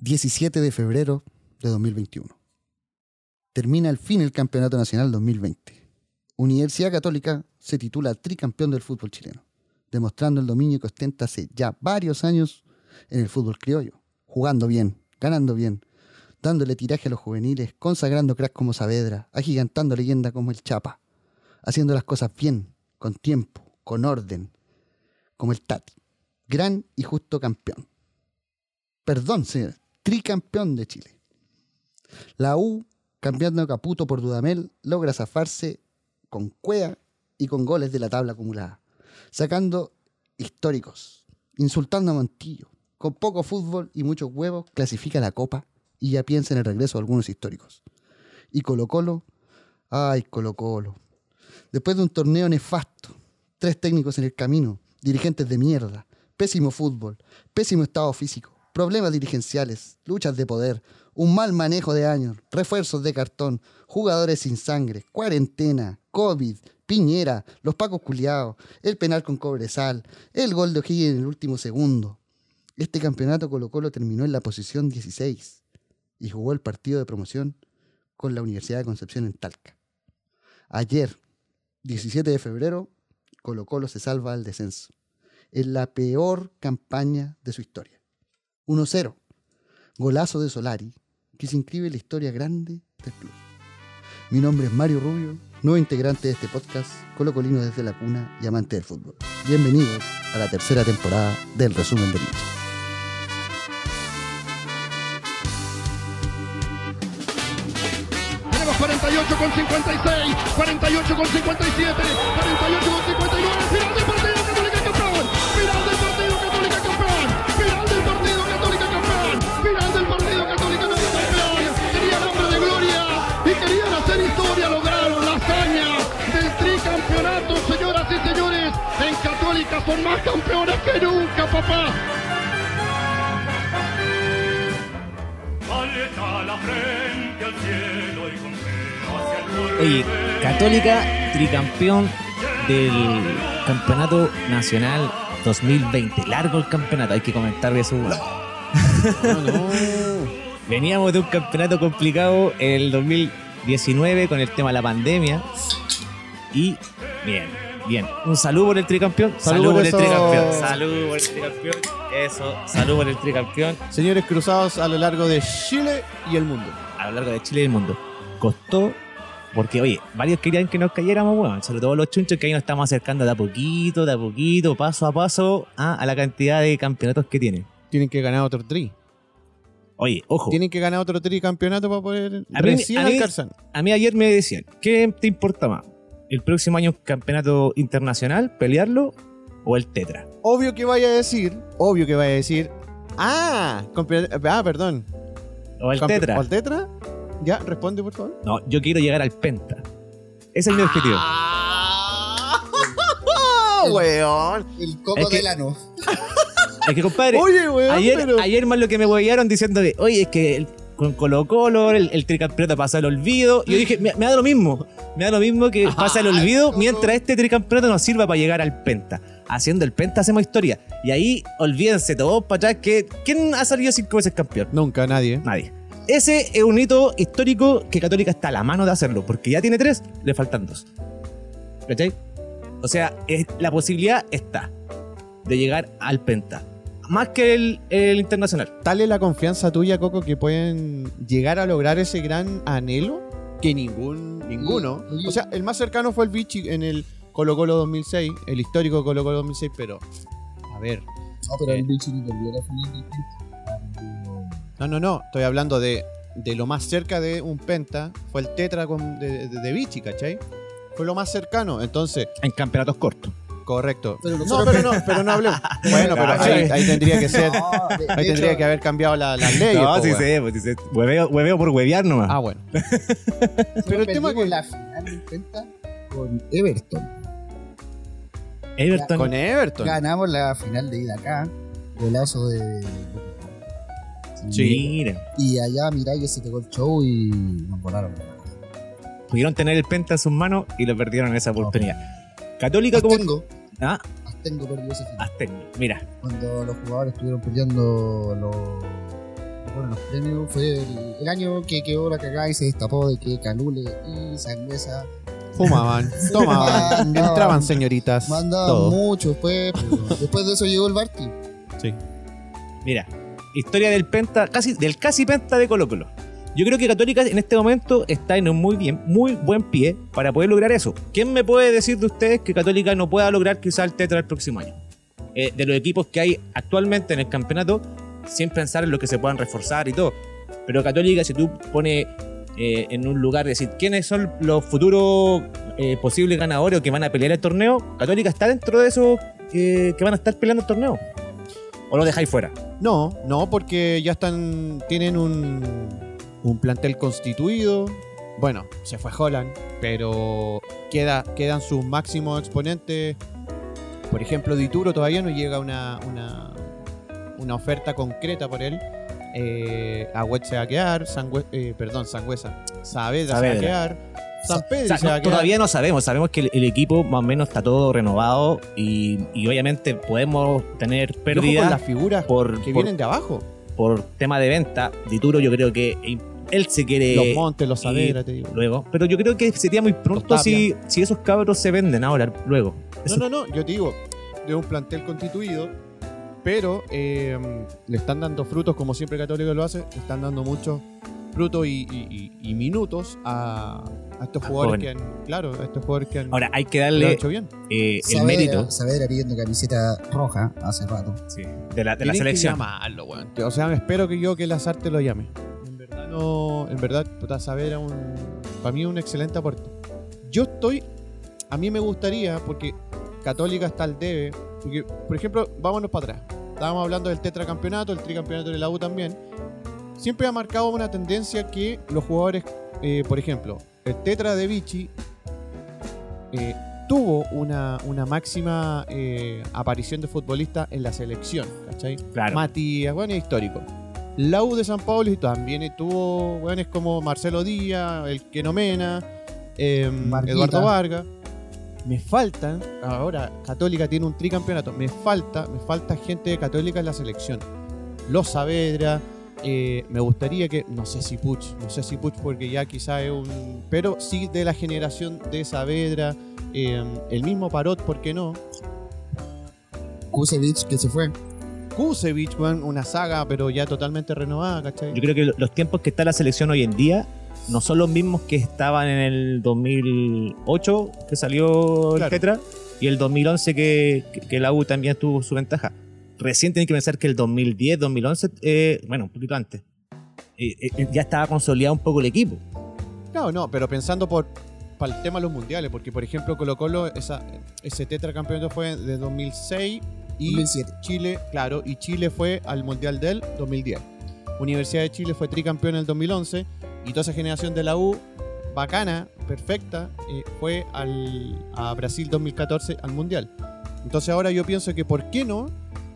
17 de febrero de 2021. Termina al fin el Campeonato Nacional 2020. Universidad Católica se titula tricampeón del fútbol chileno, demostrando el dominio que ostenta hace ya varios años en el fútbol criollo, jugando bien, ganando bien, dándole tiraje a los juveniles, consagrando cracks como Saavedra, agigantando leyenda como el Chapa, haciendo las cosas bien, con tiempo, con orden, como el Tati. Gran y justo campeón. Perdón, señor, tricampeón de Chile. La U, cambiando Caputo por Dudamel, logra zafarse con cuea y con goles de la tabla acumulada, sacando históricos, insultando a Montillo. Con poco fútbol y muchos huevos, clasifica la Copa y ya piensa en el regreso de algunos históricos. Y Colo Colo, ay Colo Colo. Después de un torneo nefasto, tres técnicos en el camino, dirigentes de mierda, pésimo fútbol, pésimo estado físico, problemas dirigenciales, luchas de poder, un mal manejo de años, refuerzos de cartón, jugadores sin sangre, cuarentena, COVID, Piñera, los pacos culiados, el penal con cobresal, el gol de O'Higgins en el último segundo. Este campeonato Colo Colo terminó en la posición 16 y jugó el partido de promoción con la Universidad de Concepción en Talca. Ayer, 17 de febrero, Colo Colo se salva al descenso. Es la peor campaña de su historia. 1-0. Golazo de Solari, que se inscribe en la historia grande del club. Mi nombre es Mario Rubio, nuevo integrante de este podcast, colocolino desde la cuna y amante del fútbol. Bienvenidos a la tercera temporada del Resumen del Hincha. Tenemos 48 con 56, 48 con 57, 48 con 59. Son más campeones que nunca, papá. Con. Oye, Católica tricampeón del Campeonato Nacional 2020. Largo el campeonato, hay que comentar eso. Veníamos de un campeonato complicado en el 2019 con el tema de la pandemia. Y bien, bien. Un saludo por el tricampeón. Salud, Salud por el tricampeón. Salud por el tricampeón. Eso, salud por el tricampeón. Señores cruzados a lo largo de Chile y el mundo. a lo largo de Chile y el mundo. Costó, porque oye, varios querían que nos cayéramos, weón. Sobre todo los chunchos que ahí nos estamos acercando de a poquito, de a poquito, paso a paso, a la cantidad de campeonatos que tienen. Tienen que ganar otro tri. Oye, ojo, Tienen que ganar otro tri campeonato para poder A mí- recién a mí- alcanzar. a mí ayer me decían, ¿qué te importa más? ¿El próximo año campeonato internacional, pelearlo o el tetra? Obvio que vaya a decir, obvio que vaya a decir, ah, ah, perdón. ¿O el Campe- tetra? ¿O el tetra? Ya, responde por favor. No, yo quiero llegar al penta. Ese es mi objetivo. Ah, weón. El coco Es que- del ano. Es que, compadre, Oye, weón, ayer, pero... ayer más lo que me huellaron diciendo que, oye, es que el- con Colo Colo, el, el tricampeonato pasa al olvido. Y yo dije, me, me da lo mismo. Me da lo mismo que pasa al olvido mientras este tricampeonato nos sirva para llegar al Penta. Haciendo el Penta hacemos historia. Y ahí, olvídense todos para atrás que ¿quién ha salido cinco veces campeón? Nunca nadie. Nadie. Ese es un hito histórico que Católica está a la mano de hacerlo, porque ya tiene tres, le faltan dos. ¿Cachai? O sea, es- la posibilidad está de llegar al Penta. Más que el, el internacional. Tal es la confianza tuya, Coco, que pueden llegar a lograr ese gran anhelo que ningún, ninguno. Mm, O sea, el más cercano fue el Vichy en el Colo Colo 2006, el histórico Colo Colo 2006, pero a ver, No, pero el bicho ni perdió la final del no, no, no, estoy hablando de, de lo más cerca de un penta, fue el tetra con, de, de, de Vichy, ¿cachai? Fue lo más cercano, entonces, En campeonatos cortos. Correcto. Pero no, pero no, pero no hablemos. Bueno, pero ahí, ahí tendría que ser, ahí tendría que haber cambiado la- las leyes. No, po, sí sé, pues sí sé. Hueveo, hueveo por huevear nomás. Ah, bueno. Pero el tema que la final del Penta con Everton. Everton. con Everton. Ganamos la final de ida acá. Golazo de. Sí. Mira, Y allá Miralles se tocó el show y nos volaron. pudieron tener el Penta en sus manos y lo perdieron en esa oportunidad. Católica como... Ah, Astengo perdió esa final. Azteca. Mira, Cuando los jugadores estuvieron peleando los, premios. Fue el, el año que quedó la cagada y se destapó de que Canule y Sangüesa Fumaban, tomaban, Mandaban- entraban señoritas. mandaban todo. mucho después. pero después de eso llegó el Barty. Sí. Mira, historia del penta, casi, del casi penta de Colo Colo. Yo creo que Católica en este momento está en un muy bien, muy buen pie para poder lograr eso. ¿Quién me puede decir de ustedes que Católica no pueda lograr quizá el tetra el próximo año? Eh, de los equipos que hay actualmente en el campeonato, sin pensar en lo que se puedan reforzar y todo. Pero Católica, si tú pones eh, en un lugar de decir quiénes son los futuros eh, posibles ganadores o que van a pelear el torneo, Católica está dentro de esos que van a estar peleando el torneo. ¿O lo dejáis fuera? No, no, porque ya están. Tienen un, un plantel constituido. Bueno, se fue Holland, pero queda, quedan sus máximos exponentes. Por ejemplo, Dituro todavía no llega una, una, una oferta concreta por él. Eh, Agüet se va a quedar, Sangüe- eh, perdón, Sangüesa. Saavedra, se va a Saavedra. quedar. San Pedro O sea, se va no, a quedar. todavía no sabemos, sabemos que el, el equipo más o menos está todo renovado y, y obviamente podemos tener pérdidas las figuras por, que por, vienen de abajo. Por tema de venta. Dituro yo creo que él se quiere los Montes, los Saavedra, te digo. luego, pero yo creo que sería muy pronto si, si esos cabros se venden ahora, luego. No, Eso- no, no, yo te digo, de un plantel constituido, pero eh, le están dando frutos, como siempre Católico lo hace, le están dando muchos frutos y, y- minutos a, a estos A jugadores que han, claro, a estos jugadores que han, Ahora hay que darle hecho bien. eh, el mérito Saavedra pidiendo camiseta roja hace rato. sí, de la, de la Tienen que selección. llamarlo, weón. O sea, espero que yo que Lazarte lo llame. En verdad no, en verdad, puta, Saavedra un, para mí un excelente aporte. Yo estoy, a mí me gustaría, porque Católica está al debe, porque, por ejemplo, vámonos para atrás. Estábamos hablando del tetracampeonato, el tricampeonato de la U también. Siempre ha marcado una tendencia que los jugadores, eh, por ejemplo, el tetra de Vichy eh, tuvo una, una máxima eh, aparición de futbolista en la selección, ¿cachai? Claro. Matías, bueno, es histórico. La U de San Paulo también tuvo weones como Marcelo Díaz, el Kenomena, eh, Marquita. Eduardo Vargas. Me faltan, ahora Católica tiene un tricampeonato, me falta, me falta gente de Católica en la selección. Los Saavedra, eh, me gustaría que, no sé si Puch, no sé si Puch porque ya quizá es un, pero sí de la generación de Saavedra, eh, el mismo Parot, ¿por qué no? Kusevich que se fue. Kusevich, una saga, pero ya totalmente renovada, ¿cachai? Yo creo que los tiempos que está la selección hoy en día no son los mismos que estaban en el 2008, que salió el Claro. Tetra, y el 2011 que, que- que la U también tuvo su ventaja. Recién tienen que pensar que el 2010, 2011, eh, bueno, un poquito antes, eh, eh, ya estaba consolidado un poco el equipo. Claro, no, pero pensando por para el tema de los mundiales, porque por ejemplo Colo Colo, esa, ese tetracampeonato fue de 2006 y 2007. Chile, claro, y Chile fue al Mundial del 2010. Universidad de Chile fue tricampeón en el 2011 y toda esa generación de la U, bacana, perfecta, eh, fue al, a Brasil 2014 al Mundial. Entonces ahora yo pienso que ¿por qué no?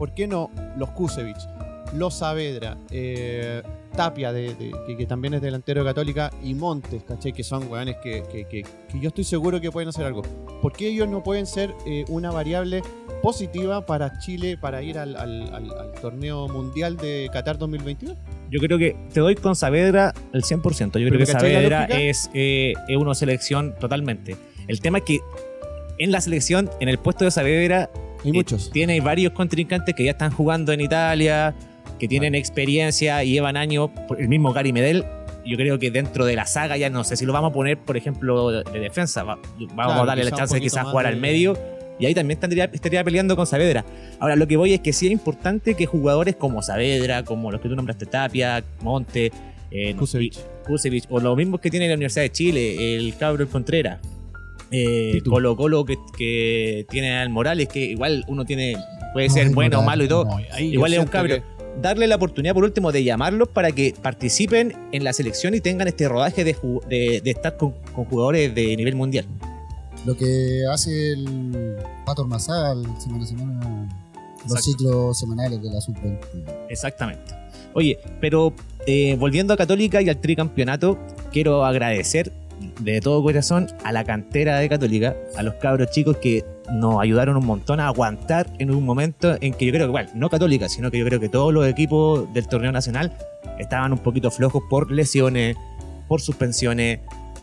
¿Por qué no los Kusevich, los Saavedra, eh, Tapia, de, de- que, que también es delantero de Católica, y Montes, ¿cachai? Que son weones que, que- que- que yo estoy seguro que pueden hacer algo. ¿Por qué ellos no pueden ser eh, una variable positiva para Chile para ir al, al- al- al torneo mundial de Qatar 2022? Yo creo que te doy con Saavedra el 100%. Yo creo que ¿cachai la Saavedra es, eh, es una selección totalmente. El tema es que en la selección, en el puesto de Saavedra, Hay Eh, muchos. Tiene varios contrincantes que ya están jugando en Italia, que tienen experiencia y llevan años. El mismo Gary Medel, yo creo que dentro de la saga ya no sé si lo vamos a poner, por ejemplo, de, de defensa. Va- vamos Claro, a darle la chance de quizás jugar de- al medio. Y ahí también estaría, estaría peleando con Saavedra. Ahora, lo que voy es que sí es importante que jugadores como Saavedra, como los que tú nombraste, Tapia, Monte, eh, Kusevich. Kusevich, o los mismos que tiene la Universidad de Chile, el Cabro Contreras, eh. Colo Colo que, que tiene al Morales, que igual uno tiene, puede ser bueno o malo y todo. No, Igual es un cabro. que- Darle la oportunidad por último de llamarlos para que participen en la selección y tengan este rodaje de, ju- de, de estar con, con jugadores de nivel mundial. Lo que hace el Pato Ormazal semana a semana, los ciclos semanales de la sub-20. Exactamente. Oye, pero eh, volviendo a Católica y al tricampeonato, quiero agradecer de todo corazón a la cantera de Católica, a los cabros chicos que nos ayudaron un montón a aguantar en un momento en que yo creo que, bueno, no Católica, sino que yo creo que todos los equipos del torneo nacional estaban un poquito flojos por lesiones, por suspensiones,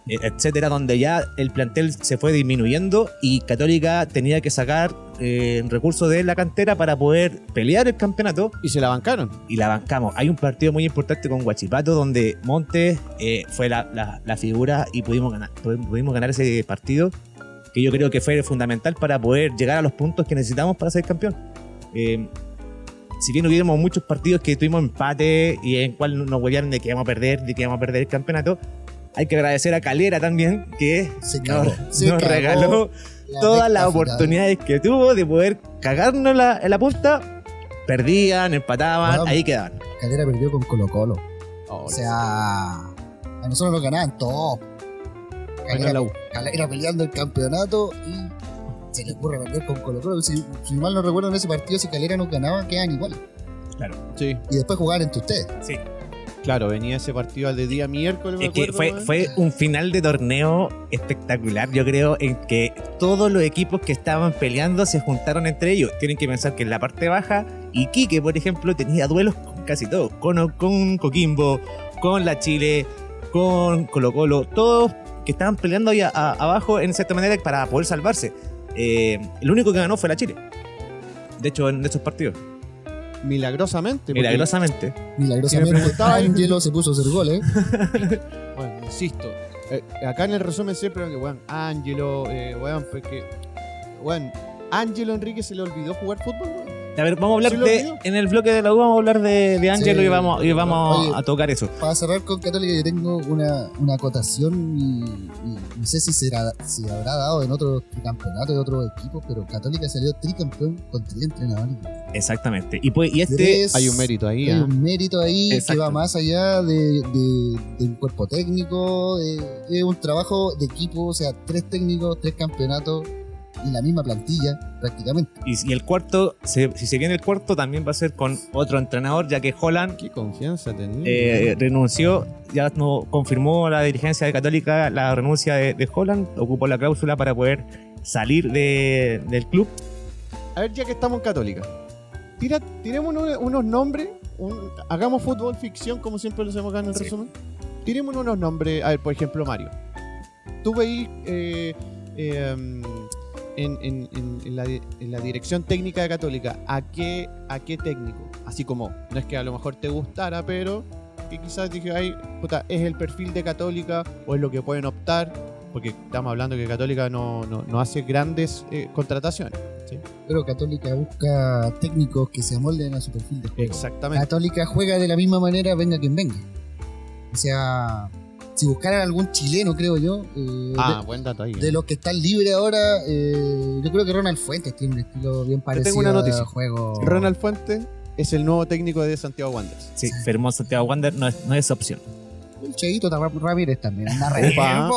eh, etcétera, donde ya el plantel se fue disminuyendo y Católica tenía que sacar eh, recursos de la cantera para poder pelear el campeonato Y se la bancaron. y la bancamos. Hay un partido muy importante con Guachipato donde Montes eh, fue la, la- la figura y pudimos ganar, pudimos ganar ese partido que yo creo que fue fundamental para poder llegar a los puntos que necesitamos para ser campeón. Eh, si bien hubiéramos muchos partidos que tuvimos empate y en cual nos huevían de que íbamos a perder, de que íbamos a perder el campeonato, hay que agradecer a Calera también que Se nos. Se nos regaló la todas las oportunidades que tuvo de poder cagarnos la, en la punta. Perdían, empataban, ahí quedaban. Calera perdió con Colo Colo. Oh, O sea, a nosotros nos ganaban todos. U. Calera peleando el campeonato y se le ocurre perder con Colo Colo. Si, si mal no recuerdo en ese partido, si Calera nos ganaba, quedaban igual. Sí, Y después jugaban entre ustedes. Sí. Claro, venía ese partido al de día miércoles. me Es que acuerdo, fue, un final de torneo espectacular, yo creo, en que todos los equipos que estaban peleando se juntaron entre ellos. Tienen que pensar que en la parte baja, Iquique, por ejemplo, tenía duelos con casi todos. Con, con Coquimbo, con la Chile, con Colo Colo, todos que estaban peleando ahí a- a- abajo en cierta manera para poder salvarse. Eh, el único que ganó fue la Chile. De hecho, en esos partidos. Milagrosamente. Milagrosamente. Si me Milagrosamente, preguntaba- Angelo se puso a hacer goles. Bueno, insisto. eh, acá en el resumen siempre que, weón, Ángelo, eh, weón, porque. Weón, Ángelo Enrique se le olvidó jugar fútbol, weón. A ver, vamos a hablar ¿Sí lo de. En el bloque de la U vamos a hablar de, de Ángelo Sí. y vamos, y vamos Oye. a tocar eso. Para cerrar con Católica, yo tengo una, una acotación y, y no sé si será si habrá dado en otros campeonatos de otros equipos, pero Católica salió tricampeón con tres entrenadores. Exactamente. Y, pues, y este. Tres- Hay un mérito ahí, Hay ¿ah? un mérito ahí Exacto. que va más allá de, de- de un cuerpo técnico, de un trabajo de equipo, o sea, tres técnicos, tres campeonatos y la misma plantilla prácticamente. Y, y el cuarto, se- si se viene el cuarto, también va a ser con otro entrenador, ya que Holland Qué confianza tenía. eh, renunció, ya no confirmó la dirigencia de Católica la renuncia de, de Holland, ocupó la cláusula para poder salir de- del club. A ver, ya que estamos en Católica, tira, tiremos unos, unos nombres, un- hagamos fútbol ficción como siempre lo hacemos acá en el Sí. resumen. Tiremos unos nombres, a ver, por ejemplo, Mario. Tú veis eh, eh, en, en- en- en la, di- en la dirección técnica de Católica, ¿a qué, ¿a qué técnico? Así como, no es que a lo mejor te gustara, pero que quizás dije, ay, puta, es el perfil de Católica o es lo que pueden optar, porque estamos hablando que Católica no, no- no hace grandes eh, contrataciones. Pero Católica busca técnicos que se amolden a su perfil de juego. Exactamente. Católica juega de la misma manera, venga quien venga. O sea, si buscaran algún chileno, creo yo, eh, Ah, de, buen dato ahí. de los que están libres ahora, eh, yo creo que Ronald Fuentes tiene un estilo bien parecido tengo una noticia. juego. Ronald Fuentes es el nuevo técnico de Santiago Wanderers. Sí, firmó Santiago Wander, no es, no es opción. El Cheito Ramírez también. Anda.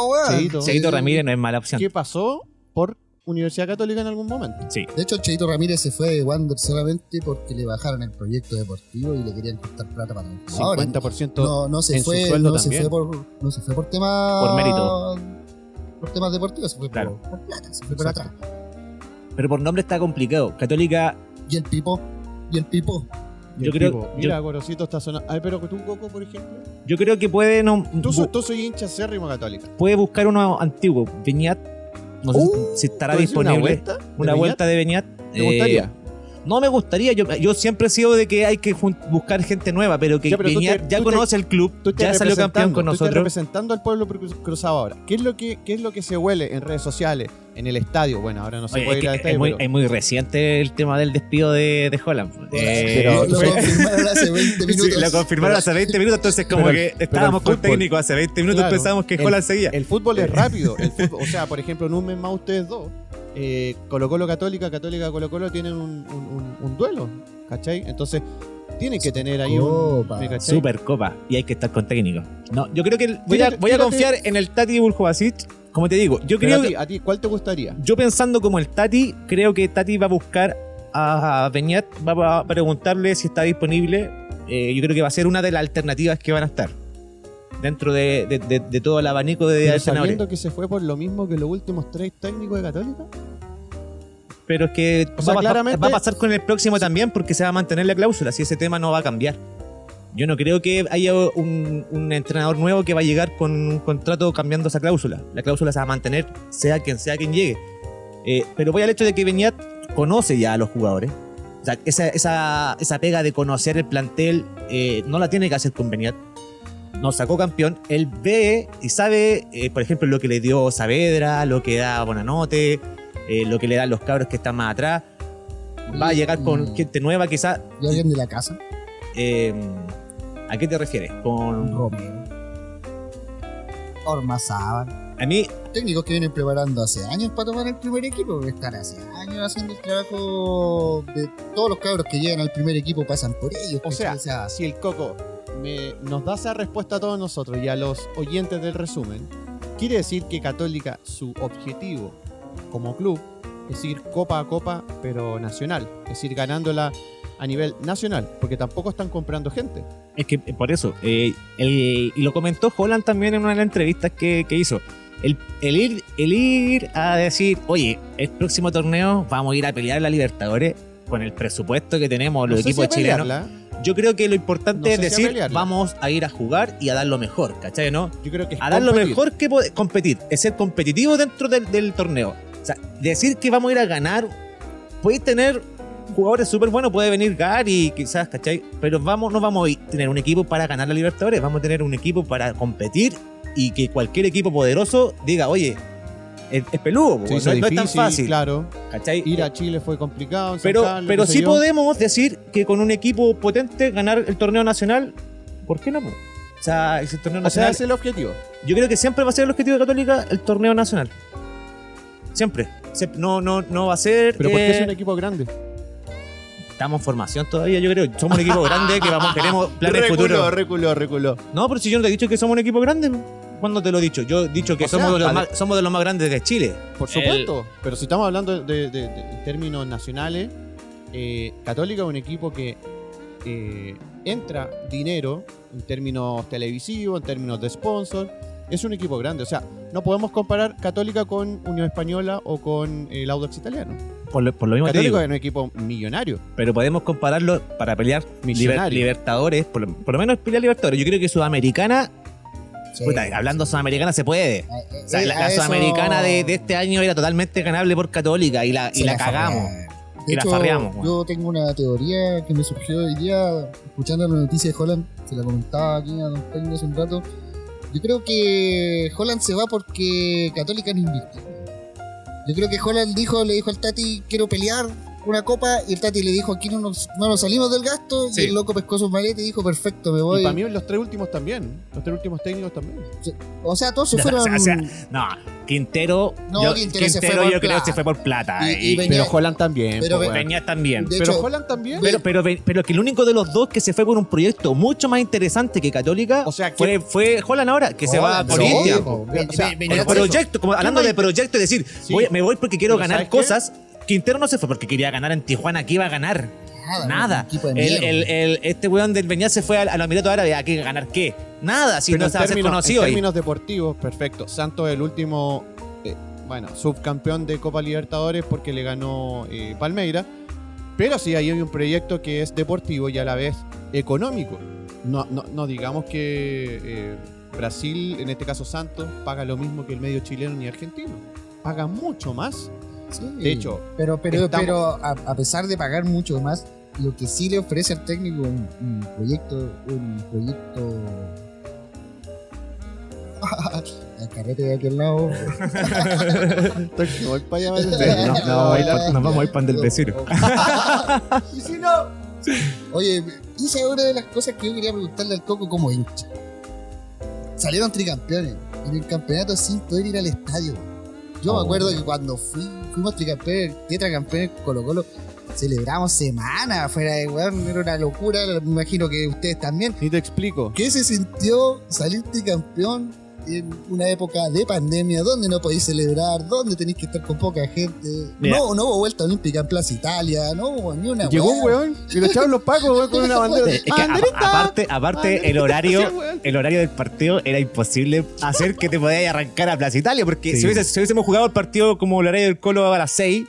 Cheito Ramírez no es mala opción. ¿Qué pasó por Universidad Católica en algún momento? Sí. De hecho, Cheito Ramírez se fue de Wander solamente porque le bajaron el proyecto deportivo y le querían costar plata para los jugadores. 50% No, no se en su fue, sueldo no se fue por, no se fue por temas Por mérito. por temas deportivos, se fue Claro. por, por plata, se fue por atrás. Pero por nombre está complicado. Católica, Y el Pipo, y el Pipo. Yo creo- tipo, Mira, Gorosito está sonando. Ay, pero tú, Coco, por ejemplo. yo creo que puede, no, Tú, tú soy hincha acérrimo católica. puede buscar uno antiguo. Viñat, no sé Uh, si estará ¿Puedes decir disponible. ¿Una vuelta? Una ¿De vuelta de Beñat. ¿Te Eh, gustaría? No me gustaría, yo, yo siempre he sido de que hay que buscar gente nueva, pero que Ya, pero te- ya te- conoce el club, ya salió campeón representando- con tú estás nosotros. representando al pueblo cru- cruzado ahora. ¿Qué es, lo que, ¿Qué es lo que se huele en redes sociales, en el estadio? Bueno, ahora no se Oye, puede es, ir al estadio. es muy, pero- es muy reciente el tema del despido de, de Holland. Eh, pero- lo, confirmaron hace 20 sí, minutos. lo confirmaron hace 20 minutos, entonces como pero- que estábamos con técnico hace 20 minutos Claro. pensábamos que El- Holland seguía. El fútbol es rápido. El fútbol- o sea, por ejemplo, en un mes más ustedes dos, eh, Colo Colo Católica, Católica Colo Colo tienen un, un- un- un duelo. ¿Cachai? Entonces, tienen que tener ahí un. Copa. ¿me cachai? Supercopa y hay que estar con técnico. No, yo creo que voy Tírate- a, voy a tírate- confiar en el Tati Buljovasic. Como te digo, yo Pero creo a, ti, que a ti, ¿cuál te gustaría? yo pensando como el Tati, creo que Tati va a buscar a Beñat, va a preguntarle si está disponible. Eh, yo creo que va a ser una de las alternativas que van a estar. Dentro de, de- de- de todo el abanico de Pero sabiendo que se fue por lo mismo que los últimos tres técnicos de Católica. Pero es que O sea, va, a- claramente- va a pasar con el próximo también porque se va a mantener la cláusula, si ese tema no va a cambiar. Yo no creo que haya un, un entrenador nuevo que va a llegar con un contrato cambiando esa cláusula. La cláusula se va a mantener, sea quien sea quien llegue. Eh, pero voy al hecho de que Beñat conoce ya a los jugadores. O sea, esa, esa, esa pega de conocer el plantel eh, no la tiene que hacer con Beñat. Nos sacó campeón. Él ve y sabe, eh, por ejemplo, lo que le dio Saavedra, lo que da Bonanote, eh, lo que le dan los cabros que están más atrás. Va a llegar con Mm. gente nueva, quizás. ¿Y alguien de la casa? Eh, ¿A qué te refieres? Con Romero. Ormazábal. A mí Técnicos que vienen preparando hace años para tomar el primer equipo, porque están hace años haciendo el trabajo de todos los cabros que llegan al primer equipo pasan por ellos. O sea, si el Coco me- nos da esa respuesta a todos nosotros y a los oyentes del resumen, quiere decir que Católica, su objetivo como club es ir copa a copa, pero nacional. Es decir, ganándola a nivel nacional, porque tampoco están comprando gente. Es que eh, por eso, eh, el- y lo comentó Holland también en una de las entrevistas que, que hizo. El, el ir, el ir a decir, oye, el próximo torneo vamos a ir a pelear la Libertadores con el presupuesto que tenemos los No sé equipos si chilenos. Yo creo que lo importante No es sé si a decir, vamos a ir a jugar y a dar lo mejor, ¿cachai? ¿No? Yo creo que es A dar lo mejor que competir, es ser competitivo dentro del, del torneo. O sea, decir que vamos a ir a ganar, podéis tener jugadores súper buenos, puede venir Gary, quizás, ¿cachai? Pero vamos, no vamos a tener un equipo para ganar la Libertadores, vamos a tener un equipo para competir y que cualquier equipo poderoso diga, oye, es, es peludo, Se no, no es tan fácil, Claro, ¿cachai? ir a Chile fue complicado. Pero, Carlos, pero qué sí yo. podemos decir que con un equipo potente ganar el torneo nacional, ¿por qué no? O sea, ese torneo O sea, nacional, ese es el objetivo. yo creo que siempre va a ser el objetivo de Católica el torneo nacional. Siempre. Siempre. No, no, no va a ser. Pero porque eh, es un equipo grande. Estamos en formación todavía, yo creo. Somos un equipo grande que vamos, queremos planes reculó, futuros. reculó, reculó. No, pero si yo no te he dicho que somos un equipo grande, ¿cuándo te lo he dicho? Yo he dicho que O sea, somos, de los más, somos de los más grandes de Chile. Por supuesto. Pero si estamos hablando de, de- de- en términos nacionales, eh, Católica es un equipo que eh, entra dinero en términos televisivos, en términos de sponsor. Es un equipo grande. O sea, no podemos comparar Católica con Unión Española o con el Audax Italiano. Por lo, por lo mismo. Católica es un equipo millonario. Pero podemos compararlo para pelear liber-. Libertadores, por lo, por lo menos pelear Libertadores. Yo creo que Sudamericana, Sí. puta, hablando Sudamericana se puede. Eh, eh, O sea, la, la eso Sudamericana de, de este año era totalmente ganable por Católica y la, y la cagamos. De Y la farreamos, yo tengo una teoría que me surgió hoy día escuchando la noticia de Holland, se la comentaba aquí a Don Peña hace un rato. Yo creo que Holland se va porque Católica no invirtió. Yo creo que Holland dijo, le dijo al Tati, quiero pelear una copa, y el Tati le dijo, aquí no nos, no nos salimos del gasto, Sí. y el loco pescó sus maletas y dijo, perfecto, me Y voy. para mí los tres últimos también. Los tres últimos técnicos también. O sea, todos se No, fueron... o sea, no, Quintero, No, yo, Quintero yo creo que se fue por plata. Y- Y, y venía- Pero Holland también. Pero. Peña también. De Pero hecho, Holland también. Pero, pero, pero que el único de los dos que se fue por un proyecto mucho más interesante que Católica O sea, fue, fue Holland ahora, que se va po. Ve- O sea, proyecto, como hablando de proyecto, es decir, Sí. voy- me voy porque quiero Pero ganar cosas. Quintero no se fue porque quería ganar en Tijuana, ¿qué iba a ganar? Nada, El, el- el- este weón del Beñat se fue al, al Emirato Árabe, ¿a qué ganar qué? Nada, si Pero no se va a conocido en ahí. términos deportivos, perfecto. Santos el último, eh, bueno, subcampeón de Copa Libertadores porque le ganó eh, Palmeira. Pero sí, ahí hay un proyecto que es deportivo y a la vez económico. No, no, no digamos que eh, Brasil, en este caso Santos, paga lo mismo que el medio chileno ni argentino. Paga mucho más. Sí, De hecho, pero, pero, estamos- pero a, a pesar de pagar mucho más, lo que sí le ofrece al técnico un, un proyecto, un proyecto. El carrete de aquel lado. Voy para allá, No, no, pa- nos vamos a ir pan del vecino. y si no. Oye, esa es una de las cosas que yo quería preguntarle al Coco como hincha. Salieron tricampeones en el campeonato sin poder ir al estadio. Yo Oh. me acuerdo que cuando fui, fuimos tricampeones, tetracampeones Colo Colo, celebramos semana fuera de weón, era una locura, me imagino que ustedes también. Ni te explico. ¿Qué se sintió salir tricampeón en una época de pandemia donde no podéis celebrar, donde tenéis que estar con poca gente. Mira. No, no hubo vuelta olímpica en Plaza Italia, no hubo ni una Llegó un weón y lo echaron los pacos weón, con una bandera. Es que aparte, aparte el horario, el horario del partido era imposible hacer que te podías arrancar a Plaza Italia, porque Sí. si, hubiese- si hubiésemos jugado el partido como el horario del Colo a las 6,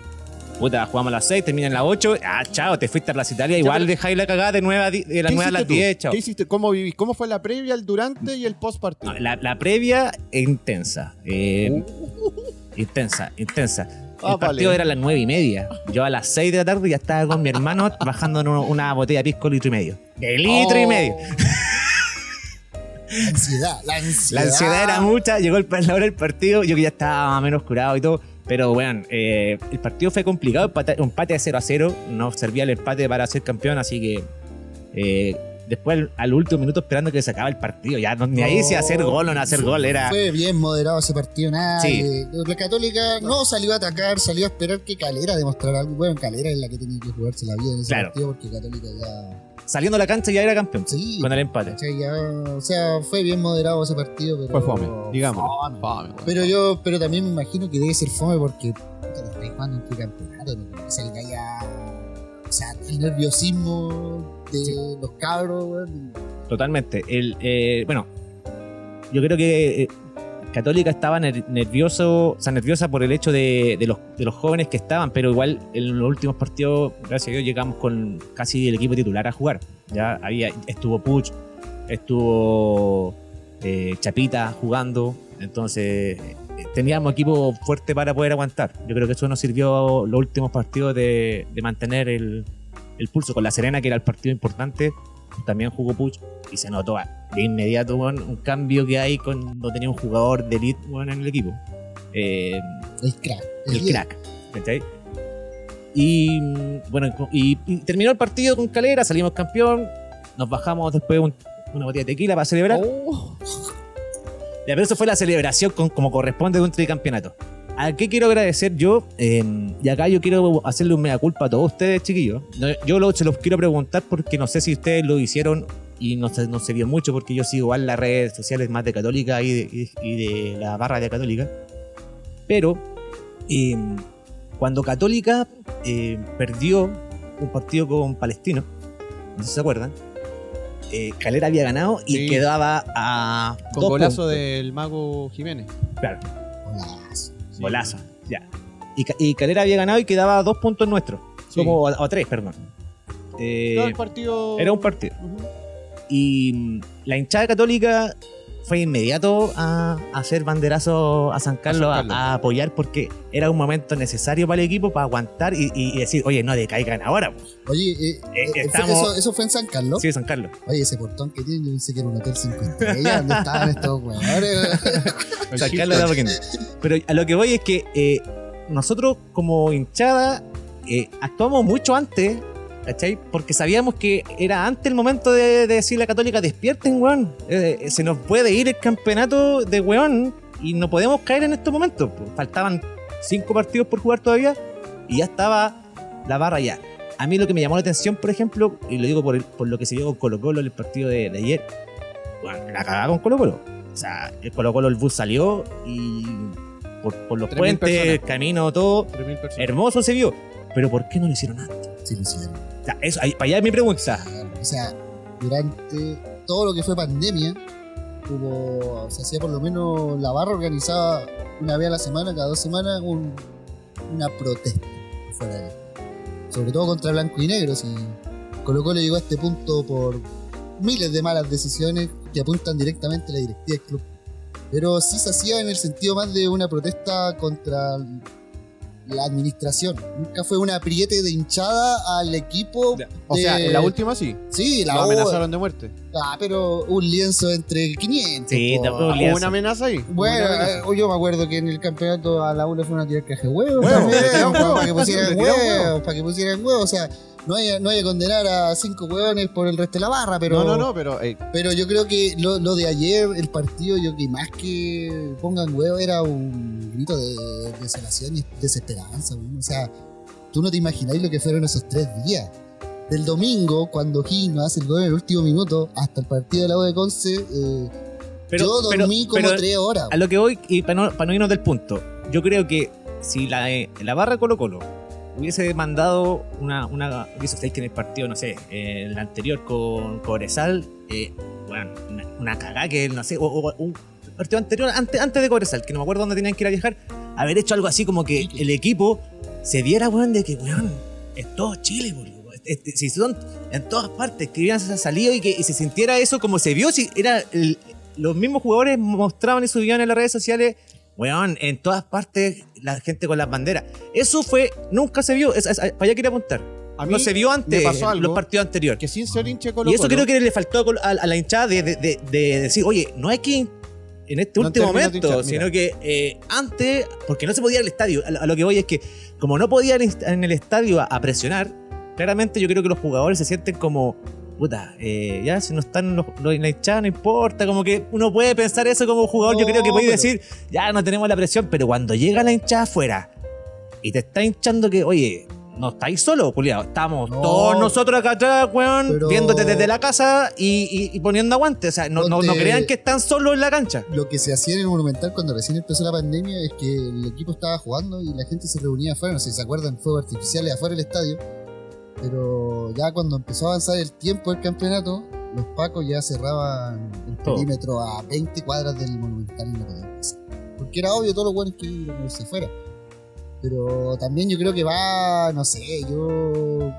puta, jugamos a las 6, termina en las 8, ah, chao, te fuiste a Plaza Italia, igual dejáis la cagada de, 9 a di- de las ¿Qué 9 a las hiciste tú? 10, chao. ¿Qué hiciste? ¿Cómo vivís? ¿Cómo fue la previa, el durante y el post partido? No, la, la previa intensa. eh, Intensa, intensa. El Ah, partido vale. era a las nueve y media. Yo a las 6 de la tarde ya estaba con mi hermano bajando en una botella de pisco litro y medio. De litro y Oh. medio. La ansiedad, la ansiedad. La ansiedad era mucha, llegó el, la hora del partido, yo que ya estaba menos curado y todo. Pero bueno, eh, el partido fue complicado, empate, un empate de 0 a 0. No servía el empate para ser campeón, así que eh, después al, al último minuto esperando que se acaba el partido. Ya no, ni ahí si hacer gol o no hacer gol, era. Fue bien moderado ese partido, nada. Sí. de- La Católica no salió a atacar, salió a esperar que Calera demostrara algo. Bueno, Calera es la que tenía que jugarse la vida en ese Claro. partido porque Católica ya. Saliendo a la cancha ya era campeón. Sí. Con el empate. o sea, fue bien moderado ese partido, pero. Fue fome, digamos. Fome. Pero yo, pero también me imagino que debe ser fome porque puta, lo estáis jugando en tu campeonato, no que ya. O sea, el nerviosismo de los cabros, weón. Totalmente. El, eh, bueno, yo creo que eh, Católica estaba ner- nervioso, o sea, nerviosa por el hecho de, los, de los jóvenes que estaban, pero igual en los últimos partidos, gracias a Dios, llegamos con casi el equipo titular a jugar. Ya había, estuvo Puch, estuvo eh, Chapita jugando, entonces eh, teníamos equipo fuerte para poder aguantar. Yo creo que eso nos sirvió los últimos partidos de, mantener el pulso. Con la Serena, que era el partido importante, también jugó Puch y se notó de inmediato un cambio que hay cuando tenía un jugador de elite en el equipo. Eh, El crack. el crack. ¿cachai? Y bueno, y, y terminó el partido con Calera, salimos campeón, nos bajamos después un- una botella de tequila para celebrar. Oh. Ya, pero eso fue la celebración con- como corresponde de un tricampeonato. ¿A qué quiero agradecer yo? Eh, y acá yo quiero hacerle un mea culpa a todos ustedes, chiquillos. Yo lo- se los quiero preguntar porque no sé si ustedes lo hicieron y no se, no se vio mucho porque yo sigo igual las redes sociales más de Católica y de, y- y de la barra de Católica. Pero eh, cuando Católica eh, perdió un partido con Palestino, no sé si se acuerdan, eh, Calera había ganado y Sí. quedaba a Con dos golazo puntos. del mago Jiménez. Claro, Golazo. Sí. golazo, ya. Y, y Calera había ganado y quedaba a dos puntos nuestros. Sí. Como, o a tres, perdón. Eh, No, el partido. era un partido. Y mm, la hinchada católica fue inmediato a, a hacer banderazo a San Carlos, a, San Carlos. a apoyar porque era un momento necesario para el equipo para aguantar y, decir, oye, no decaigan ahora. pues". Oye, eh, Eh, eh, estamos- eso, eso fue en San Carlos. Sí, San Carlos. Oye, ese portón que tiene, yo pensé que era un hotel 5 estrellas. ¿Dónde estaban estos weones? San Carlos era pequeño. Pero a lo que voy es que eh, nosotros como hinchada eh, actuamos mucho antes, ¿cachai? Porque sabíamos que era antes el momento de, de decirle a Católica, despierten, weón. Eh, se nos puede ir el campeonato de weón y no podemos caer en estos momentos. Faltaban cinco partidos por jugar todavía y ya estaba la barra ya. A mí lo que me llamó la atención, por ejemplo, y lo digo por, el- por lo que se dio con Colo Colo en el partido de, de ayer, bueno, la cagada con Colo Colo. O sea, el Colo Colo, el bus salió y por, por los 3.000 puentes, personas. camino, todo, 3.000 personas. hermoso se vio. Pero ¿por qué no lo hicieron antes? Sí, lo hicieron. Eso, ahí- para allá es mi pregunta. O sea, durante todo lo que fue pandemia, hubo, se hacía por lo menos la barra organizaba una vez a la semana, cada dos semanas, un- una protesta fuera de. Sobre todo contra blanco y negro. Si Colo Colo llegó a este punto por miles de malas decisiones que apuntan directamente a la directiva del club. Pero sí se hacía en el sentido más de una protesta contra la administración. Nunca fue un apriete de hinchada al equipo. O sea, en la última sí. Sí, la Lo amenazaron de muerte. Ah, pero un lienzo entre 500. Sí, po. tampoco Un ¿Hubo lienzo. una amenaza ahí? ¿Hubo Bueno, amenaza? eh, yo me acuerdo que en el campeonato a la U le fue una tirar caja de huevos. Huevo, también, para que pusieran huevos, huevo. para que pusieran huevos. O sea, no hay, no hay que condenar a cinco huevones por el resto de la barra, pero, No, no, no, pero eh, pero yo creo que lo, lo de ayer, el partido, yo que más que pongan huevos era un grito de desolación y desesperanza. weón. O sea, tú no te imagináis lo que fueron esos tres días. Del domingo, cuando Gil hace el gol en el último minuto, hasta el partido de la U de Conce, eh, Pero, Yo pero- dormí como pero tres horas. a lo que voy, y para no, para no irnos del punto, yo creo que si la, eh, la barra Colo Colo hubiese mandado una, una hubiese sabéis que en el partido, no sé, eh, el anterior con Cobresal, eh, bueno, una, una cagada que, no sé, o, o- un partido anterior, antes, antes de Cobresal, que no me acuerdo dónde tenían que ir a viajar, haber hecho algo así como que el equipo se diera, weón, de que, weón, es todo Chile, boludo. Este, si son en todas partes que hubieran salido y que y se sintiera eso como se vio, si era el- los mismos jugadores mostraban y subían en las redes sociales, weón, en todas partes la gente con las banderas. Eso fue, nunca se vio, es- es- para allá quería apuntar. A mí No se vio antes me pasó algo los partidos anteriores. que sin ser hincha Colo Y eso Colo, creo que le faltó a, la hinchada de, de- de- de decir, oye, no hay que en este No último momento, hinchar, sino que eh, antes, porque no se podía ir al estadio, a, lo- a lo que voy es que como no podía ir en el estadio a, a presionar, claramente yo creo que los jugadores se sienten como, puta, eh, ya si no están los, los- la hinchada no importa, como que uno puede pensar eso como jugador, yo creo que puede pero- decir, ya no tenemos la presión, pero cuando llega la hinchada afuera y te está hinchando que, oye, no estáis solos, culiado. Estamos No. todos nosotros acá atrás, weón, Pero- viéndote desde la casa y, y- y poniendo aguante. O sea, no, no, no crean que están solos en la cancha. Lo que se hacía en el Monumental cuando recién empezó la pandemia es que el equipo estaba jugando y la gente se reunía afuera. No sé si se acuerdan, fuegos artificiales afuera del estadio. Pero ya cuando empezó a avanzar el tiempo del campeonato, los pacos ya cerraban el Todo. perímetro a 20 cuadras del Monumental y no podían pasar. Porque era obvio todos los buenos que iban a irse fuera. Pero también yo creo que va, no sé, yo.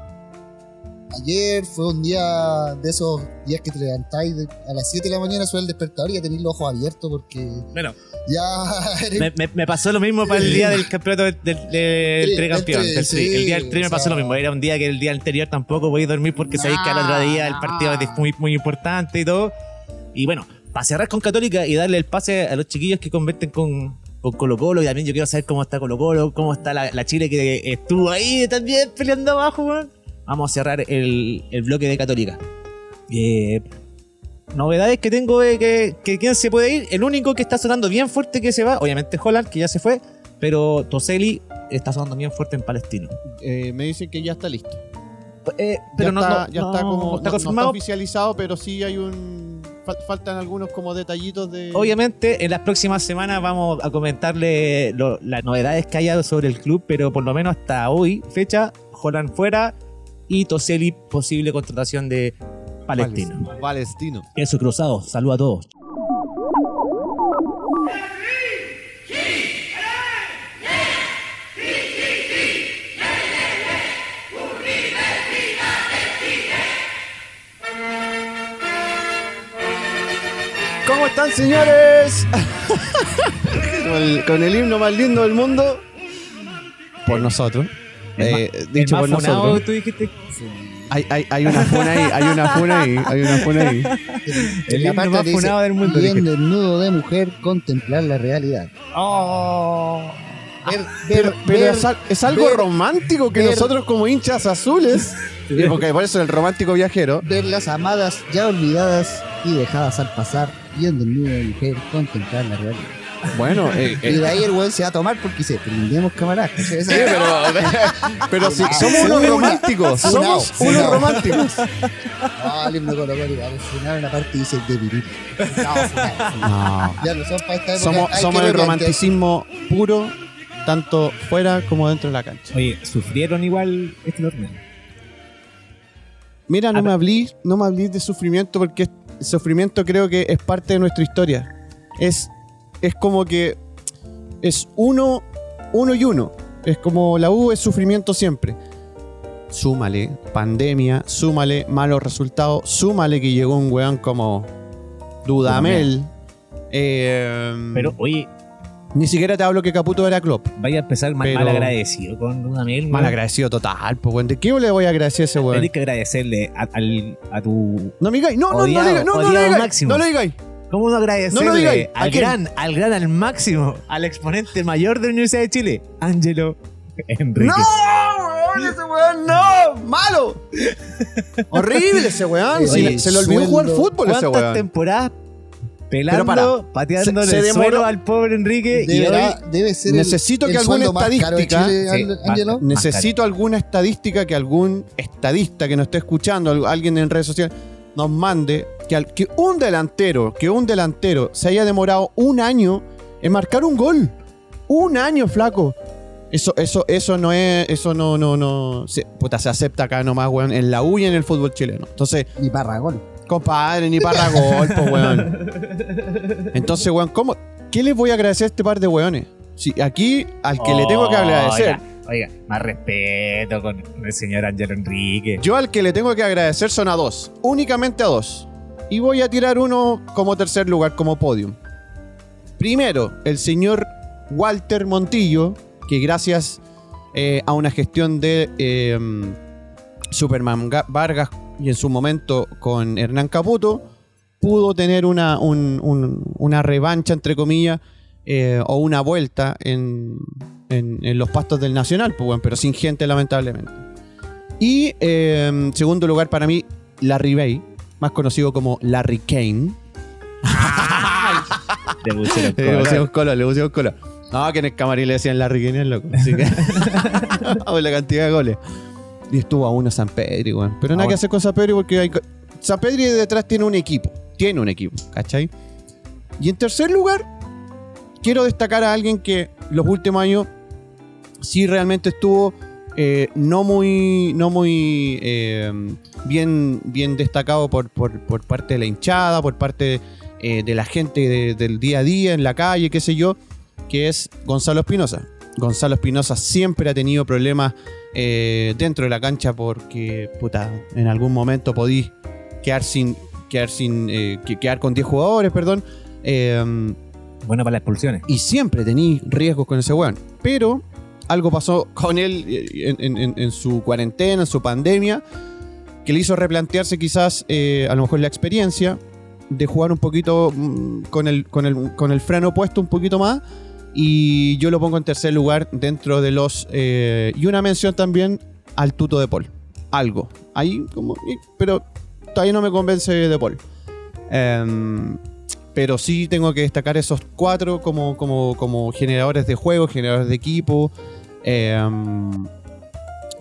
Ayer fue un día de esos días que te levantáis a las 7 de la mañana, suena el despertador y ya tenéis los ojos abiertos porque Bueno, ya me, me- me pasó lo mismo para el día del campeonato del, del, del Tri, tri. sí, el día del tri me pasó sea- lo mismo. Era un día que el día anterior tampoco podía dormir porque sabéis que al otro día el partido es Nah. muy, muy importante y todo. Y bueno, para cerrar con Católica y darle el pase a los chiquillos que convierten con, con Colo Colo. Y también yo quiero saber cómo está Colo Colo, cómo está la, la Chile que estuvo ahí también peleando abajo, weón. Vamos a cerrar el, el bloque de Católica. Eh, novedades que tengo de que, que quién se puede ir. El único que está sonando bien fuerte que se va, obviamente es Holland, que ya se fue. Pero Toseli está sonando bien fuerte en Palestino. eh, me dicen que ya está listo. Eh, pero ya no, está, no- ya no- está como no está oficializado, pero sí hay un fal- faltan algunos como detallitos de Obviamente, en las próximas semanas vamos a comentarle lo- las novedades que haya sobre el club, pero por lo menos hasta hoy, fecha, Holland fuera y Toseli posible contratación de Palestino. Palestino. Eso cruzado, saludos a todos. ¿Cómo están, señores? con, el, con el himno más lindo del mundo. Por nosotros. Eh, dicho por nosotros. tú dijiste. Hay, hay, hay una funa ahí, hay una funa ahí, hay una funa ahí. El la himno parte más funado del mundo, Y en dije. desnudo de mujer contemplar la realidad. Oh. Ver, Pero, ver- pero ver- es, al- es algo ver- romántico que ver- nosotros como hinchas azules, porque por eso el romántico viajero, ver las amadas ya olvidadas y dejadas al pasar. Y en desnudo de mujer contemplar la realidad. Bueno, eh, eh, Y de ahí el weón se va a tomar porque dice, prendemos. Esa- Sí, pero, pero si somos unos románticos, somos unos románticos. No, el himno Colo Colo igual es funar una parte y dice de viril. No. Ya no son para esta época. Somos, somos el romanticismo puro, tanto fuera como dentro de la cancha. Oye, sufrieron igual este torneo. Mira, no A me hablís, no me hablís de sufrimiento porque el sufrimiento creo que es parte de nuestra historia. Es, es como que es uno, uno y uno. Es como la U es sufrimiento siempre. Súmale pandemia, súmale malos resultados, súmale que llegó un weón como Dudamel. Eh, Pero, oye, ni siquiera te hablo que Caputo era Klopp. vaya a empezar mal, agradecido con Dudamel. Mal agradecido total, pues weón. ¿De qué le voy a agradecer a ese weón? Tienes que agradecerle a, tu. No me digáis, no, no, no, no, no, le digáis, máximo. no le digáis. ¿Cómo no agradecerle No lo digáis. ¿A al quién? gran, al gran, al máximo, al exponente mayor de la Universidad de Chile, Ángelo Enrique? ¡No! weón, ¡Ese weón no! ¡Malo! Horrible ese weón. Oye, Se- le olvidó jugar fútbol ese ¿Cuántas weón. temporadas Pero pelando, para, pateando se- se el demoró- suelo al pobre Enrique? y Deberá- hoy- debe ser el- Necesito el, que alguna caro de estadística- Chile, Sí. Necesito alguna estadística que algún estadista que nos esté escuchando, al- alguien en redes sociales, nos mande que, al- que un delantero, que un delantero se haya demorado un año en marcar un gol. Un año, flaco. Eso, eso, eso no es, eso no, no, no, se, puta, se acepta acá nomás, weón, en la U y en el fútbol chileno. Entonces, Ni Parragón. compadre, ni para gol, po, weón. Entonces, weón, ¿cómo? ¿Qué les voy a agradecer a este par de weones? Si aquí, al que le tengo que agradecer, Oiga, oiga, más respeto con el señor Ángelo Enrique. yo al que le tengo que agradecer son a dos, únicamente a dos. Y voy a tirar uno como tercer lugar, como podium. Primero, el señor Walter Montillo, que gracias eh, a una gestión de eh, Superman Ga- Vargas y en su momento con Hernán Caputo, pudo tener una, un- un- una revancha, entre comillas, eh, o una vuelta en, en- los pastos del Nacional, pues, pero sin gente, lamentablemente. Y en segundo lugar, para mí, Larry Bay, más conocido como Larry Kane. Le pusieron Le color. pusimos color, le pusimos color. No, que en el camarín le decían Larry Kane, es loco. Así que. La cantidad de goles. Y estuvo a uno San Pedro, weón. Pero nada Ah, que hacer con San Pedro porque hay. San Pedro detrás tiene un equipo. Tiene un equipo, ¿cachai? Y en tercer lugar, quiero destacar a alguien que los últimos años sí realmente estuvo eh, no muy, no muy eh, bien, bien destacado por, por- por parte de la hinchada, por parte eh, de la gente de- del día a día, en la calle, qué sé yo, que es Gonzalo Espinosa. Gonzalo Espinosa siempre ha tenido problemas dentro de la cancha porque, puta, en algún momento podí quedar sin, quedar sin, que- quedar con 10 jugadores, perdón. Bueno para las expulsiones. y siempre tení riesgos con ese weón. Pero algo pasó con él eh, en, su cuarentena, en su pandemia, que le hizo replantearse quizás eh, a lo mejor la experiencia de jugar un poquito mm, con el, con, el, con el freno puesto un poquito más. Y yo lo pongo en tercer lugar dentro de los... eh, y una mención también al tuto de Paul. Algo. Ahí como... Pero todavía no me convence de Paul. Em, pero sí tengo que destacar esos cuatro como, como, como generadores de juego, generadores de equipo.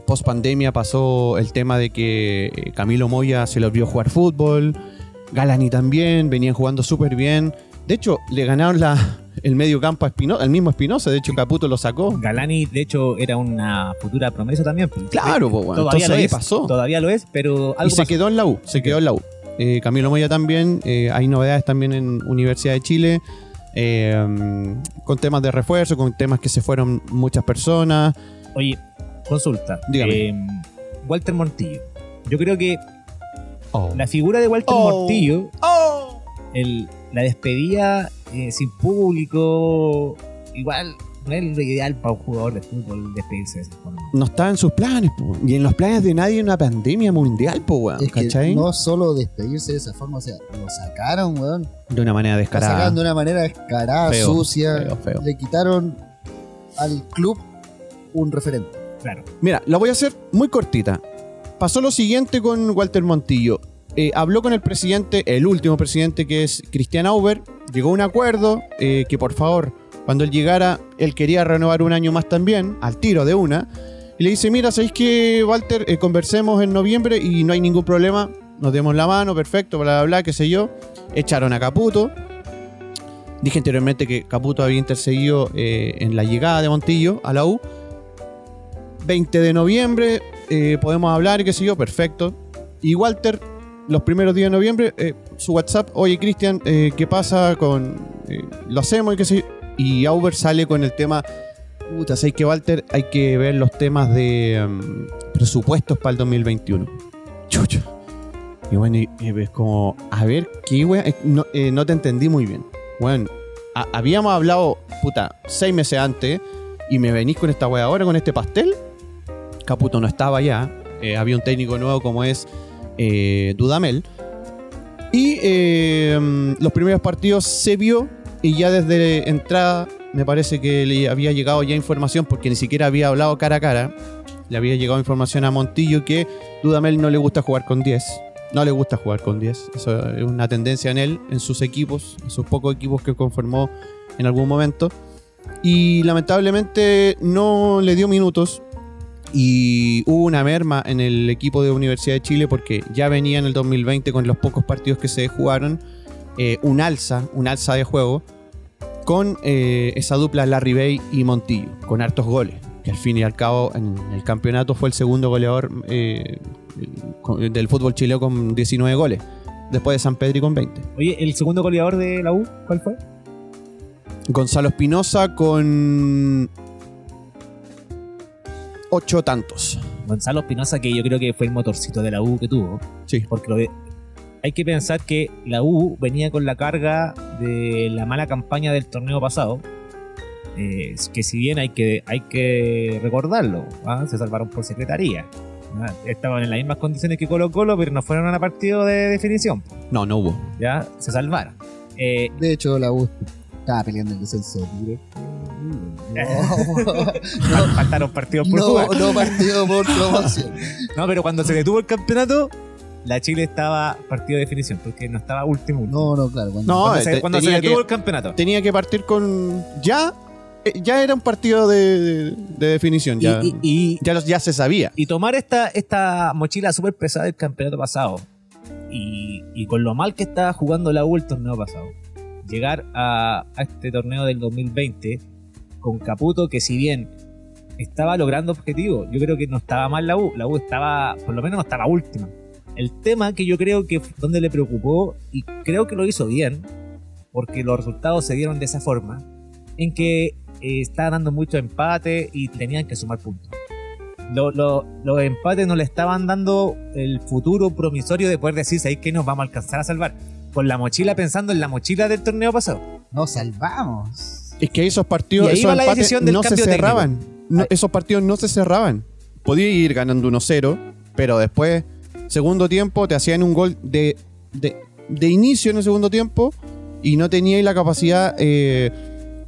post pandemia pasó el tema de que eh, Camilo Moya se lo vio jugar fútbol. Galani también, venían jugando súper bien. De hecho, le ganaron la, el medio campo a Espinosa, el mismo Espinosa. De hecho, Caputo lo sacó. Galani, de hecho, era una futura promesa también. Claro, bueno. todavía Entonces lo es. pasó. Todavía lo es, pero Y algo se pasó. quedó en la U, se quedó en la U. Eh, Camilo Moya también, eh, hay novedades también en Universidad de Chile, eh, con temas de refuerzo, con temas que se fueron muchas personas. Oye, consulta. Dígame. Eh, Walter Montillo. Yo creo que Oh. la figura de Walter Oh. Montillo, el- la despedida eh, sin público, igual no es lo ideal para un jugador de fútbol despedirse de esa forma. No estaba en sus planes, po. y en los planes de nadie una pandemia mundial, po, weón, Es que ¿cachai? no solo despedirse de esa forma, o sea, lo sacaron, weón. De una manera Lo descarada. sacaron de una manera descarada, Feo, sucia. feo, feo. Le quitaron al club un referente. Claro. Mira, la voy a hacer muy cortita. Pasó lo siguiente con Walter Montillo. Eh, habló con el presidente, el último presidente que es Cristian Auber. Llegó a un acuerdo eh, que por favor, cuando él llegara, él quería renovar un año más también, al tiro de una. Y le dice, mira, ¿sabéis que Walter? Eh, conversemos en noviembre y no hay ningún problema. Nos demos la mano, perfecto, bla, bla, bla, qué sé yo. Echaron a Caputo. Dije anteriormente que Caputo había intercedido eh, en la llegada de Montillo a la U. 20 de noviembre, eh, podemos hablar qué sé yo, perfecto. Y Walter, los primeros días de noviembre, su WhatsApp, oye Cristian, ¿qué pasa con... lo hacemos y qué sé yo? Y Auber sale con el tema, puta, ¿sabes que Walter? Hay que ver los temas de mm, presupuestos para el 2021. Chucha. Y bueno, y, ves como, a ver, ¿qué? Eh, No, eh, no te entendí muy bien. Bueno, ha- habíamos hablado, puta, seis meses antes y me venís con esta wea ahora, con este pastel. Caputo no estaba ya. eh, había un técnico nuevo como es Dudamel. Y mm, los primeros partidos se vio y ya desde entrada me parece que le había llegado ya información porque ni siquiera había hablado cara a cara. Le había llegado información a Montillo que Dudamel no le gusta jugar con 10. No le gusta jugar con 10. Eso es una tendencia en él, en sus equipos, en sus pocos equipos que conformó en algún momento. Y lamentablemente no le dio minutos Y hubo una merma en el equipo de Universidad de Chile porque ya venía en el 2020 con los pocos partidos que se jugaron, eh, un alza, un alza de juego con eh, esa dupla Larry Bay y Montillo, con hartos goles. Que al fin y al cabo en el campeonato fue el segundo goleador eh, del fútbol chileno con 19 goles, después de San Pedro y con 20. Oye, ¿el segundo goleador de la U cuál fue? Gonzalo Espinosa con ocho tantos. Gonzalo Espinosa, que yo creo que fue el motorcito de la U que tuvo. Sí. Porque hay que pensar que la U venía con la carga de la mala campaña del torneo pasado. eh, que si bien hay que, hay que recordarlo, ¿ah? se salvaron por secretaría. ¿ah? Estaban en las mismas condiciones que Colo Colo, pero no fueron a partido de definición. No, no hubo. Ya se salvaron. Eh, De hecho, la U estaba peleando el descenso. libre. fal- faltaron partidos por No, jugar. no, no partido por promoción. No, pero cuando se detuvo el campeonato, la Chile estaba partido de definición, porque no estaba último. último. No, no, claro. cuando- No, cuando eh, se, cuando detuvo que- el campeonato. Tenía que partir con. Ya. eh, Ya era un partido de, de- de definición. Ya, Y, y- ya, los- ya se sabía. y tomar esta, esta mochila súper pesada del campeonato pasado y, y con lo mal que estaba jugando la U el torneo pasado, llegar a, a este torneo del 2020 con Caputo que si bien estaba logrando objetivos, yo creo que no estaba mal la U, la U estaba, por lo menos no estaba última. El tema que yo creo que fue donde le preocupó y creo que lo hizo bien, porque los resultados se dieron de esa forma, en que eh, estaba dando mucho empate y tenían que sumar puntos. Lo- lo- los empates no le estaban dando el futuro promisorio de poder decir, ¿sabéis que nos vamos a alcanzar a salvar? Con la mochila pensando en la mochila del torneo pasado. Nos salvamos. Es que esos partidos Y ahí esos va la empates decisión del no se cerraban. No, esos partidos no se cerraban. Podía ir ganando 1-0, pero después, segundo tiempo, te hacían un gol de, de, inicio en el segundo tiempo y no teníais la capacidad, eh,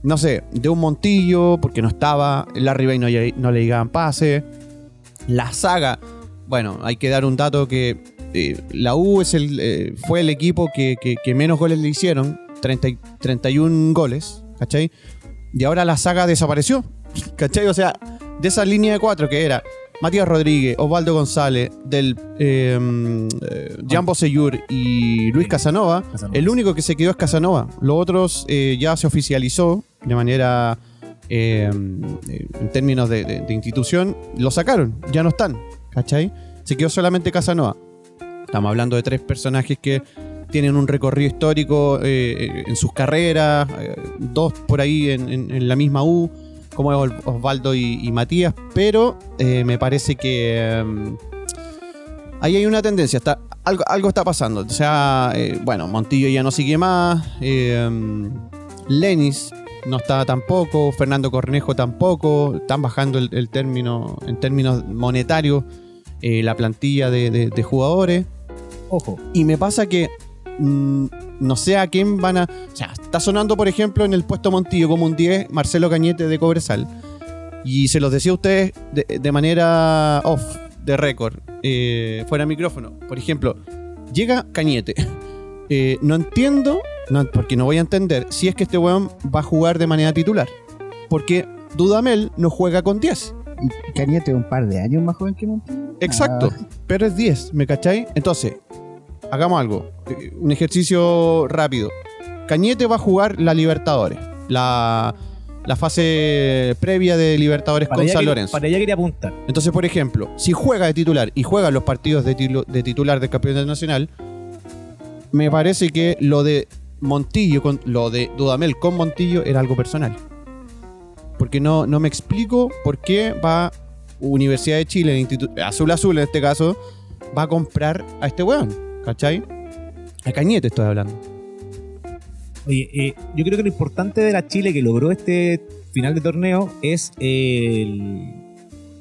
no sé, de un Montillo, porque no estaba, Larry Bay no, no le llegaban pases. La saga, bueno, hay que dar un dato que eh, la U es el, eh, fue el equipo que, menos goles le hicieron, 30 y- 31 goles, ¿cachai? Y ahora la saga desapareció, ¿cachai? O sea, de esa línea de cuatro que era Matías Rodríguez, Osvaldo González, del eh, eh, Jambo Seyur y Luis Casanova, Casanova. el único que se quedó es Casanova. Los otros eh, ya se oficializó de manera, eh, eh, en términos de, de- de institución, lo sacaron, ya no están, ¿cachai? Se quedó solamente Casanova. Estamos hablando de tres personajes que tienen un recorrido histórico eh, en sus carreras, dos por ahí en, en- en la misma U, como es Os- Osvaldo y, y Matías, pero eh, me parece que eh, ahí hay una tendencia, está, algo, algo está pasando. O sea, eh, bueno, Montillo ya no sigue más, eh, Lenis no está tampoco, Fernando Cornejo tampoco, están bajando el, el término, en términos monetarios eh, la plantilla de- de- de jugadores. Ojo, Y me pasa que mm, no sé a quién van a. O sea, está sonando, por ejemplo, en el puesto Montillo como un 10 Marcelo Cañete de Cobresal. Y se los decía a ustedes de, de manera off, de récord, eh, fuera de micrófono. Por ejemplo, llega Cañete. Eh, no entiendo, no, porque no voy a entender, si es que este weón va a jugar de manera titular. Porque Dudamel no juega con 10. Y Cañete es un par de años más joven que Montillo. Exacto, Ah, pero es 10, ¿me cacháis? Entonces, hagamos algo, un ejercicio rápido. Cañete va a jugar la Libertadores, la, la fase previa de Libertadores para con San quería, Lorenzo. para allá quería apuntar. Entonces, por ejemplo, si juega de titular y juega los partidos de, tilo- de titular del campeonato nacional, me parece que lo de Montillo, con, lo de Dudamel con Montillo era algo personal. Porque no, no me explico por qué va Universidad de Chile, Instituto- Azul Azul en este caso, va a comprar a este weón. ¿Cachai? A Cañete estoy hablando. Oye, eh, yo creo que lo importante de la Chile que logró este final de torneo es el,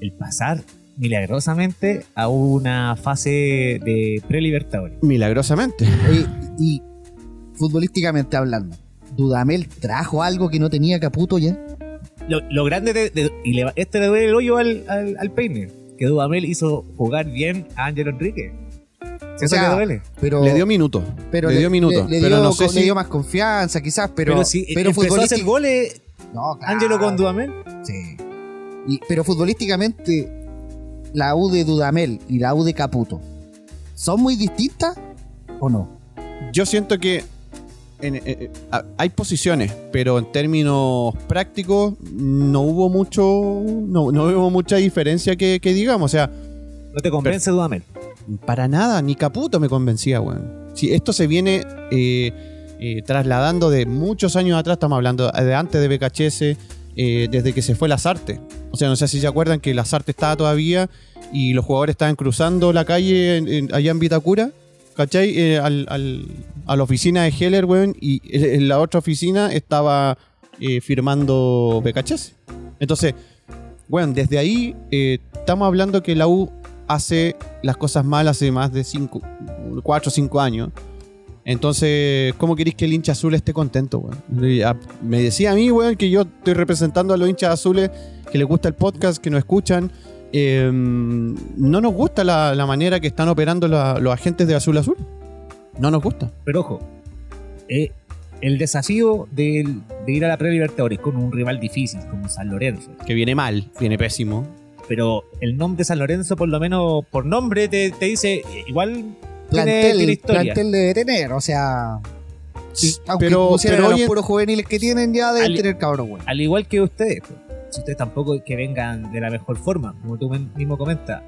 el pasar milagrosamente a una fase de pre-libertadores. Milagrosamente. Oye, y futbolísticamente hablando, ¿Dudamel trajo algo que no tenía Caputo ya? Lo, lo grande de, de- y le, este le duele el hoyo al, al, al peine, que Dudamel hizo jugar bien a Ángel Enrique. O sea, le duele. Pero, Le dio minutos. pero le dio minutos. le- le pero dio no sé con- le si. dio más confianza, quizás, pero, Pero, si pero empezó a hacer futbolístic- goles No, claro. Ángelo con Dudamel. Sí. Y- pero futbolísticamente, la U de Dudamel y la U de Caputo, ¿son muy distintas o no? Yo siento que en- eh, eh, hay posiciones, pero en términos prácticos no hubo mucho, no, no hubo mucha diferencia que, que digamos. O sea, ¿No te convence Dudamel? Para nada, ni Caputo me convencía, weón. Si esto se viene eh, eh, trasladando de muchos años atrás, estamos hablando de antes de BKHS, eh, desde que se fue Lazarte. O sea, no sé si se acuerdan que Lazarte estaba todavía y los jugadores estaban cruzando la calle en- allá en Vitacura, ¿cachai? Al- al- a la oficina de Heller, weón, y en la otra oficina estaba firmando BKHS. Entonces, bueno, desde ahí estamos hablando que la U hace las cosas mal hace más de 4 o 5 años. Entonces, ¿cómo queréis que el hincha azul esté contento, weón? Ah, Me decía a mí, weón, que yo estoy representando a los hinchas azules que les gusta el podcast, que nos escuchan. Eh, no nos gusta la, la manera que están operando la- los agentes de Azul Azul. No nos gusta. Pero ojo, eh, el desafío del- de, ir a la pre-Libertadores con un rival difícil como San Lorenzo. Que viene mal, viene pésimo. Pero el nombre de San Lorenzo, por lo menos por nombre, te, te dice, igual tiene, Plantel, tiene historia. plantel debe tener, o sea, aunque pero, pero los en- puros juveniles que tienen, ya deben tener cabros buenos. Al igual que ustedes, pues, si ustedes tampoco que vengan de la mejor forma, como tú mismo comentas,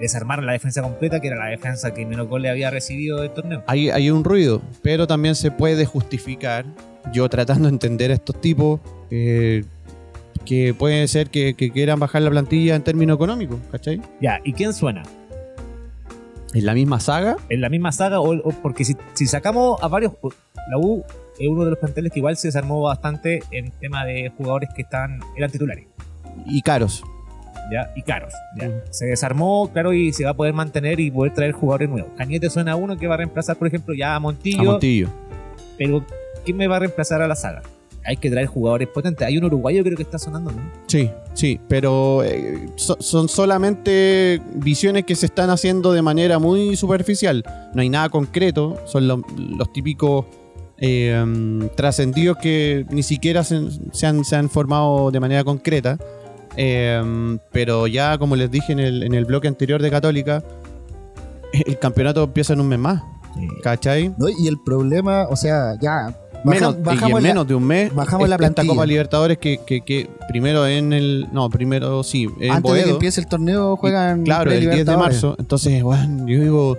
desarmaron la defensa completa, que era la defensa que menos goles había recibido del torneo. hay, hay un ruido, pero también se puede justificar, yo tratando de entender a estos tipos, eh, que puede ser que, que quieran bajar la plantilla en términos económicos, ¿cachai? Ya, ¿y quién suena? En la misma saga, ¿En la misma saga? O, o- porque si, si sacamos a varios... La U es uno de los planteles que igual se desarmó bastante en tema de jugadores que están eran titulares. y caros. ¿ya? Y caros. ¿ya? Mm. Se desarmó, claro, y se va a poder mantener y poder traer jugadores nuevos. Cañete suena a uno que va a reemplazar, por ejemplo, ya a Montillo, A Montillo. pero ¿quién me va a reemplazar a la saga? Hay que traer jugadores potentes. Hay un uruguayo creo que está sonando, ¿no? Sí, sí, pero eh, so- son solamente visiones que se están haciendo de manera muy superficial. No hay nada concreto, son lo- los típicos eh, trascendidos que ni siquiera se, se han, se han formado de manera concreta. Eh, pero ya, como les dije en el, en el bloque anterior de Católica, el campeonato empieza en un mes más. ¿Cachai? ¿no? Y el problema, o sea, ya. Menos, bajamos en la- menos de un mes bajamos la esta plantilla. Copa Libertadores que, que, que primero en el no primero sí en antes de que Boedo. empiece el torneo juegan. Claro, el 10 de marzo. Entonces, bueno, yo digo,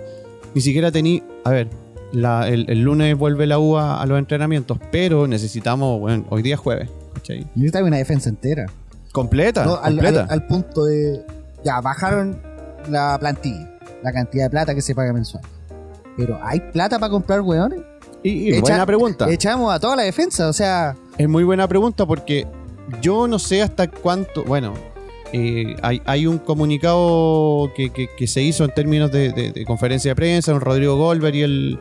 ni siquiera tení. A ver, la- el, el lunes vuelve la U a, los entrenamientos, pero necesitamos, bueno, hoy día es jueves. ¿cachai? Necesita una defensa entera. Completa, No, al, completa. al- al punto de. Ya, bajaron la plantilla, la cantidad de plata que se paga mensual. Pero ¿hay plata para comprar weones? Y, y echa- buena pregunta. Echamos a toda la defensa, o sea. Es muy buena pregunta porque yo no sé hasta cuánto. Bueno, eh, hay, hay un comunicado que, que- que se hizo en términos de, de- de conferencia de prensa, con Rodrigo Goldberg y el,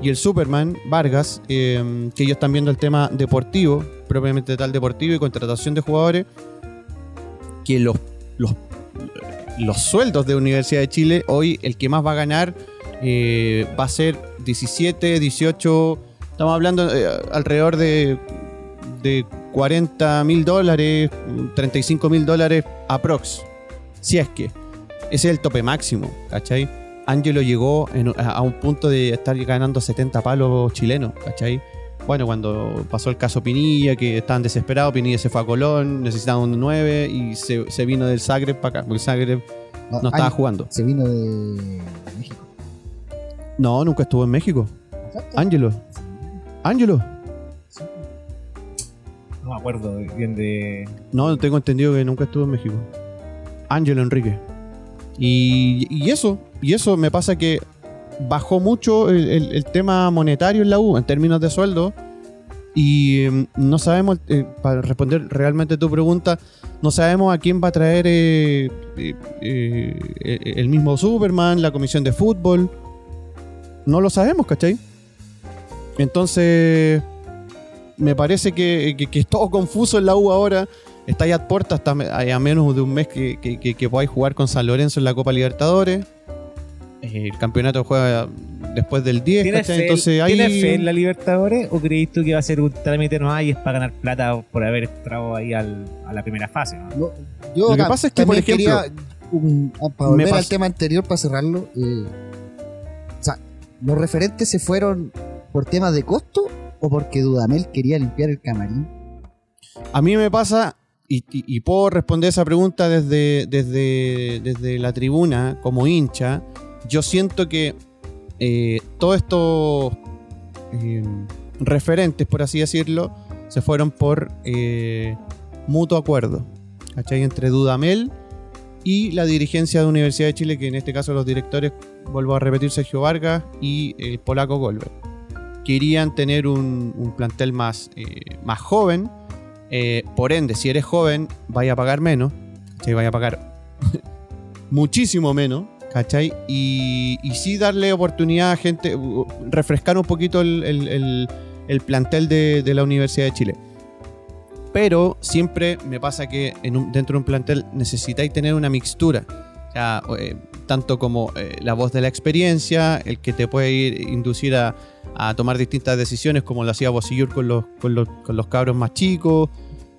y el Superman Vargas, eh, que ellos están viendo el tema deportivo, propiamente tal deportivo y contratación de jugadores, que los, los, los sueldos de Universidad de Chile, hoy el que más va a ganar eh, va a ser 17, 18, estamos hablando eh, alrededor de, de 40 mil dólares, 35 mil dólares aprox. Si es que. Ese es el tope máximo, ¿cachai? Angelo llegó en- a, un punto de estar ganando 70 palos chilenos, ¿cachai? Bueno, cuando pasó el caso Pinilla, que estaban desesperados, Pinilla se fue a Colón, necesitaban un 9 y se, se vino del Zagreb para acá, porque el Zagreb no estaba Ay, jugando. Se vino de México. No, nunca estuvo en México. Angelo. Angelo. No me acuerdo bien de. No, tengo entendido que nunca estuvo en México. Ángelo Enrique. Y, y eso, y eso me pasa que bajó mucho el, el- el tema monetario en la U en términos de sueldo. Y mm, no sabemos, eh, para responder realmente tu pregunta, no sabemos a quién va a traer eh, eh, eh, el mismo Superman, la comisión de fútbol. No lo sabemos, ¿cachai? Entonces, me parece que, que- que es todo confuso en la U ahora. Está ya a puertas, está a menos de un mes que, que, que, que podáis jugar con San Lorenzo en la Copa Libertadores. Eh, el campeonato juega después del 10, ¿Tienes ¿cachai? fe, Entonces ahí. ¿tienes fe en la Libertadores o creéis tú que va a ser un trámite no hay es para ganar plata por haber entrado ahí al- a la primera fase? ¿no? No, yo Lo que pasa es que, por ejemplo- quería- un- para volver Me al tema anterior, para cerrarlo, eh, ¿los referentes se fueron por temas de costo o porque Dudamel quería limpiar el camarín? A mí me pasa, y, puedo responder esa pregunta desde, desde, desde la tribuna como hincha, yo siento que eh, todos estos eh, referentes, por así decirlo, se fueron por eh, mutuo acuerdo, ¿cachai? Entre Dudamel y la dirigencia de Universidad de Chile, que en este caso los directores, vuelvo a repetir, Sergio Vargas y el polaco Goldberg. Querían tener un, plantel más, eh, más joven, eh, por ende, si eres joven, vaya a pagar menos, ¿cachai? Vaya a pagar muchísimo menos, ¿cachai? Y, y sí darle oportunidad a gente, refrescar un poquito el, el- el- el plantel de, la Universidad de Chile. Pero siempre me pasa que dentro de un plantel necesitáis tener una mixtura. Eh, tanto como eh, la voz de la experiencia, el que te puede ir, inducir a, tomar distintas decisiones, como lo hacía Bosillur con los, con, cabros más chicos,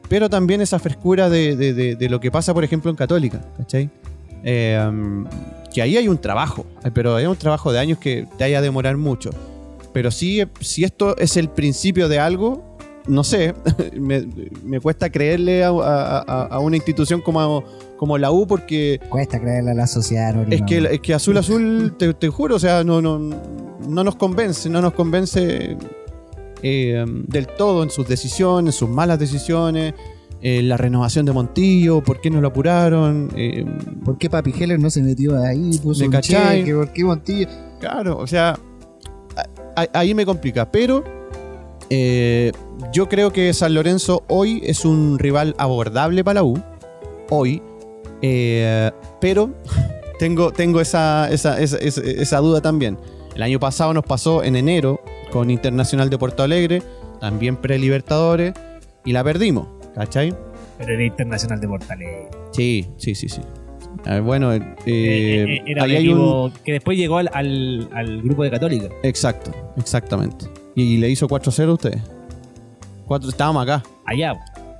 pero también esa frescura de, lo que pasa, por ejemplo, en Católica, ¿cachai? Um, que ahí hay un trabajo, pero hay un trabajo de años que te haya demorar mucho. Pero sí, si esto es el principio de algo, no sé, me, me cuesta creerle a, a- a- a una institución como, como la U porque Cuesta creerle a la sociedad anónima. es que, es que Azul Azul, te, te juro, o sea, no, no, no nos convence, no nos convence eh, del todo en sus decisiones, sus malas decisiones, eh, la renovación de Montillo, por qué no lo apuraron. eh, ¿Por qué Papi Heller no se metió ahí? Puso ¿Me un cheque, ¿Por qué Montillo? claro, o sea, a- a- ahí me complica, pero eh, yo creo que San Lorenzo hoy es un rival abordable para la U, hoy, eh, pero tengo, tengo esa, esa, esa, duda también. El año pasado nos pasó en enero con Internacional de Porto Alegre, también pre-Libertadores, y la perdimos, ¿cachai? Pero era internacional de Portalegre. Sí, sí, sí, sí. Ver, bueno, eh, Eh, era un ahí hay un, que después llegó al, al- al grupo de Católica. Exacto, exactamente. ¿Y le hizo 4-0 a ustedes? Cuatro, estábamos acá. Allá,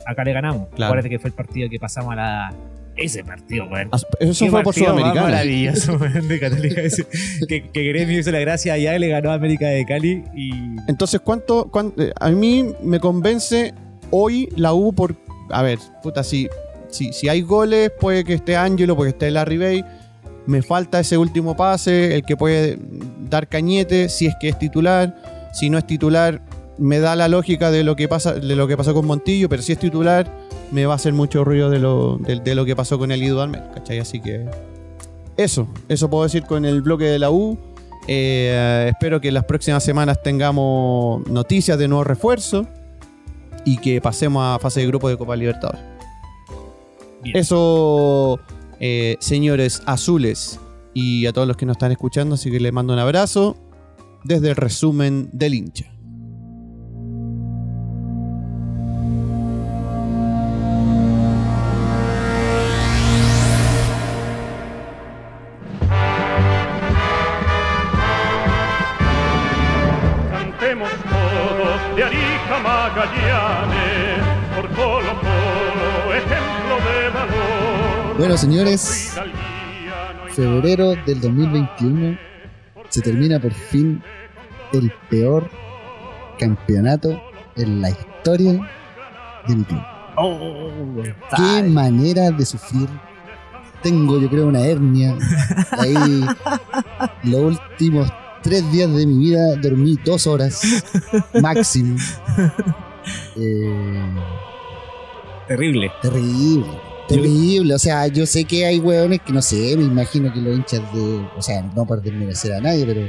acá le ganamos. Claro. Acuérdate que fue el partido que pasamos a la. Ese partido, weón. As- Eso fue por Sudamericana. Maravilloso, de Católica. ese. que, que Gremio hizo la gracia allá, le ganó a América de Cali y. Entonces, ¿cuánto, cuán- eh, A mí me convence hoy la U por. A ver, puta, si, si, si hay goles, puede que esté Ángelo, puede que esté Larry Bay. Me falta ese último pase, el que puede dar cañete, si es que es titular. Si no es titular, me da la lógica de lo que pasa, de lo que pasó con Montillo, pero si es titular, me va a hacer mucho ruido de lo, de, de lo que pasó con el Ido Almer, ¿cachai? Así que. Eso, eso puedo decir con el bloque de la U. Eh, espero que en las próximas semanas tengamos noticias de nuevos refuerzos y que pasemos a fase de grupo de Copa Libertadores. Bien. Eso, eh, señores azules y a todos los que nos están escuchando, así que les mando un abrazo desde el resumen del hincha. Cantemos todos de Arica Magallanes, por Colo Colo, ejemplo de valor. Bueno, señores, febrero del 2021 se termina por fin el peor campeonato en la historia de mi club. Oh, Qué manera de sufrir. Tengo, yo creo, una hernia. Ahí, los últimos tres días de mi vida dormí dos horas máximo. Eh, terrible. terrible, terrible. O sea, yo sé que hay hueones que no sé, me imagino que los hinchas de. O sea, no por desmerecer a nadie, pero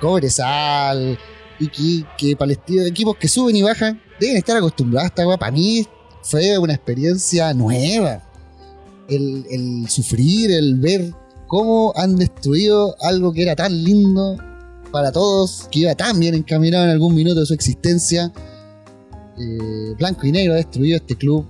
Cobresal, Iquique, Palestino, equipos que suben y bajan, deben estar acostumbrados a esta. Para mí fue una experiencia nueva. El, el sufrir, el ver cómo han destruido algo que era tan lindo para todos, que iba tan bien encaminado en algún minuto de su existencia. Eh, blanco y negro ha destruido este club.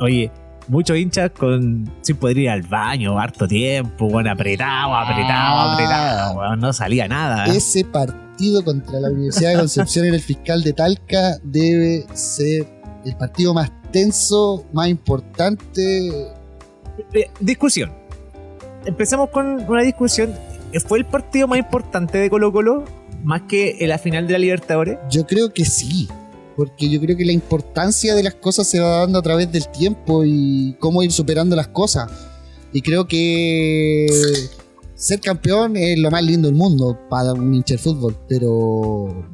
Oye, muchos hinchas con sin poder ir al baño harto tiempo, bueno, apretado, apretado, Ah. apretado, no salía nada. ¿eh? Ese partido contra la Universidad de Concepción en el fiscal de Talca debe ser el partido más tenso, más importante. Eh, discusión. empecemos con una discusión. ¿Fue el partido más importante de Colo Colo? Más que la final de la Libertadores. Yo creo que sí. Porque yo creo que la importancia de las cosas se va dando a través del tiempo y cómo ir superando las cosas. Y creo que ser campeón es lo más lindo del mundo para un hincha de fútbol. Pero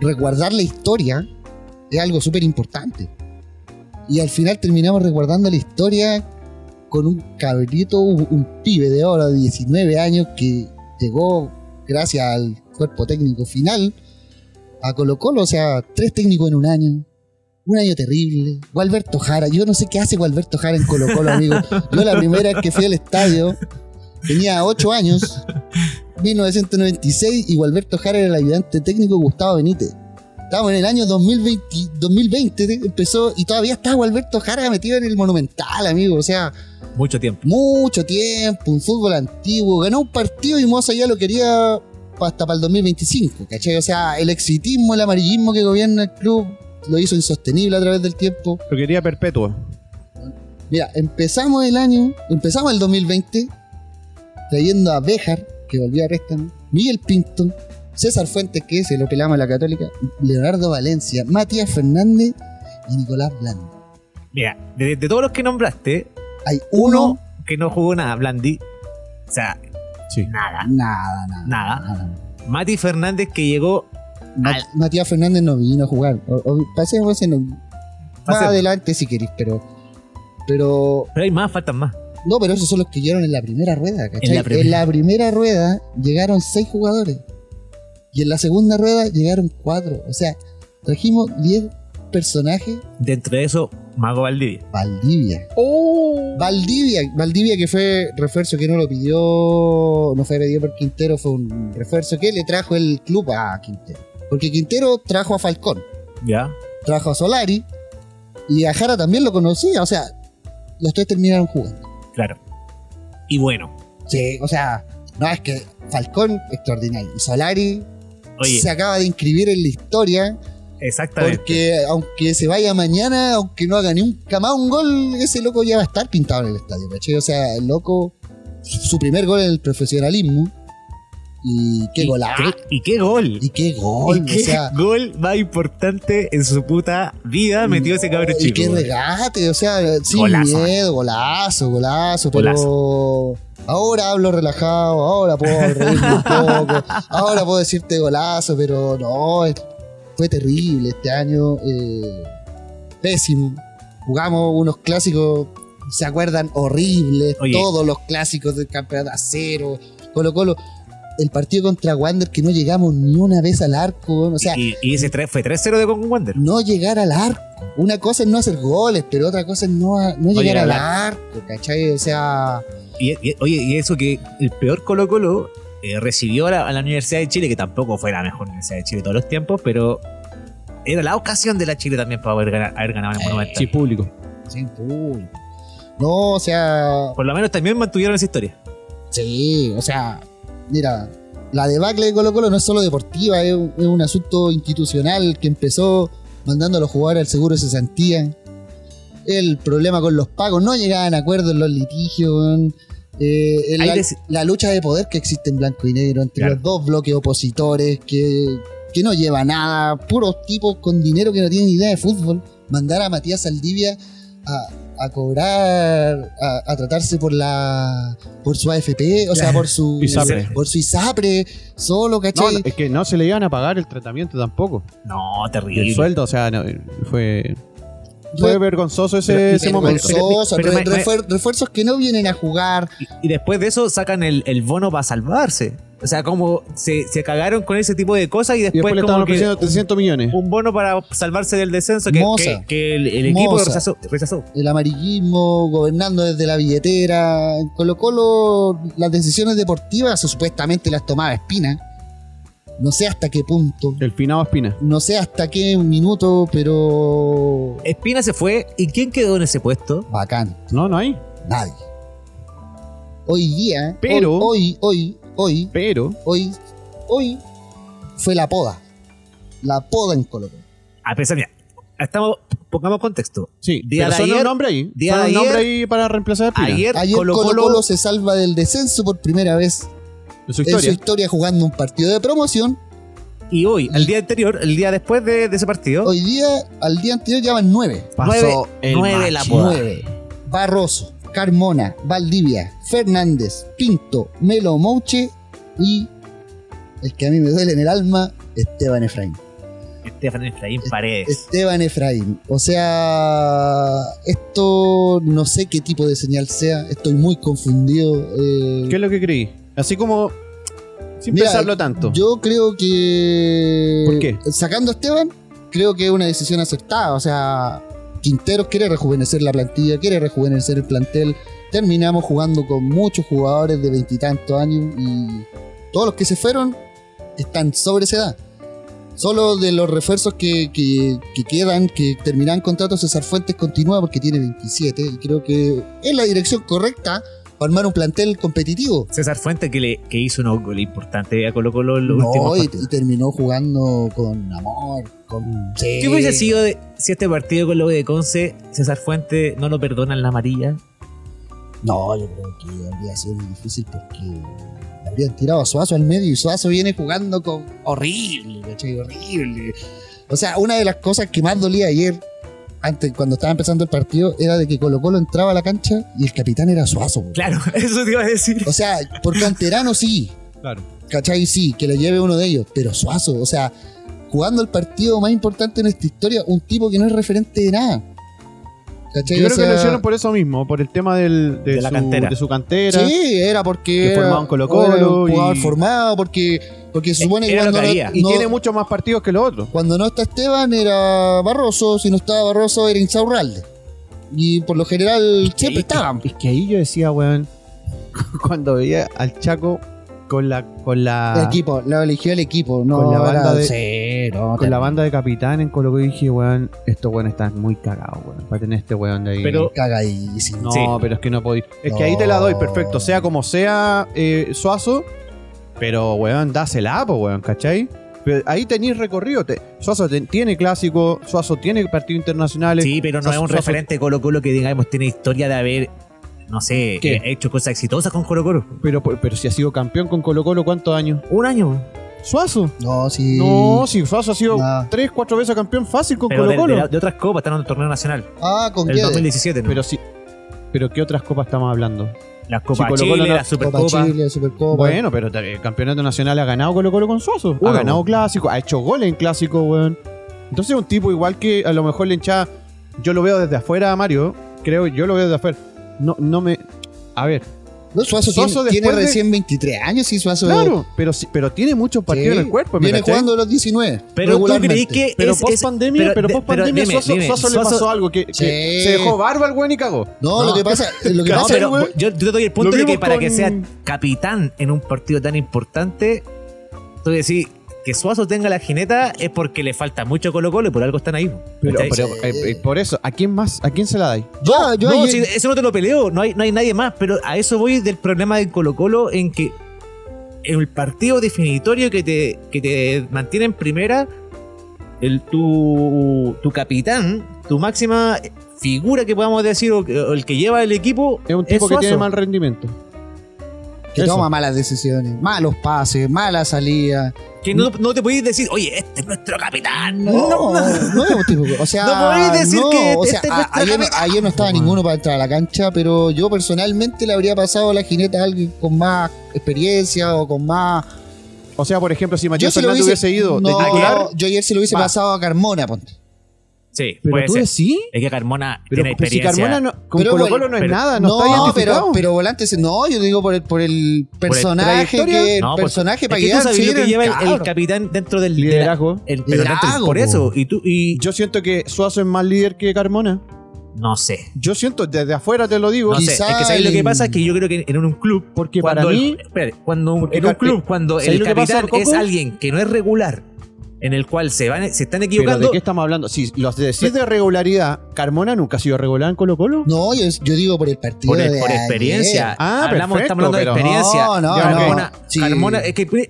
resguardar la historia es algo súper importante. Y al final terminamos resguardando la historia con un cabrito, un, un pibe de ahora de 19 años que llegó gracias al cuerpo técnico final a Colo Colo, o sea, tres técnicos en un año. Un año terrible. Gualberto Jara, yo no sé qué hace Gualberto Jara en Colo Colo, amigo. Yo la primera vez que fui al estadio tenía 8 años, 1996, y Gualberto Jara era el ayudante técnico de Gustavo Benítez. Estábamos en el año 2020, 2020 empezó y todavía estaba Alberto Jara metido en el Monumental, amigo. O sea, Mucho tiempo. mucho tiempo, un fútbol antiguo. Ganó un partido y Moza ya lo quería hasta para el 2025, ¿cachai? O sea, el exitismo, el amarillismo que gobierna el club lo hizo insostenible a través del tiempo. Lo quería perpetuo. Mira, empezamos el año, empezamos el 2020 trayendo a Béjar, que volvió a préstamo, Miguel Pinto, César Fuentes, que se lo pelamos a la Católica, Leonardo Valencia, Matías Fernández y Nicolás Blandi. Mira, de, de todos los que nombraste, Hay uno uno, que no jugó nada, Blandi. O sea, Sí. nada. nada, nada. Nada. Mati Fernández que llegó Ma- Al- Matías Fernández no vino a jugar. O, o, pase, pase, no. Más adelante si queréis, pero. Pero. Pero hay más, faltan más. No, pero esos son los que llegaron en la primera rueda, ¿cachai? En la primera. primera rueda llegaron seis jugadores. Y en la segunda rueda llegaron cuatro. O sea, trajimos 10 personajes. Dentro de eso, Mago Valdivia. Valdivia. Valdivia. Valdivia que fue refuerzo que no lo pidió. No fue pedido por Quintero, fue un refuerzo que le trajo el club a Quintero. Porque Quintero trajo a Falcón. ¿Ya? trajo a Solari y a Jara también lo conocía, o sea, los tres terminaron jugando. Claro. Y bueno, Sí, o sea, no es que Falcón extraordinario y Solari oye, se acaba de inscribir en la historia exactamente. porque aunque se vaya mañana, aunque no haga ni un más un gol, ese loco ya va a estar pintado en el estadio, ¿cachai? O sea, el loco, su primer gol en el profesionalismo y qué Y golazo. qué- Y qué gol. Y qué gol, Y qué o sea, gol más importante en su puta vida metió ese cabrón Y chico. qué weón. regate, o sea, sin Golazo, miedo, golazo, golazo, pero ahora hablo relajado, ahora puedo reírme un poco, ahora puedo decirte golazo, pero no, fue terrible este año, eh, pésimo. Jugamos unos clásicos, ¿se acuerdan? Horribles, Oye. todos los clásicos del campeonato a cero, Colo Colo. El partido contra Wander que no llegamos ni una vez al arco, o sea, y, y ese tres, fue 3-0 de Con Wander. no llegar al arco. Una cosa es no hacer goles, pero otra cosa es no, no llegar llegar al arco, ¿cachai? O sea, Y, y- oye, y eso que el peor Colo Colo eh, recibió a la, a la Universidad de Chile, que tampoco fue la mejor Universidad de Chile de todos los tiempos, pero era la ocasión de la Chile también para haber, ganar- haber ganado en el Monumental. Sí, público. sin público. No, o sea, Por lo menos también mantuvieron esa historia. sí, o sea, mira, la debacle de Colo Colo no es solo deportiva, es un, es un asunto institucional que empezó mandando a los jugadores al seguro de cesantía. El problema con los pagos, no llegaban a acuerdos en los litigios. Eh, la, des- la lucha de poder que existe en blanco y negro entre Claro. los dos bloques opositores que, que no lleva nada, puros tipos con dinero que no tienen idea de fútbol. Mandar a Matías Saldivia a, a cobrar, a, a tratarse por la por su AFP, o sea, por su ISAPRE. por su ISAPRE, solo, ¿cachai? no, es que no se le iban a pagar el tratamiento tampoco. No, terrible. el sueldo, o sea, no, fue, fue Re- vergonzoso ese, Pero- ese momento. vergonzoso, pero- re- pero- refuer- refuerzos que no vienen a jugar. Y, y después de eso sacan el, el bono para salvarse. O sea, como se, se cagaron con ese tipo de cosas y Y después, después le como estaban que ofreciendo 300 millones. un bono para salvarse del descenso que, Moza. que- que el, el equipo rechazó, rechazó. el amarillismo, gobernando desde la billetera. En Colo Colo, las decisiones deportivas supuestamente las tomaba Espina. No sé hasta qué punto, El finado Espina. no sé hasta qué minuto, pero Espina se fue. ¿Y quién quedó en ese puesto? bacán, No, no hay. nadie. Hoy día, Pero- hoy, hoy, hoy, Pero hoy, hoy fue la poda. La poda en Colo Colo. A pesar, mira, estamos, pongamos contexto. Sí, Día pero de son ayer- un nombre ahí. día de un nombre ayer- ahí para reemplazar a Pina. Ayer, Ayer Colo Colo Colo, Colo se salva del descenso por primera vez su en su historia. jugando un partido de promoción. y hoy, el día anterior, el día después de, de ese partido, Hoy día, al día anterior ya van nueve. nueve, el nueve la poda. Nueve. Barroso, Carmona, Valdivia, Fernández, Pinto, Melo Mouche y el que a mí me duele en el alma, Esteban Efraín. Estefan Efraín Paredes. Esteban Efraín. O sea, esto no sé qué tipo de señal sea. Estoy muy confundido. eh, ¿Qué es lo que creí? Así como sin Mira, pensarlo tanto. Yo creo que. ¿Por qué? Sacando a Esteban, creo que es una decisión acertada. O sea, Quinteros quiere rejuvenecer la plantilla, quiere rejuvenecer el plantel. Terminamos jugando con muchos jugadores de veintitantos años y todos los que se fueron están sobre esa edad. Solo de los refuerzos que, que- que quedan, que terminan contrato, César Fuentes continúa porque tiene 27 y creo que es la dirección correcta para armar un plantel competitivo. César Fuente que, le, que hizo un gol importante a Colo Colo en los No, últimos y, partidos. y terminó jugando con amor, con... Sí. ¿Qué hubiese sido de- si este partido con lo de Conce, César Fuente no lo perdonan la amarilla? No, yo creo que habría sido muy difícil porque habrían tirado a Suazo al medio y Suazo viene jugando con horrible, ¿cachai? Horrible. O sea, una de las cosas que más dolía ayer, antes cuando estaba empezando el partido, era de que Colo Colo entraba a la cancha y el capitán era Suazo. Claro, eso te iba a decir. O sea, por canterano sí, Claro. ¿cachai? Sí, que le lleve uno de ellos, pero Suazo, o sea, jugando el partido más importante en esta historia, un tipo que no es referente de nada. ¿Cachai? Yo O creo que lo hicieron por eso mismo, por el tema del, de, De la su, cantera. de su cantera. Sí, era porque Que era, formaba un era un jugador y- formado, porque, porque se supone que Era lo cuando, no. Y tiene muchos más partidos que los otros. cuando no está Esteban era Barroso, si no estaba Barroso era Insaurralde. Y por lo general siempre estaban. Es que ahí yo decía, weón, cuando veía al Chaco con la con El la equipo, lo eligió el equipo, no Con la banda era- de- Sí, no, con la banda de capitán en Colo Colo y dije, weón, estos weón están muy cagados, weón, para tener este weón de ahí. Pero- cagadísimo. no, Sí. pero es que no podéis. Es que ahí te la doy, perfecto. Sea como sea eh, Suazo, pero weón, dásela, po, weón, ¿cachai? Pero ahí tenéis recorrido. Te- Suazo te- tiene clásico, Suazo tiene partidos internacionales. Sí, pero no Suazo- es un Suazo- referente Colo Colo que digamos tiene historia de haber, no sé, ¿Qué? eh, hecho cosas exitosas con Colo Colo. Pero, pero si ha sido campeón con Colo Colo, ¿cuántos años? Un año. ¿Suazo? No, sí. No, si Suazo ha sido Nah. tres, cuatro veces campeón fácil con Pero Colo de, Colo. de la- de otras copas, están en el torneo nacional. Ah, ¿con El qué? 2017, ¿no? Pero sí. Pero ¿qué otras copas estamos hablando? las Copas Colo Chile, no- la Supercopa. Copa Chile, Supercopa. Bueno, pero el campeonato nacional ha ganado Colo Colo con Suazo. Uno, ha ganado clásico, ha hecho goles en clásico, weón. Entonces un tipo igual que a lo mejor le hinchaba. Yo lo veo desde afuera, Mario. Creo, yo lo veo desde afuera. No, no me. A ver, No, Suazo, Suazo tiene, tiene después de- recién 23 años y Suazo. claro, pero, sí- pero tiene muchos partidos Sí, en el cuerpo, ¿me Viene cachai? jugando a los 19. Pero tú creí que Pero es- post pandemia, pero, post pandemia dime, Suazo, dime, Suazo le Suazo- pasó algo que, que Sí. se dejó barba el weón y cagó. No, lo que pasa, lo que No, pasa pero güey. yo, yo te doy el punto de que para con- que sea capitán en un partido tan importante, tú decís que Suazo tenga la jineta es porque le falta mucho Colo Colo y por algo están ahí. Pero, pero, eh, eh, por eso, ¿a quién más? ¿A quién se la dais? Yo, yo no, si eso no te lo peleo, no hay, no hay nadie más, pero a eso voy del problema de Colo Colo en que en el partido definitorio que te, que te mantiene en primera, el, tu, tu capitán, tu máxima figura que podamos decir, o, el que lleva el equipo, Es un tipo que Suazo. tiene mal rendimiento. que Eso. toma malas decisiones, malos pases, mala salida. Que no, no te podéis decir, oye, este es nuestro capitán. No, no, es un tipo. O sea, No podéis decir no, que o sea, este es a- nuestro ayer, no- capitán. ayer no estaba ninguno para entrar a la cancha, pero yo personalmente le habría pasado la jineta a alguien con más experiencia o con más. O sea, por ejemplo, si Matías se lo Fernández hubiese ido de no, titular. yo ayer se lo hubiese Va. pasado a Carmona, ponte. Sí, Pero puede tú ser. decís. Es que Carmona Pero, tiene pero si experiencia. Carmona no, con Pero Colo Colo no es pero- nada, no, está No, identificado. pero, pero volante, se- no, yo digo por el, por el personaje que el No, pues, personaje es para que tú sabes sí, lo que lleva el, el capitán dentro del de la- Liderazgo. el, pero dentro- Liderazgo, por po. eso. Y tú, y Yo siento que Suazo es más líder que Carmona. no sé. Yo siento, desde afuera te lo digo. No sé, es que ¿sabes lo que el- pasa? Es que yo creo que en un club. Porque cuando para el- mí- espérate, cuando en un club, cuando ¿sabes el capitán es alguien que no es regular, en el cual se van se están Pero equivocando. ¿de qué estamos hablando? Si los decís de regularidad, Carmona nunca ha sido regular en Colo Colo. No, yo, yo digo por el partido por, de por ayer. experiencia. Ah, Hablamos, perfecto, estamos hablando de pero- experiencia. No, no, Ya, no. Carmona, Sí. Carmona, es que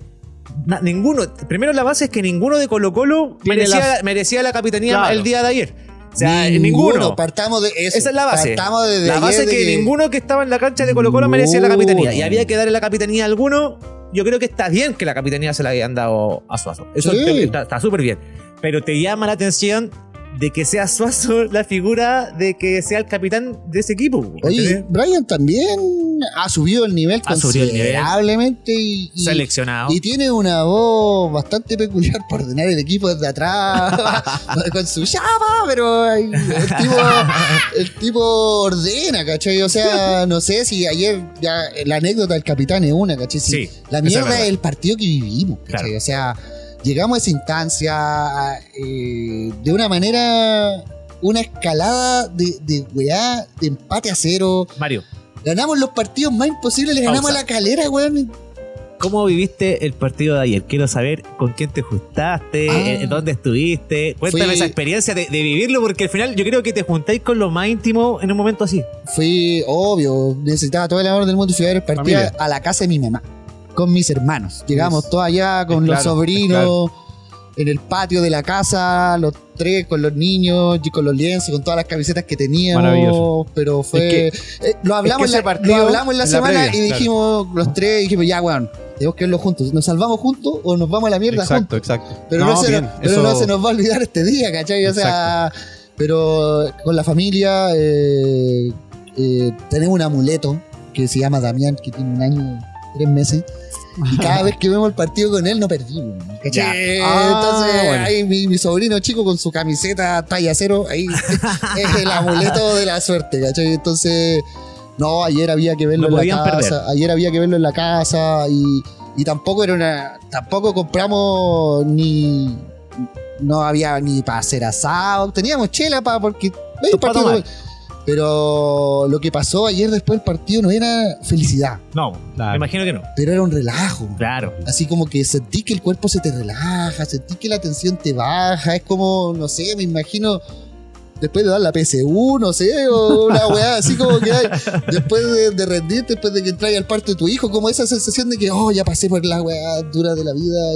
Na- ninguno. Primero la base es que ninguno de Colo Colo merecía, las- merecía la capitanía Claro. el día de ayer. O sea, ninguno. Partamos de eso. Esa es la base. Partamos desde la base es de que, ninguno que estaba en la cancha de Colo Colo merecía la capitanía. Y había que darle la capitanía a alguno. Yo creo que está bien que la capitanía se la hayan dado a Suazo. Eso Sí. está está súper bien. Pero te llama la atención de que sea Suazo la figura de que sea el capitán de ese equipo. Oye. Brian también ha subido el nivel Ha subido el nivel. considerablemente y, y- Seleccionado. y tiene una voz bastante peculiar por ordenar el equipo desde atrás con su llama, pero el tipo, el tipo ordena, ¿cachai? O sea, no sé si ayer ya la anécdota del capitán es una, ¿cachai? Si Sí, la mierda es, el partido que vivimos, ¿cachai? Claro. O sea, llegamos a esa instancia eh, de una manera, una escalada de, de weá, de empate a cero. Mario, Ganamos los partidos más imposibles, le ganamos a la calera, weón. ¿cómo viviste el partido de ayer? Quiero saber con quién te juntaste, Ah. eh, dónde estuviste. Cuéntame Fui- esa experiencia de, de vivirlo, porque al final yo creo que te juntáis con lo más íntimo en un momento así. Fui obvio, necesitaba todo el amor del mundo y fui a ver el partido Familia. a la casa de mi mamá, con mis hermanos. Llegamos todos allá con los claro, sobrinos, en el patio de la casa, los tres con los niños y con los lienzos, con todas las camisetas que teníamos. Maravilloso. Pero fue. Es eh, lo, hablamos es que la, lo hablamos en la en la semana previa, y claro. dijimos, los tres, dijimos, ya, weón, tenemos que verlo juntos. ¿Nos salvamos juntos o nos vamos a la mierda Exacto, juntos? exacto. Pero, no, se, bien, nos, pero eso- no se nos va a olvidar este día, ¿cachai? O sea, pero con la familia eh, eh, tenemos un amuleto que se llama Damián, que tiene un año, tres meses. Y cada vez que vemos el partido con él, no perdimos. ¿cachai? Ah, Entonces, bueno. ahí mi, mi sobrino chico con su camiseta talla cero, ahí es el amuleto de la suerte, ¿cachai? Entonces, no, ayer había que verlo No en la casa. perder. Ayer había que verlo en la casa y, y tampoco era una. Tampoco compramos ni. No había ni para hacer asado. Teníamos chela para porque. hay un Pa' partido- tomar. Pero lo que pasó ayer después del partido no era felicidad, No, Claro. me imagino que no. pero era un relajo. Claro. Así como que sentí que el cuerpo se te relaja, sentí que la tensión te baja, es como, no sé, me imagino después de dar la PSU, no sé, o una weá así como que hay, después de, de rendirte, después de que entras al parto de tu hijo, como esa sensación de que, oh, ya pasé por la weá dura de la vida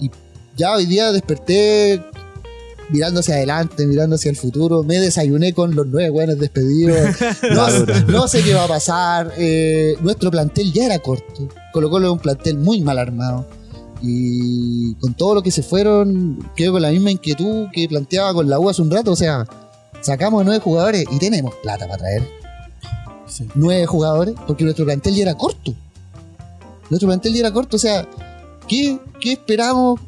y, y ya hoy día desperté mirando hacia adelante, mirando hacia el futuro, me desayuné con los nueve weones despedidos, no, no sé qué va a pasar. eh, nuestro plantel ya era corto. Colo Colo es un plantel muy mal armado. Y con todo lo que se fueron, quedo con la misma inquietud que planteaba con la U hace un rato. O sea, sacamos nueve jugadores y tenemos plata para traer. Sí. Nueve jugadores, porque nuestro plantel ya era corto. Nuestro plantel ya era corto. O sea, ¿qué, qué esperamos?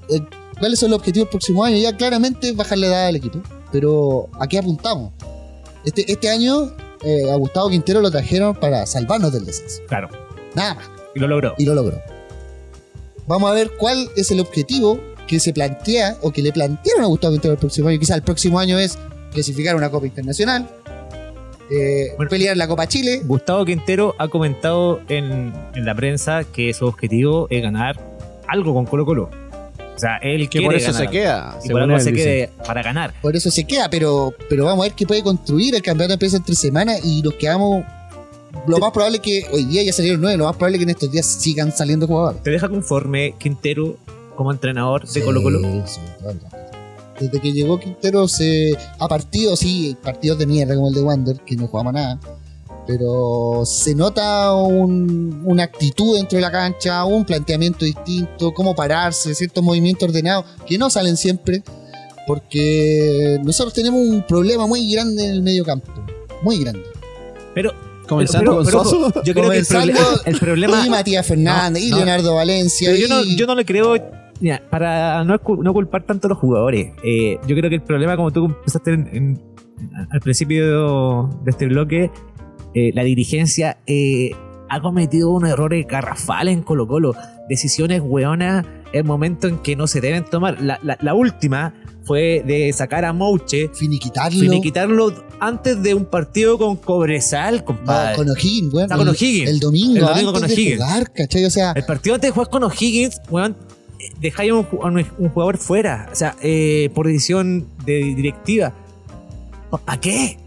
¿Cuáles son los objetivos del próximo año? Ya claramente bajar la edad del equipo. Pero ¿a qué apuntamos? Este, este año eh, a Gustavo Quintero lo trajeron para salvarnos del descenso. Claro. Nada más. Y lo logró. Y lo logró. Vamos a ver cuál es el objetivo que se plantea o que le plantearon a Gustavo Quintero el próximo año. Quizá el próximo año es clasificar una Copa Internacional, eh, Bueno. pelear la Copa Chile. Gustavo Quintero ha comentado en, en la prensa que su objetivo es ganar algo con Colo Colo. O sea, él Que por eso ganar se queda. Y por algo se quede para ganar. Por eso se queda, pero, pero vamos a ver qué puede construir. El campeonato empieza en tres semanas y nos quedamos. Lo más probable es que hoy día ya salieron nueve, lo más probable es que en estos días sigan saliendo jugadores. ¿Te deja conforme Quintero como entrenador de Sí, Colo Colo? sí, rato. Desde que llegó Quintero se ha partido, sí, partidos de mierda como el de Wander, que no jugamos nada. Pero se nota un- una actitud dentro de la cancha, un planteamiento distinto, cómo pararse, ciertos movimientos ordenados que no salen siempre. Porque nosotros tenemos un problema muy grande en el medio campo. Muy grande. Pero, Comenzando pero- con pero, ojo, yo creo que el, problema- el problema y Matías Fernández, No, y no. Leonardo Valencia. Pero yo no, yo no le creo. mira, para no, no culpar tanto a los jugadores, eh, yo creo que el problema, como tú empezaste en- en- al principio de este bloque, eh, la dirigencia eh, ha cometido unos errores garrafales en Colo-Colo. Decisiones hueonas en momentos en que no se deben tomar. La, la- la última fue de sacar a Mouche, finiquitarlo. finiquitarlo antes de un partido con Cobresal, No, compadre. con O'Higgins, weón. Ah, con O'Higgins. El domingo, El domingo antes con de O'Higgins. jugar, ¿cachai? O sea, El partido antes de jugar con O'Higgins, weón, dejáis a un jugador fuera. O sea, eh, por decisión de directiva. ¿Para qué?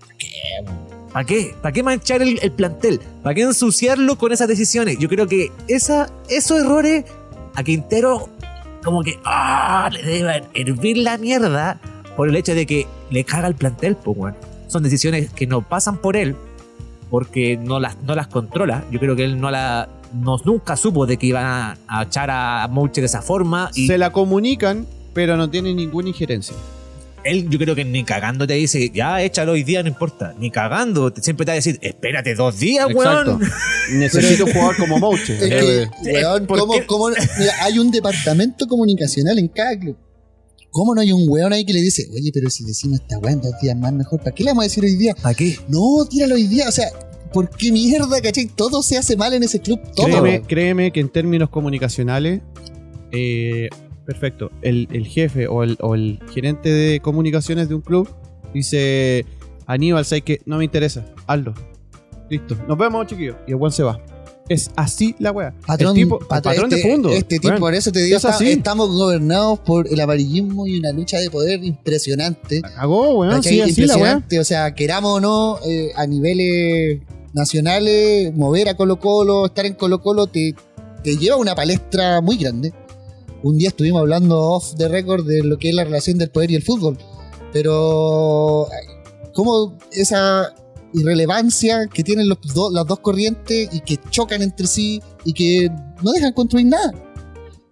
¿Para qué? ¿Para qué manchar el, el plantel? ¿Para qué ensuciarlo con esas decisiones? Yo creo que esa, esos errores a Quintero como que ah, le debe hervir la mierda por el hecho de que le caga el plantel, pues, weón. Son decisiones que no pasan por él porque no las, no las controla. Yo creo que él no la no, nunca supo de que iban a, echar a Mouche de esa forma Se la comunican, pero no tienen ninguna injerencia. Él yo creo que ni cagando te dice ya échalo hoy día no importa ni cagando siempre te va a decir espérate dos días weón Necesito un jugador como Mouche. Es Eh, que, weón, ¿por ¿cómo- cómo- mira, hay un departamento comunicacional en cada club. ¿Cómo no hay un weón ahí que le dice, oye, pero si decimos esta weón dos días más mejor, ¿para qué le vamos a decir hoy día? ¿para qué? No, tíralo hoy día. O sea, ¿por qué mierda, cachai? Todo se hace mal en ese club. Todo. créeme, créeme que en términos comunicacionales, eh, perfecto. El, el jefe o el, o el gerente de comunicaciones de un club dice: Aníbal, sé que no me interesa, hazlo. Listo, nos vemos, chiquillos. Y el buen se va. Es así la wea. Patrón, tipo, patrón, patrón este, de fondo. Este tipo, por eso te digo, es está- estamos gobernados por el amarillismo y una lucha de poder impresionante. La cagó, weón. Sí, así la impresionante. O sea, queramos o no, eh, a niveles nacionales, mover a Colo Colo, estar en Colo Colo, te, te lleva a una palestra muy grande. Un día estuvimos hablando off the record de lo que es la relación del poder y el fútbol. Pero, ¿cómo esa irrelevancia que tienen los las dos corrientes y que chocan entre sí y que no dejan construir nada?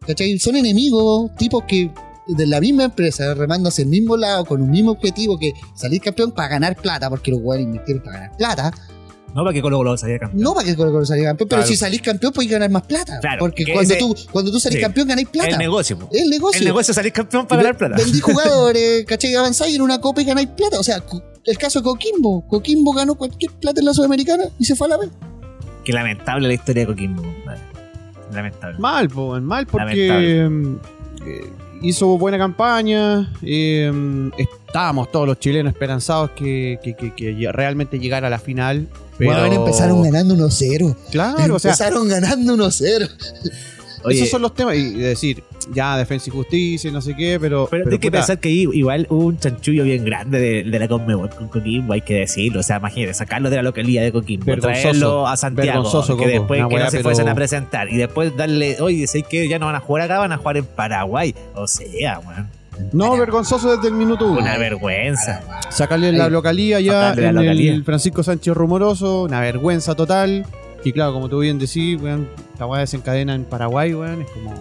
¿Cachai? Son enemigos, tipos que de la misma empresa, remando hacia el mismo lado, con un mismo objetivo que salir campeón para ganar plata, porque los jugadores invirtieron para ganar plata. No para que Colo Colo salga campeón No para que Colo Colo salga campeón, pero Claro. si salís campeón podés ganar más plata. Claro, porque que cuando, ese- tú, cuando tú salís sí. campeón ganáis plata. el negocio po. El negocio. el negocio es salir campeón para ganar plata Vendí jugadores, ¿cachai? Avanzáis en una copa y ganáis plata. O sea, el caso de Coquimbo. Coquimbo ganó cualquier plata en la Sudamericana y se fue a la vez. Qué lamentable la historia de Coquimbo. Lamentable. Mal, po, mal porque Lamentable. mm, eh, hizo buena campaña. eh, estábamos todos los chilenos esperanzados que, que- que- que realmente llegara a la final. Pero Bueno, empezaron ganando 1-0. Claro, o sea, empezaron ganando 1-0. Oye, esos son los temas. Y decir, ya, defensa y justicia y no sé qué, pero. pero, pero hay que pensar que igual hubo un chanchullo bien grande de, de la Conmebol con Coquimbo, hay que decirlo. O sea, imagínate, sacarlo de la localidad de Coquimbo, traerlo a Santiago, que Coco. después que no se pero- fuesen a presentar y después darle, oye, sé que ya no van a jugar acá, van a jugar en Paraguay. O sea, weón, No, vergonzoso desde el minuto uno. una vergüenza. Sacarle la localía ya la en localía. el Francisco Sánchez Rumoroso, una vergüenza total. Y claro, como tú bien decís, weón, la weá desencadena en Paraguay, weón, es como.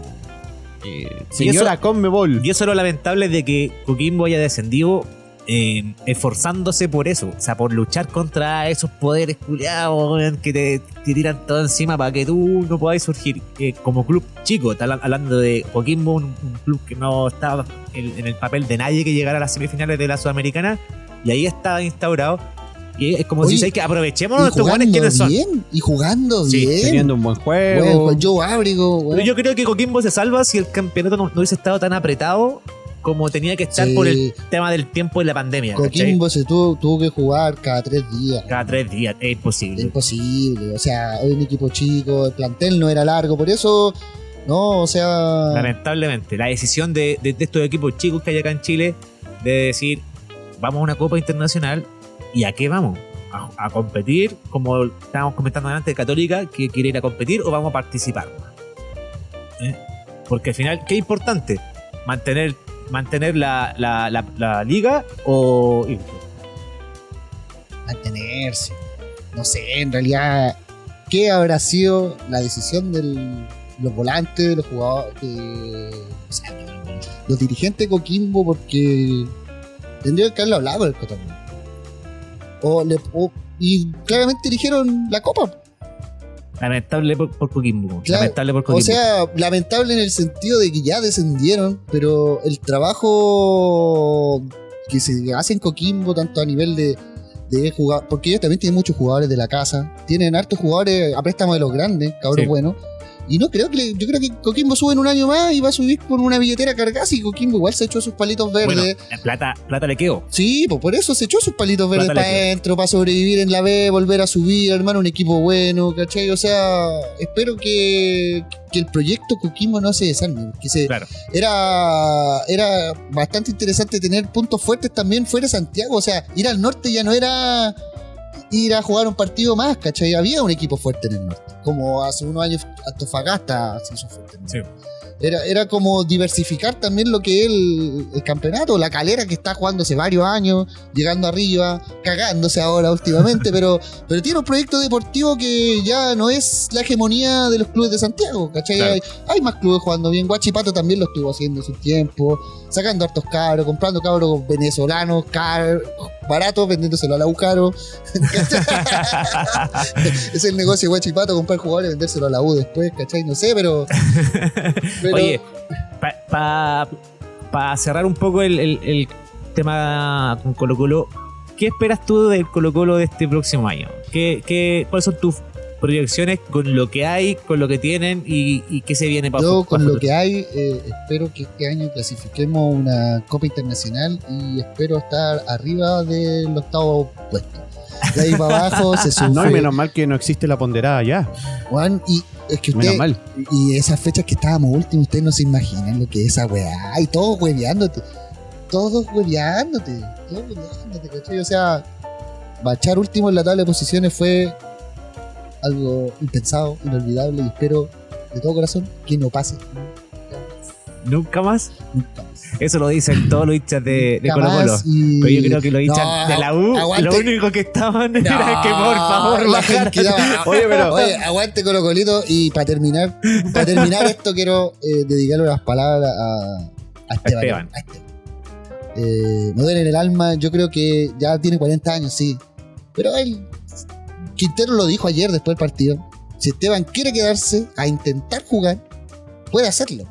eh, Y señora eso- Conmebol. Y eso es lo lamentable de que Coquimbo haya descendido eh, esforzándose por eso, o sea, por luchar contra esos poderes culiados que te, te tiran todo encima para que tú no podáis surgir eh, como club chico. Está habla- hablando de Coquimbo, un, un club que no estaba en, en el papel de nadie que llegara a las semifinales de la Sudamericana, y ahí estaba instaurado. Y es como Oye, si dice que aprovechemos buenos jugando quienes son. bien. Y jugando Sí, bien. Teniendo un buen juego. Bueno, Joe Abrigo. Pero yo creo que Coquimbo se salva si el campeonato no, no hubiese estado tan apretado como tenía que estar Sí. por el tema del tiempo y la pandemia. ¿cachai? Coquimbo se tuvo, tuvo que jugar cada tres días. Cada tres días, es Es imposible. imposible. O sea, es un equipo chico, el plantel no era largo, por eso, no, o sea. Lamentablemente, la decisión de, de- de estos equipos chicos que hay acá en Chile de decir, vamos a una Copa Internacional y a qué vamos? A, competir, como estábamos comentando antes, Católica, que quiere ir a competir o vamos a participar. ¿Eh? Porque al final, ¿qué es importante? Mantener, mantener la, la- la- liga o mantenerse. No sé, en realidad, ¿qué habrá sido la decisión de los volantes, de los jugadores, de, los dirigentes de Coquimbo? Porque tendría que haberlo hablado el Cotonou. O le, o- y claramente dijeron la copa. Lamentable por, por Coquimbo. Claro, Lamentable por O Coquimbo. sea, lamentable en el sentido de que ya descendieron, pero el trabajo que se hace en Coquimbo, tanto a nivel de, de jugar, porque ellos también tienen muchos jugadores de la casa, tienen hartos jugadores a préstamo de los grandes, cabros Sí. buenos. Y no creo que le- yo creo que Coquimbo sube en un año más y va a subir con una billetera cargada y Coquimbo igual se echó sus palitos verdes. bueno, la plata, plata le quedó. Sí, pues por eso se echó sus palitos verdes Plata para adentro, para sobrevivir en la B, volver a subir, hermano, un equipo bueno, ¿cachai? O sea, espero que, que el proyecto Coquimbo no se desarme, que se, Claro. era, era bastante interesante tener puntos fuertes también fuera de Santiago, o sea, ir al norte ya no era ir a jugar un partido más, ¿cachai? Había un equipo fuerte en el norte, como hace unos años Antofagasta se hizo fuerte. en el Sí. Era, era como diversificar también lo que es el, el campeonato, la calera que está jugando hace varios años, llegando arriba, cagándose ahora últimamente, pero, pero tiene un proyecto deportivo que ya no es la hegemonía de los clubes de Santiago, ¿cachai? Claro. Hay, hay más clubes jugando bien, Guachipato también lo estuvo haciendo en su tiempo, sacando hartos cabros, comprando cabros venezolanos, car- baratos, vendiéndoselo a la Ucaro. es el negocio de Guachipato, comprar jugadores y vendérselo a la U después, ¿cachai? No sé, pero... pero- Oye, para cerrar un poco el, el- el tema con Colo Colo, ¿qué esperas tú del Colo Colo de este próximo año? ¿Qué, qué, ¿Cuáles son tus proyecciones con lo que hay, con lo que tienen y, y qué se viene para Yo con lo que hay, eh, espero que este año clasifiquemos una Copa Internacional y espero estar arriba del octavo puesto. De ahí para abajo se sufre. No, y menos mal que no existe la ponderada ya. Juan, y es que Menos usted, mal. y esas fechas que estábamos últimos, ustedes no se imaginan lo que es esa weá. Y todos hueveándote. Todos hueveándote. Todos hueveándote, ¿cachai? O sea, bachar último en la tabla de posiciones fue algo impensado, inolvidable y espero de todo corazón que no pase. ¿Nunca más? Nunca más. Eso lo dicen todos los hinchas de, Colo Colo. y- Pero yo creo que los hinchas No, de la U, aguante. lo único que estaban era que por favor la bajaran. gente Oye, pero- Oye, aguante Colo Colito y para terminar, para terminar esto quiero eh, dedicarle unas palabras a, a Esteban. Esteban. a Esteban. Eh, me duele en el alma, yo creo que ya tiene 40 años, sí. Pero él, Quintero lo dijo ayer después del partido. Si Esteban quiere quedarse a intentar jugar, puede hacerlo.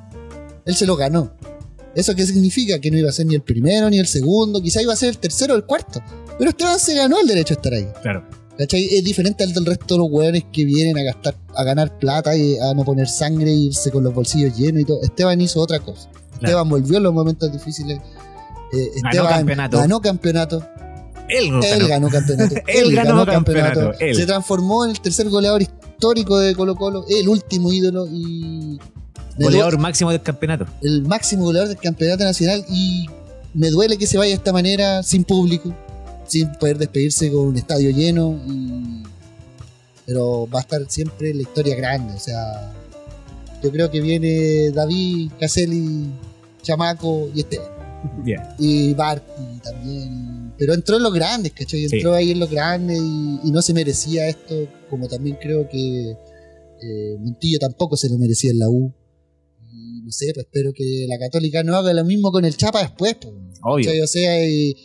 Él se lo ganó. ¿Eso qué significa? Que no iba a ser ni el primero ni el segundo, quizá iba a ser el tercero o el cuarto. Pero Esteban se ganó el derecho a estar ahí. Claro. ¿Cachai? Es diferente al del resto de los hueones que vienen a gastar, a ganar plata y a no poner sangre e irse con los bolsillos llenos y todo. Esteban hizo otra cosa. Esteban volvió en los momentos difíciles. Eh, Ganó Esteban campeonato. ganó campeonato. Él, no Él ganó. ganó campeonato. Él ganó campeonato, él. Se transformó en el tercer goleador histórico de Colo Colo, el último ídolo y Goleador máximo del campeonato. el máximo goleador del campeonato nacional y me duele que se vaya de esta manera sin público, sin poder despedirse con un estadio lleno y- pero va a estar siempre la historia grande, o sea, yo creo que viene David, Caselli, Chamaco y Esteban Ya. y Barty también, pero entró en los grandes, ¿cachai? Sí. Entró ahí en los grandes y, y no se merecía esto, como también creo que eh, Montillo tampoco se lo merecía en la U. No sé, pues espero que la Católica no haga lo mismo con el Chapa después, pues. O sea, y,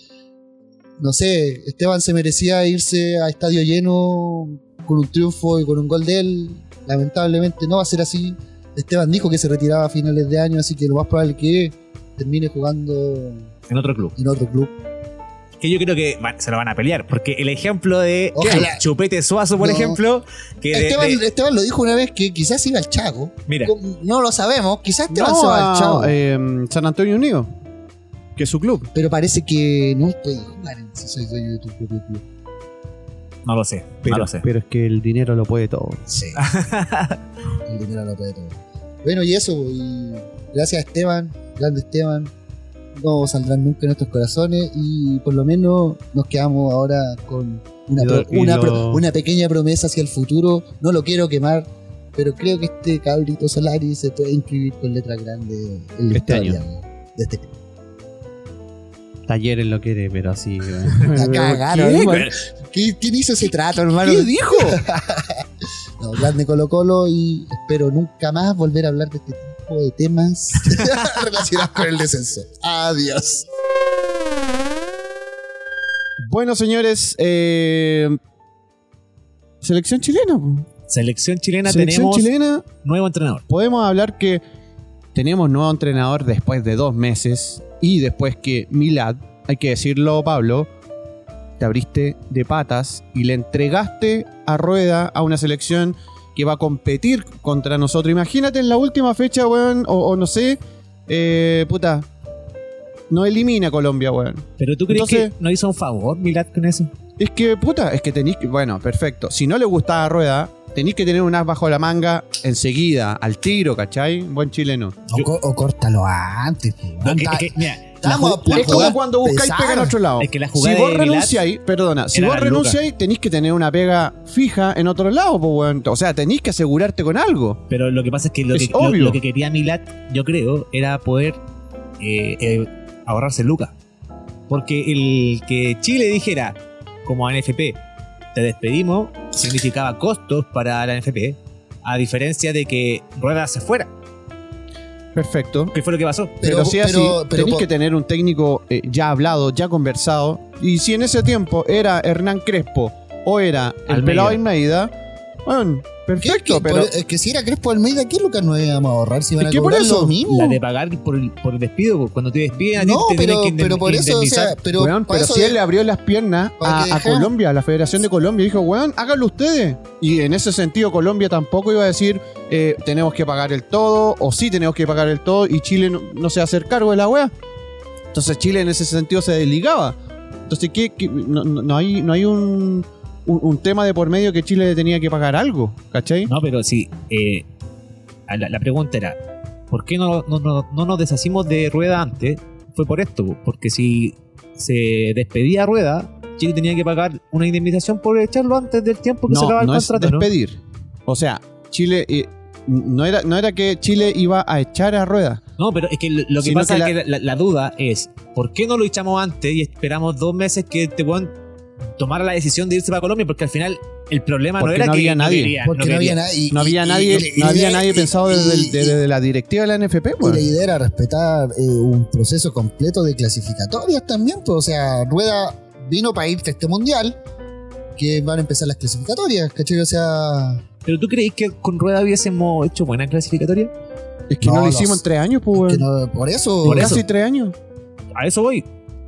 no sé, Esteban se merecía irse a estadio lleno con un triunfo y con un gol de él. Lamentablemente no va a ser así. Esteban dijo que se retiraba a finales de año, así que lo más probable es que termine jugando En otro club. en otro club. Que yo creo que se lo van a pelear. Porque el ejemplo de Ojalá. Chupete Suazo, por No. ejemplo, que Esteban, de- Esteban lo dijo una vez que quizás iba al Chaco. mira, No lo sabemos, quizás Esteban se No, va al Chaco. eh, San Antonio Unido, que es su club. pero parece que no puede jugar en- si soy dueño de tu propio club. no lo sé. Pero, no lo sé. pero es que el dinero lo puede todo. Sí. El dinero lo puede todo. Bueno, y eso, y gracias a Esteban, grande Esteban. No saldrán nunca en nuestros corazones y por lo menos nos quedamos ahora con una, Y lo- pro- y una, lo- pro- una pequeña promesa hacia el futuro. No lo quiero quemar, pero creo que este cabrito Solari se puede inscribir con letras grandes en la Este historia de este. Talleres lo quiere, pero así. La cagaron, ¿Qué? hermano. ¿Qué- ¿Quién hizo ese trato, hermano? ¿Qué dijo? No, grande Colo Colo y espero nunca más volver a hablar de este tipo de temas relacionados con el descenso. Adiós. Bueno, señores, eh, selección chilena. Selección chilena Selección tenemos chilena, nuevo entrenador. podemos hablar que tenemos nuevo entrenador después de dos meses y después que Milad, hay que decirlo, Pablo, te abriste de patas y le entregaste a Rueda a una selección que va a competir contra nosotros. Imagínate en la última fecha, weón, o, o no sé, eh, puta, no elimina a Colombia, weón. Pero tú crees Entonces- que nos hizo un favor Milad con eso. Es que, puta, es que tenéis que. Bueno, perfecto. Si no le gustaba Rueda, tenéis que tener un as bajo la manga enseguida, al tiro, ¿cachai? Buen chileno. O, co- o córtalo antes. No, que- que- mira, Estamos a Es como cuando buscáis pega en otro lado. Es que la si vos renunciáis, perdona, si vos renunciáis, tenéis que tener una pega fija en otro lado, pues, weón. O sea, tenéis que asegurarte con algo. Pero lo que pasa es que lo, Es que, lo- obvio. lo que quería Milat, yo creo, era poder eh, eh, ahorrarse lucas. Porque el que Chile dijera, como a NFP, te despedimos, significaba costos para la NFP, a diferencia de que Rueda se fuera. Perfecto. ¿Qué fue lo que pasó? Pero, Pero- si así, pero- pero tenéis po- que tener un técnico eh, ya hablado, ya conversado. Y si en ese tiempo era Hernán Crespo o era el Almeida. pelado Almeida, bueno, ¿Qué- perfecto, qué- pero por- es que si era Crespo Almeida, ¿qué lucas nos íbamos a ahorrar si van Es a que por eso, lo mismo? La de pagar por el, por el despido, pues, cuando te despiden no, te pero, que pero por eso, o sea, pero, Weón, para pero eso si de- él le abrió las piernas a, Colombia, a la Federación de Colombia, dijo, weón, háganlo ustedes. Y en ese sentido, Colombia tampoco iba a decir, eh, tenemos que pagar el todo, o sí tenemos que pagar el todo, y Chile no, no se va a hacer cargo de la weá. Entonces Chile en ese sentido se desligaba. Entonces, ¿qué, qué- no, no- no hay, no hay un, un, un tema de por medio que Chile tenía que pagar algo, ¿cachai? No, pero sí. eh, la, la pregunta era: ¿por qué no, no, no- no nos deshacimos de Rueda antes? Fue por esto, po, porque si se despedía a Rueda, Chile tenía que pagar una indemnización por echarlo antes del tiempo que se No, acaba el no es contrato. ¿no? despedir. O sea, Chile... eh, no era, no era que Chile iba a echar a rueda. No, pero es que lo, que Sino pasa que es que la, la duda es: ¿por qué no lo echamos antes y esperamos dos meses que te puedan tomar la decisión de irse para Colombia? Porque al final el problema Porque no era no que había nadie. quería, porque no, había nadie. No había nadie, no había nadie pensado desde, la directiva de la NFP, Y weón. la idea era respetar eh, un proceso completo de clasificatorias también. Pues, o sea, Rueda vino para irse a este mundial, que van a empezar las clasificatorias, ¿cachai? O sea, ¿Pero tú creéis que con Rueda hubiésemos hecho buena clasificatoria? Es que no, No, lo los- hicimos en tres años, pues, que no- por eso. Por Casi eso. tres años. A eso voy.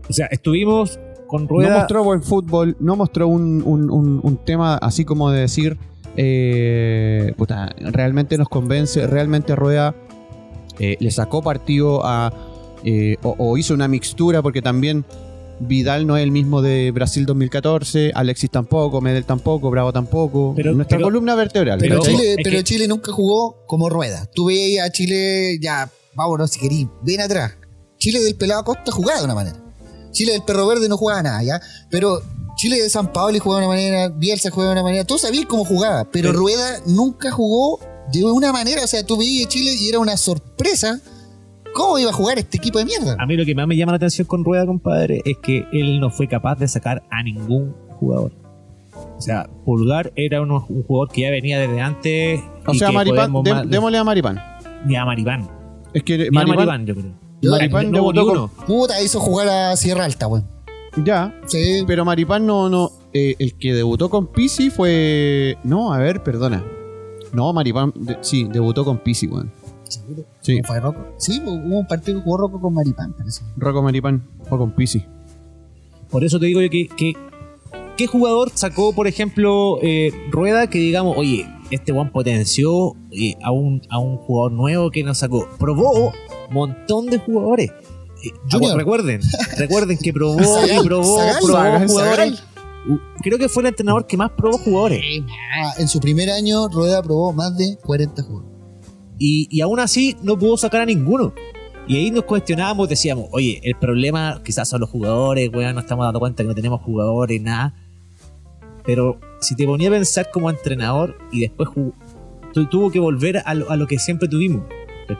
O sea, estuvimos con No mostró buen fútbol, no mostró un, un- un- un tema así como de decir, eh, puta, realmente nos convence, realmente Rueda eh, le sacó partido a, eh, o, o hizo una mixtura, porque también Vidal no es el mismo de Brasil 2014, Alexis tampoco, Medel tampoco, Bravo tampoco. Pero- Nuestra pero- columna vertebral. Pero, Pero- Chile, pero que- Chile nunca jugó como rueda. Tú veías a Chile, ya, vámonos si querís, ven atrás. Chile del pelado Costa jugaba de una manera. Chile del perro verde no jugaba nada, ¿ya? Pero Chile de San Pablo jugaba de una manera, Bielsa jugaba de una manera, todos sabían cómo jugaba, pero Pero- Rueda nunca jugó de una manera, o sea, tú veías Chile y era una sorpresa cómo iba a jugar este equipo de mierda. A mí lo que más me llama la atención con Rueda, compadre, es que él no fue capaz de sacar a ningún jugador. O sea, Pulgar era un jugador que ya venía desde antes. o y sea, que Maripán, dé- démosle a Maripán. Ni a Maripán. Es que Ni a Maripán, Maripán, yo creo. Maripán No con- uno. Puta, hizo jugar a Sierra Alta, weón. ya, Sí. Pero Maripán no, no. eh, el que debutó con Pisi fue. No, a ver, perdona. No, Maripán, de- sí, debutó con Pisi, weón. ¿Seguro? Sí, ¿No fue Rocco? Sí, pues, hubo un partido que jugó Rocco con Maripán, parece. Rocco Maripán fue con Pisi. Por eso te digo yo que, que- ¿qué jugador sacó, por ejemplo, eh, Rueda que digamos, oye, este Juan potenció eh, a, un, a un jugador nuevo que nos sacó? Probó montón de jugadores. Eh, Junior. recuerden, recuerden que probó y probó, probó jugadores. Creo que fue el entrenador que más probó jugadores. Ah, en su primer año, Rueda probó más de 40 jugadores. Y, y aún así no pudo sacar a ninguno. Y ahí nos cuestionábamos, decíamos, oye, el problema quizás son los jugadores, weón, nos estamos dando cuenta que no tenemos jugadores, nada. Pero si te ponía a pensar como entrenador y después tu- tuvo que volver a lo, a lo que siempre tuvimos,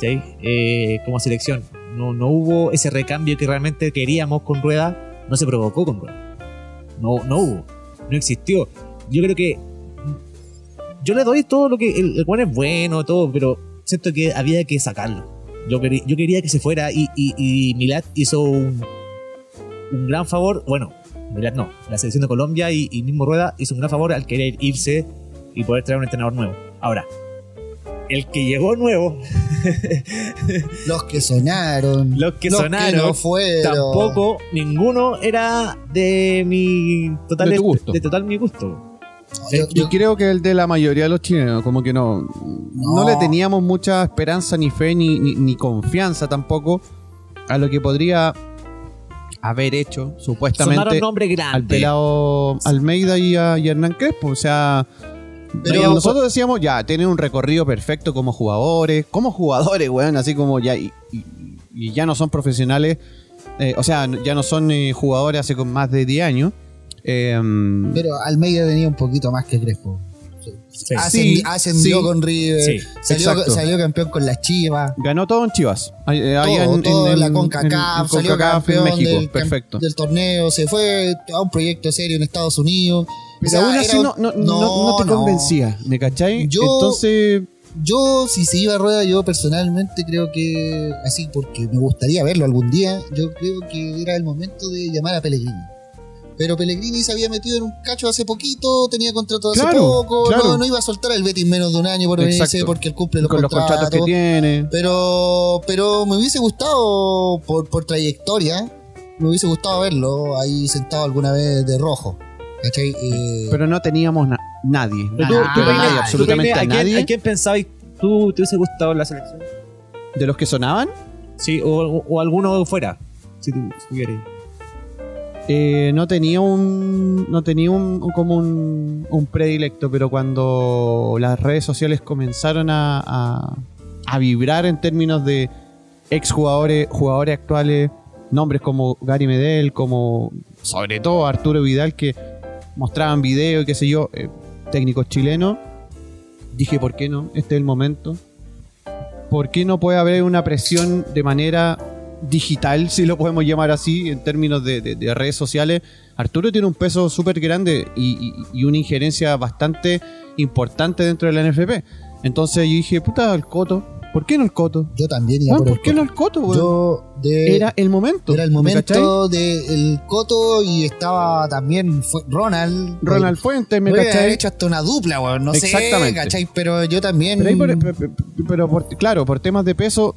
Eh, como selección. No, no hubo ese recambio que realmente queríamos con Rueda, no se provocó con Rueda. No, no hubo, no existió. Yo creo que yo le doy todo lo que el, el weón es bueno, todo, pero siento que había que sacarlo. Yo, quería, yo quería que se fuera y, y, Milat hizo un, un gran favor. Bueno, Milat no, la selección de Colombia y mismo Rueda hizo un gran favor al querer irse y poder traer un entrenador nuevo. Ahora, el que llegó nuevo, Los que sonaron. los que los sonaron, no fueron. tampoco, ninguno era de mi total, De tu gusto. de total mi gusto. Yo- Yo yo- creo que el de la mayoría de los chilenos, como que no. No, No. le teníamos mucha esperanza, ni fe, ni, ni, ni confianza tampoco a lo que podría haber hecho, supuestamente, al pelado Almeida y a y a Hernán Crespo. O sea. Pero- nosotros decíamos, ya, tienen un recorrido perfecto como jugadores, como jugadores, weón, así como ya, y, y- y ya no son profesionales eh, o sea, ya no son eh, jugadores hace con más de 10 años. Eh, Pero Almeida tenía un poquito más que Crespo. Sí. Ascendi- Sí, ascendió sí. con River, Sí, salió, salió campeón con las Chivas. ganó todo en Chivas. Ahí- allá todo, en- todo en- la en- CONCACAF, en- salió CONCACAF en campeón México. del, Perfecto. del torneo, se fue a un proyecto serio en Estados Unidos. Pero O sea, aún así era- no, no, no- no te convencía, ¿me cachai? Yo- Entonces, Yo, si se iba a rueda, yo personalmente creo que, así porque me gustaría verlo algún día, yo creo que era el momento de llamar a Pellegrini. Pero Pellegrini se había metido en un cacho hace poquito, tenía contrato hace Claro, poco, claro. no, no iba a soltar el Betis menos de un año por venirse porque él cumple los con los contratos. contratos que tiene. Pero, pero me hubiese gustado, por, por trayectoria, me hubiese gustado verlo ahí sentado alguna vez de rojo. ¿Cachai? Eh, Pero no teníamos na- nadie. Pero tú, tú, absolutamente a ¿a quién, nadie. ¿a quién pensabas tú te hubiese gustado en la selección? De los que sonaban, Sí, o, o- o alguno fuera, si tú si quieres. eh, no tenía un. No tenía un, un- como un, un predilecto, pero cuando las redes sociales comenzaron a, a, a vibrar en términos de exjugadores, jugadores actuales, nombres como Gary Medel, como sobre todo Arturo Vidal, que mostraban video y qué sé yo, eh, técnicos chilenos, dije, ¿por qué no? Este es el momento. ¿Por qué no puede haber una presión de manera digital, si lo podemos llamar así, en términos de, de- de redes sociales? Arturo tiene un peso súper grande y una injerencia bastante importante dentro de la NFP. Entonces yo dije, puta, el Coto. ¿Por qué no el Coto? yo también iba Weón, por el ¿Por qué no el Coto? Yo de, Era el momento. Era el momento del Coto y estaba también fue Ronald. Ronald Fuentes, ¿me cachai? hecho hasta una dupla, weón. No sé, Exactamente. ¿cachai? Pero yo también. Pero, por- pero- pero- pero por- claro, por temas de peso,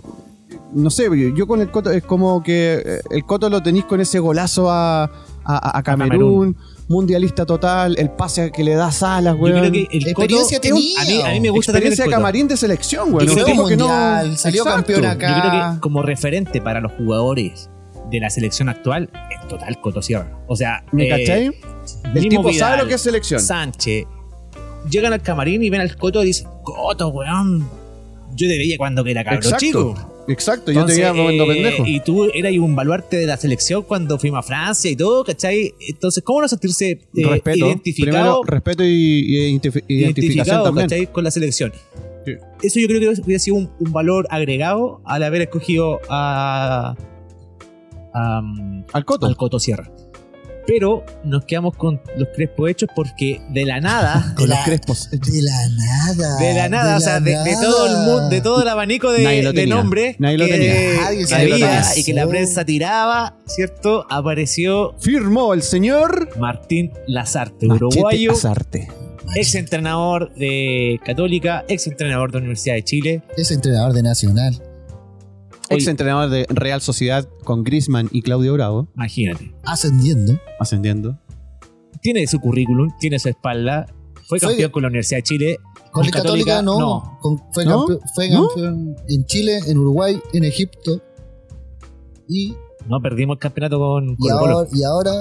no sé, yo, yo con el Coto es como que eh, el Coto lo tenéis con ese golazo a, a- a Camerún, Camerún. Mundialista total, el pase que le da Salas, Yo weón. creo que el Experiencia Coto, tenía. a mí, a mí me gusta Experiencia camarín de selección, weón. Que no- salió Exacto. campeón acá. Yo creo que como referente para los jugadores de la selección actual, es total Coto Sierra. O sea, ¿Me eh, cachai? El tipo Vidal, sabe lo que es selección. Sánchez llegan al camarín y ven al Coto y dicen, Coto, weón. Yo te veía cuando era cabrón Exacto. chico. Exacto, yo te Entonces, veía momento eh, pendejo. Y tú eras un baluarte de la selección cuando fuimos a Francia y todo, ¿cachai? Entonces, ¿cómo no sentirse eh, respeto. identificado, Primero, respeto y, y identifi- identificación identificado también. ¿cachai? con la selección? Sí. Eso yo creo que hubiera sido un, un valor agregado al haber escogido a, a, Al Coto. al Coto Sierra. Pero nos quedamos con los crespos hechos porque de la nada, Con De los crespos. De la nada. de la nada, o sea, de, de todo el mundo, de todo el abanico de, Nadie lo de tenía. nombres Nadie lo que, tenía. Nadie que había y que la prensa tiraba, ¿cierto? Apareció Firmó el señor Martín Lazarte, Machete uruguayo, Azarte. ex entrenador de Católica, ex entrenador de la Universidad de Chile. Es entrenador de Nacional. Ex entrenador de Real Sociedad con Grisman y Claudio Bravo, Imagínate. Ascendiendo. ascendiendo. Tiene su currículum, tiene su espalda. Fue Fue- campeón con la Universidad de Chile. Con la Católica, no. no. Con- fue ¿No? campeón, fue ¿No? campeón en Chile, en Uruguay, en Egipto. Y, No perdimos el campeonato con y, ahora, y ahora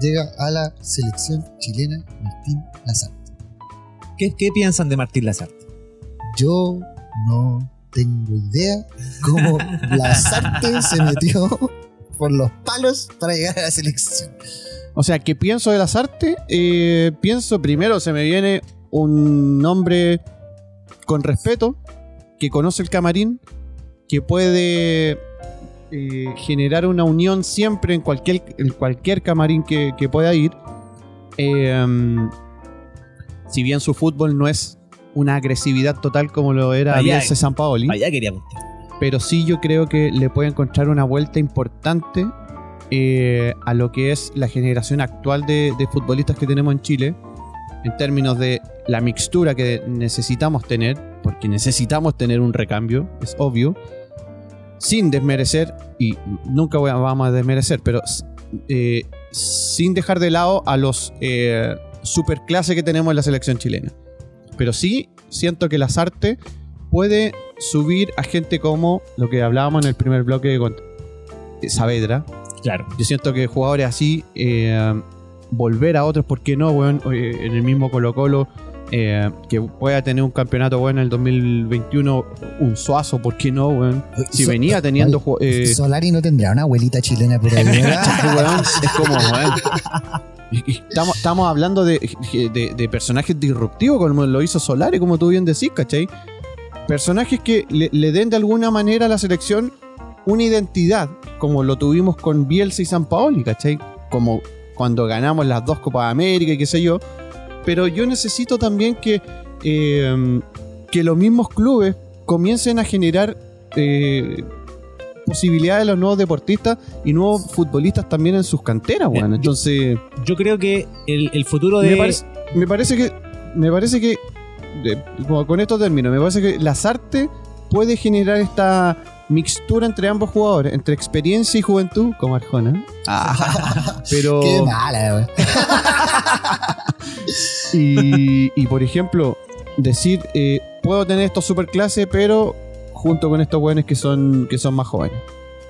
llega a la selección chilena Martín Lazarte. ¿Qué, qué piensan de Martín Lazarte? Yo no tengo idea cómo Lazarte se metió por los palos para llegar a la selección. O sea, ¿qué pienso de las artes? Eh, pienso primero, se me viene un hombre con respeto, que conoce el camarín, que puede eh, generar una unión siempre en cualquier, en cualquier camarín que, que pueda ir. Eh, um, si bien su fútbol no es una agresividad total como lo era Bielsa San Paoli, Allá pero sí yo creo que le puede encontrar una vuelta importante eh, a lo que es la generación actual de, de futbolistas que tenemos en Chile, en términos de la mixtura que necesitamos tener, porque necesitamos tener un recambio, es obvio, sin desmerecer, y nunca voy a- vamos a desmerecer, pero eh, sin dejar de lado a los eh, superclase que tenemos en la selección chilena. Pero sí siento que las artes puede subir a gente como lo que hablábamos en el primer bloque con eh, Saavedra. Claro. Yo siento que jugadores así, eh, volver a otros, ¿por qué no, weón? Oye, En el mismo Colo Colo, eh, que pueda tener un campeonato bueno en el 2021, un suazo, ¿por qué no, weón? Si So- venía teniendo... Eh, Solari no tendrá una abuelita chilena por ahí, es como, weón. Estamos, estamos hablando de, de- de personajes disruptivos, como lo hizo Solari, como tú bien decís, ¿cachai? Personajes que le, den de alguna manera a la selección una identidad, como lo tuvimos con Bielsa y San Paoli, ¿cachai? Como cuando ganamos las dos Copas América y qué sé yo. Pero yo necesito también que, eh, que los mismos clubes comiencen a generar eh, posibilidades de los nuevos deportistas y nuevos futbolistas también en sus canteras, weón. Entonces, Yo creo que el, el futuro de. me, parece, me parece que. Me parece que. de- como con estos términos, me parece que Lazarte puede generar esta mixtura entre ambos jugadores, entre experiencia y juventud, como Arjona. Pero. Qué mala, weón. Y, y, por ejemplo, decir, eh, puedo tener estos superclase, pero junto con estos jóvenes que son, que son más jóvenes.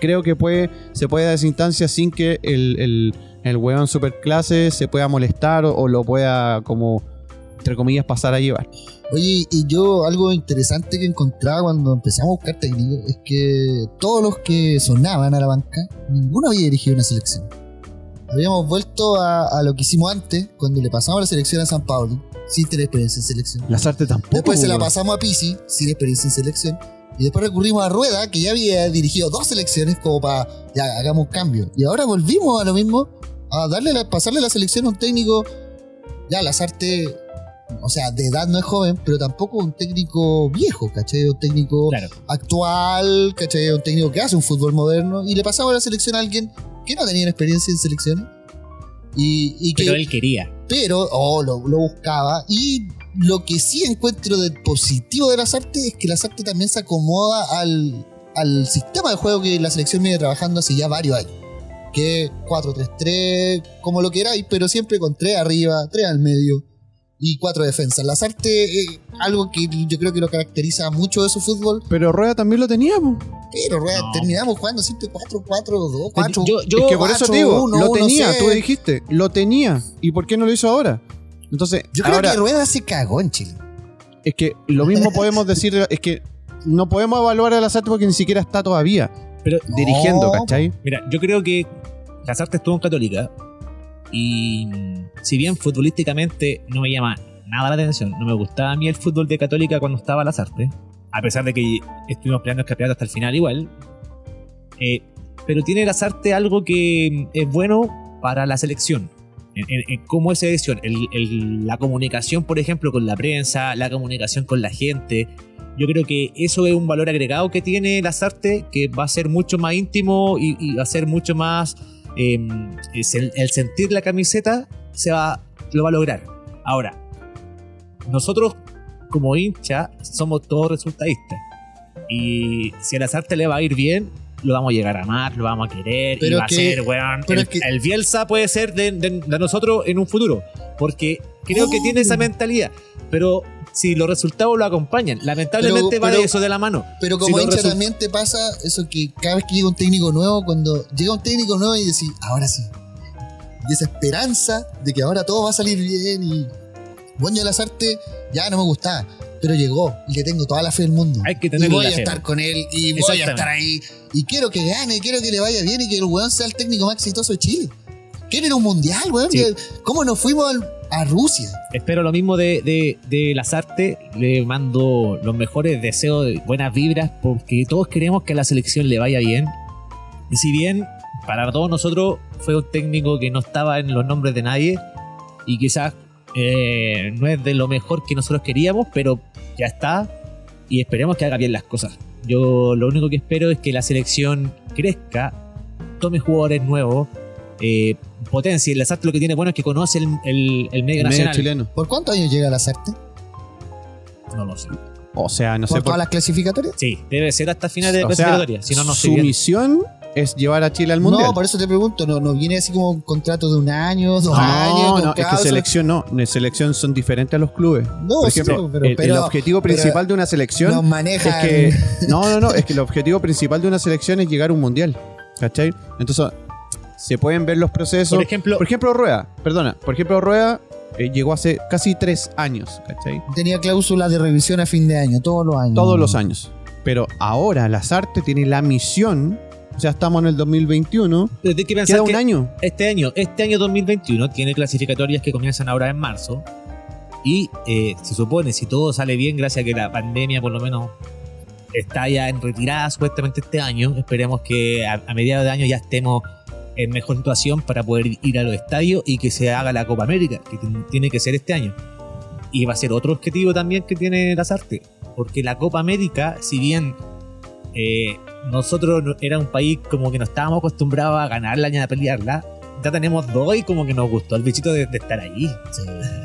Creo que puede, se puede dar esa instancia sin que el, el, el weón superclase se pueda molestar o, o lo pueda, como, entre comillas, pasar a llevar. Oye, y yo algo interesante que encontraba cuando empezamos a buscar técnicos es que todos los que sonaban a la banca, ninguno había dirigido una selección. Habíamos vuelto a, a lo que hicimos antes, cuando le pasamos la selección a San Pablo, sin tener experiencia en selección. Lazarte tampoco. Después se la pasamos a Pisi, sin experiencia en selección. Y después recurrimos a Rueda, que ya había dirigido dos selecciones, como para, ya, hagamos un cambio. Y ahora volvimos a lo mismo, a darle la- pasarle la selección a un técnico, ya Lazarte, o sea, de edad no es joven, pero tampoco un técnico viejo, ¿cachai? Un técnico Claro. actual, ¿cachai? Un técnico que hace un fútbol moderno. Y le pasamos la selección a alguien que no tenía experiencia en selecciones. Y, y que Pero él quería. pero oh, lo, lo buscaba y lo que sí encuentro de positivo de las artes es que las artes también se acomoda al, al sistema de juego que la selección viene trabajando hace ya varios años que 4-3-3 como lo queráis pero siempre con 3 arriba 3 al medio y 4 defensas las artes es algo que yo creo que lo caracteriza mucho de su fútbol Pero Rueda también lo tenía, po. pero Rueda, No. terminamos jugando siempre 4-4-2 4 Yo, yo, es que por eso te digo, uno, lo tenía, seis. tú dijiste, lo tenía. ¿Y por qué no lo hizo ahora? Entonces, yo creo ahora, que Rueda se cagó en Chile es que lo mismo podemos decir, de- es que no podemos evaluar a Lazarte porque ni siquiera está todavía pero dirigiendo, No, ¿cachai? Mira, yo creo que Lazarte estuvo en Católica y si bien futbolísticamente no me llama nada la atención, no me gustaba a mí el fútbol de Católica cuando estaba Lazarte, a pesar de que estuvimos peleando el campeonato hasta el final igual, eh, pero tiene Lazarte algo que es bueno para la selección. Cómo es selección, El- la comunicación, por ejemplo, con la prensa, la comunicación con la gente, yo creo que eso es un valor agregado que tiene Lazarte que va a ser mucho más íntimo y, va a ser mucho más. es el, el sentir la camiseta se va, lo va a lograr. Ahora, nosotros como hincha somos todos resultadistas. Y si a Lazarte le va a ir bien, lo vamos a llegar a amar, lo vamos a querer, Pero y va que- a ser, weón. pero El, que- el Bielsa puede ser de, de- de nosotros en un futuro. Porque creo que Oh. tiene esa mentalidad. Pero si los resultados lo acompañan, lamentablemente Pero- va de eso de la mano. Pero como hincha también te pasa eso que cada vez que llega un técnico nuevo, cuando llega un técnico nuevo y decís, ahora sí. Y esa esperanza de que ahora todo va a salir bien y. Bueno, yo las artes ya no me gustaba, pero llegó y le tengo toda la fe del mundo. Hay que y tener voy la a estar con él y voy a estar ahí. Y quiero que gane, quiero que le vaya bien y que el weón sea el técnico más exitoso de Chile. Quieren ir a un mundial, weón. Sí. ¿Cómo nos fuimos a Rusia? Espero lo mismo de, de, de Lazarte. Le mando los mejores deseos, de buenas vibras, porque todos queremos que a la selección le vaya bien. Y si bien para todos nosotros fue un técnico que no estaba en los nombres de nadie y quizás eh, no es de lo mejor que nosotros queríamos, pero ya está y esperemos que haga bien las cosas. Yo lo único que espero es que la selección crezca, tome jugadores nuevos, eh, potencie. El Lazarte lo que tiene bueno es que conoce el, el- el medio Medio nacional. chileno. ¿Por cuántos años llega las artes? No lo sé. O sea, no ¿Por sé todas por las clasificatorias? Sí, debe ser hasta final de clasificatoria. Si no, no sé su misión es llevar a Chile al mundial. No, por eso te pregunto, no, no viene así como un contrato de un año, dos No, años. no, es que selección no. En selección son diferentes a los clubes. No, Por sí, ejemplo, pero- el, objetivo principal de una selección Nos es que. No, no, no. Es que el objetivo principal de una selección es llegar a un mundial. ¿Cachai? Entonces, se pueden ver los procesos. Por ejemplo, Por ejemplo, Rueda, perdona, por ejemplo, Rueda eh, llegó hace casi tres años, ¿cachai? Tenía cláusulas de revisión a fin de año, todos los años. Todos los años. Pero ahora Lazarte tiene la misión, o sea, estamos en el 2021, pero hay que pensar queda un que año. este año, este año 2021 tiene clasificatorias que comienzan ahora en marzo. Y eh, se supone, si todo sale bien, gracias a que la pandemia por lo menos está ya en retirada supuestamente este año, esperemos que a, a mediados de año ya estemos en mejor situación para poder ir a los estadios y que se haga la Copa América, que tiene que ser este año. Y va a ser otro objetivo también que tiene Lazarte, porque la Copa América, si bien eh, nosotros no- era un país como que no estábamos acostumbrados a ganarla ni a pelearla, ya tenemos dos y como que nos gustó el bichito de, de estar ahí.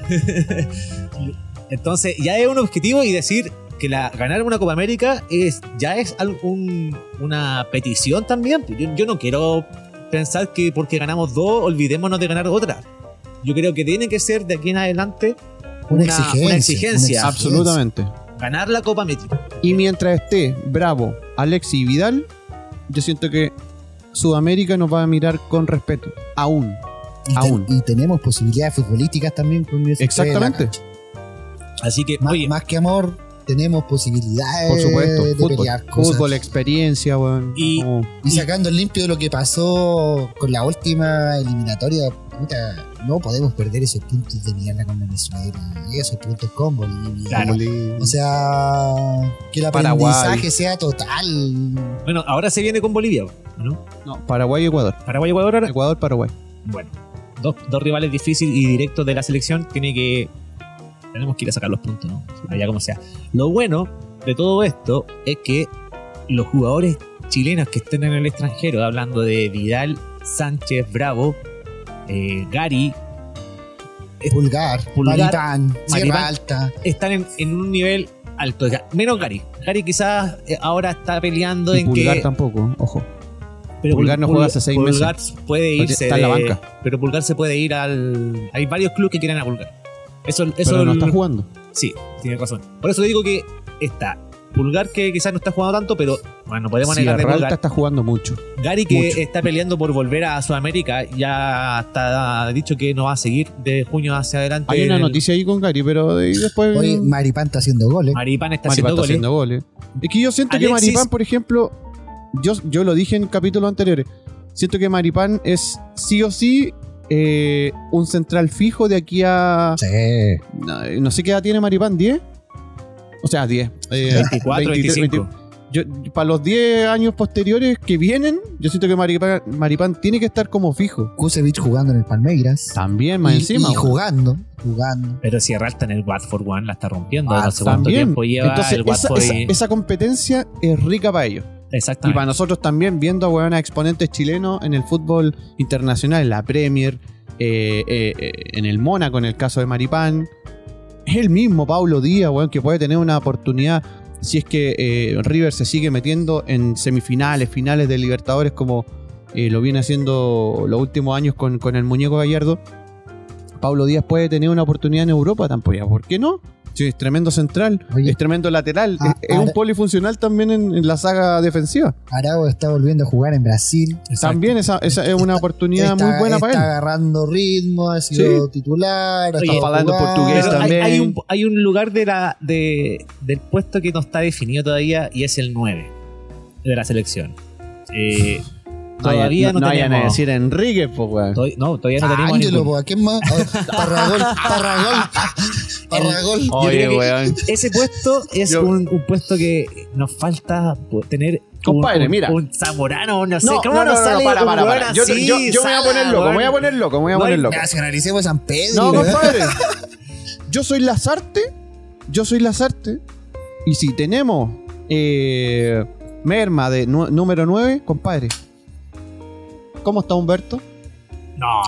Entonces ya es un objetivo y decir que la, ganar una Copa América es, ya es un- una petición también. Yo, yo no quiero pensar que porque ganamos dos olvidémonos de ganar otra. Yo creo que tiene que ser de aquí en adelante Una una, exigencia, una exigencia. una Absolutamente. Ganar la Copa América. Y mientras esté Bravo, Alexi y Vidal, yo siento que Sudamérica nos va a mirar con respeto. Aún. Y, te- Aún. y tenemos posibilidades futbolísticas también con ese Exactamente. Así que, Más, oye, más que amor, tenemos posibilidades Por supuesto. de Fútbol. pelear cosas. Fútbol, experiencia, weón. Y- Como- Y sacando el limpio de lo que pasó con la última eliminatoria, puta, no podemos perder esos puntos de mierda con Venezuela, esos puntos con Bolivia. Claro. O sea, que el Paraguay. aprendizaje sea total. bueno, ahora se viene con Bolivia, ¿no? No, Paraguay y Ecuador. Paraguay, Ecuador, ahora. Ecuador, Paraguay. Bueno, dos, dos rivales difíciles y directos de la selección. Tiene que. Tenemos que ir a sacar los puntos, ¿no? Allá como sea. Lo bueno de todo esto es que los jugadores chilenos que estén en el extranjero, hablando de Vidal, Sánchez, Bravo, eh, Gary, Pulgar, Pulgar, Sierra. Alta. están en, en un nivel alto. Ya, menos Gary. Gary quizás eh, ahora está peleando Y en Pulgar que. tampoco, ojo. Pero Pulgar no juega hace seis Pulgar puede irse. está en la de- banca. Pero Pulgar se puede ir al. Hay varios clubes que quieren a Pulgar. Eso, eso Pero no está jugando. Sí, tiene razón. Por eso digo que está. Pulgar que quizás no está jugando tanto, pero bueno, no podemos negar de Pulgar. está jugando mucho. Gary que mucho. está peleando por volver a Sudamérica, ya está dicho que no va a seguir de junio hacia adelante. Hay una el- noticia ahí con Gary, pero de ahí después. Oye, Maripán está haciendo goles. Maripán está Maripán haciendo está goles. haciendo goles. Es que yo siento que Maripán, por ejemplo, yo, yo lo dije en capítulos anteriores. Siento que Maripán es sí o sí eh, un central fijo de aquí a. Sí. No, no sé qué edad tiene Maripán, ¿10? O sea, 10. Eh, 24, 23, 25. Yo, para los 10 años posteriores que vienen, yo siento que Maripán, Maripán tiene que estar como fijo. Kusevich jugando en el Palmeiras. También, más y, encima. y jugando, jugando. Pero Sierra Alta en el Watford One la está rompiendo. Ah, no sé cuánto También. tiempo lleva Entonces, el esa, esa- y- esa competencia es rica para ellos. Y Exactamente. para nosotros también, viendo a weón, a exponentes chilenos en el fútbol internacional, en la Premier, eh, eh, eh, en el Mónaco, en el caso de Maripán. Es el mismo Paulo Díaz, weón, que puede tener una oportunidad si es que River se sigue metiendo en semifinales, finales de Libertadores, como lo viene haciendo los últimos años con, con el muñeco Gallardo. Pablo Díaz puede tener una oportunidad en Europa tampoco. ¿Por qué no? Sí, es tremendo central, Oye. es tremendo lateral, Ah, es, es un polifuncional también en- en la saga defensiva. Araujo está volviendo a jugar en Brasil. También esa, esa es una oportunidad Está- muy buena para Está él. agarrando ritmo, ha sido titular. Oye, estado hablando portugués Pero hay, también. hay un, hay un lugar de la, de, del puesto que no está definido todavía y es el 9 de la selección. Eh, todavía no, vayan a tenemos. decir Enrique, pues, weón. todavía- no, todavía no tenemos. Ángelo, ningún- ¿a quién más? A Parragol, Parragol, Parragol. Oye, weón. Ese puesto es Yo- un, un puesto que nos falta tener. Compadre, un, mira. Un zamorano, no sé. No, ¿Cómo no, no, nos no, sale para, un para, para. Yo, así, yo, yo me voy a Sala, poner loco, me voy a poner loco, me voy a No poner loco. Nacionalicemos San Pedro. No, compadre. Yo soy Lazarte. Yo soy Lazarte. Y si tenemos eh, merma de número 9, compadre. ¿Cómo está Humberto? No.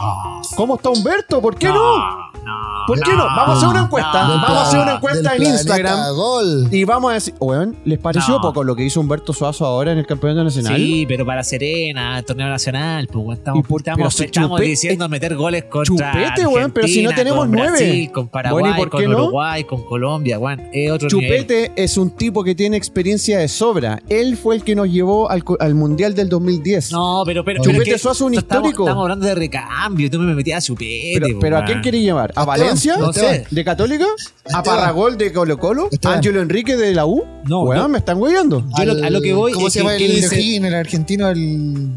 ¿Cómo está Humberto? ¿Por qué no? No, no. ¿Por qué no? Vamos a hacer una encuesta. Vamos a hacer una encuesta en Instagram. Gol. Y vamos a decir, weón, ¿les pareció No. poco lo que hizo Humberto Suazo ahora en el campeonato nacional? Sí, pero para Serena, torneo nacional, pues estamos, ¿Y por- estamos, si estamos Chupete- diciendo meter goles contra Chupete, weón, pero si no tenemos con nueve. Brasil, con Paraguay, Bueno, ¿y por qué con no? Uruguay, con Colombia, weón, es otro nivel. Chupete es un tipo que tiene experiencia de sobra. Él fue el que nos llevó al, co- al Mundial del 2010. No, pero, pero Chupete pero es que Suazo un estamos- histórico. Estamos hablando de recambio, tú me metías a Chupete. pero, pero ¿a quién quería llevar? ¿A Valencia? No Esteban. sé. ¿De Católica? ¿A. Parragol de Colo Colo? Esteban. ¿Ángelo Enrique de la U? No, Weón, no. me están. Yo lo- a lo que voy ¿Cómo es se que- llama el dice- O'Higgins, el argentino, el.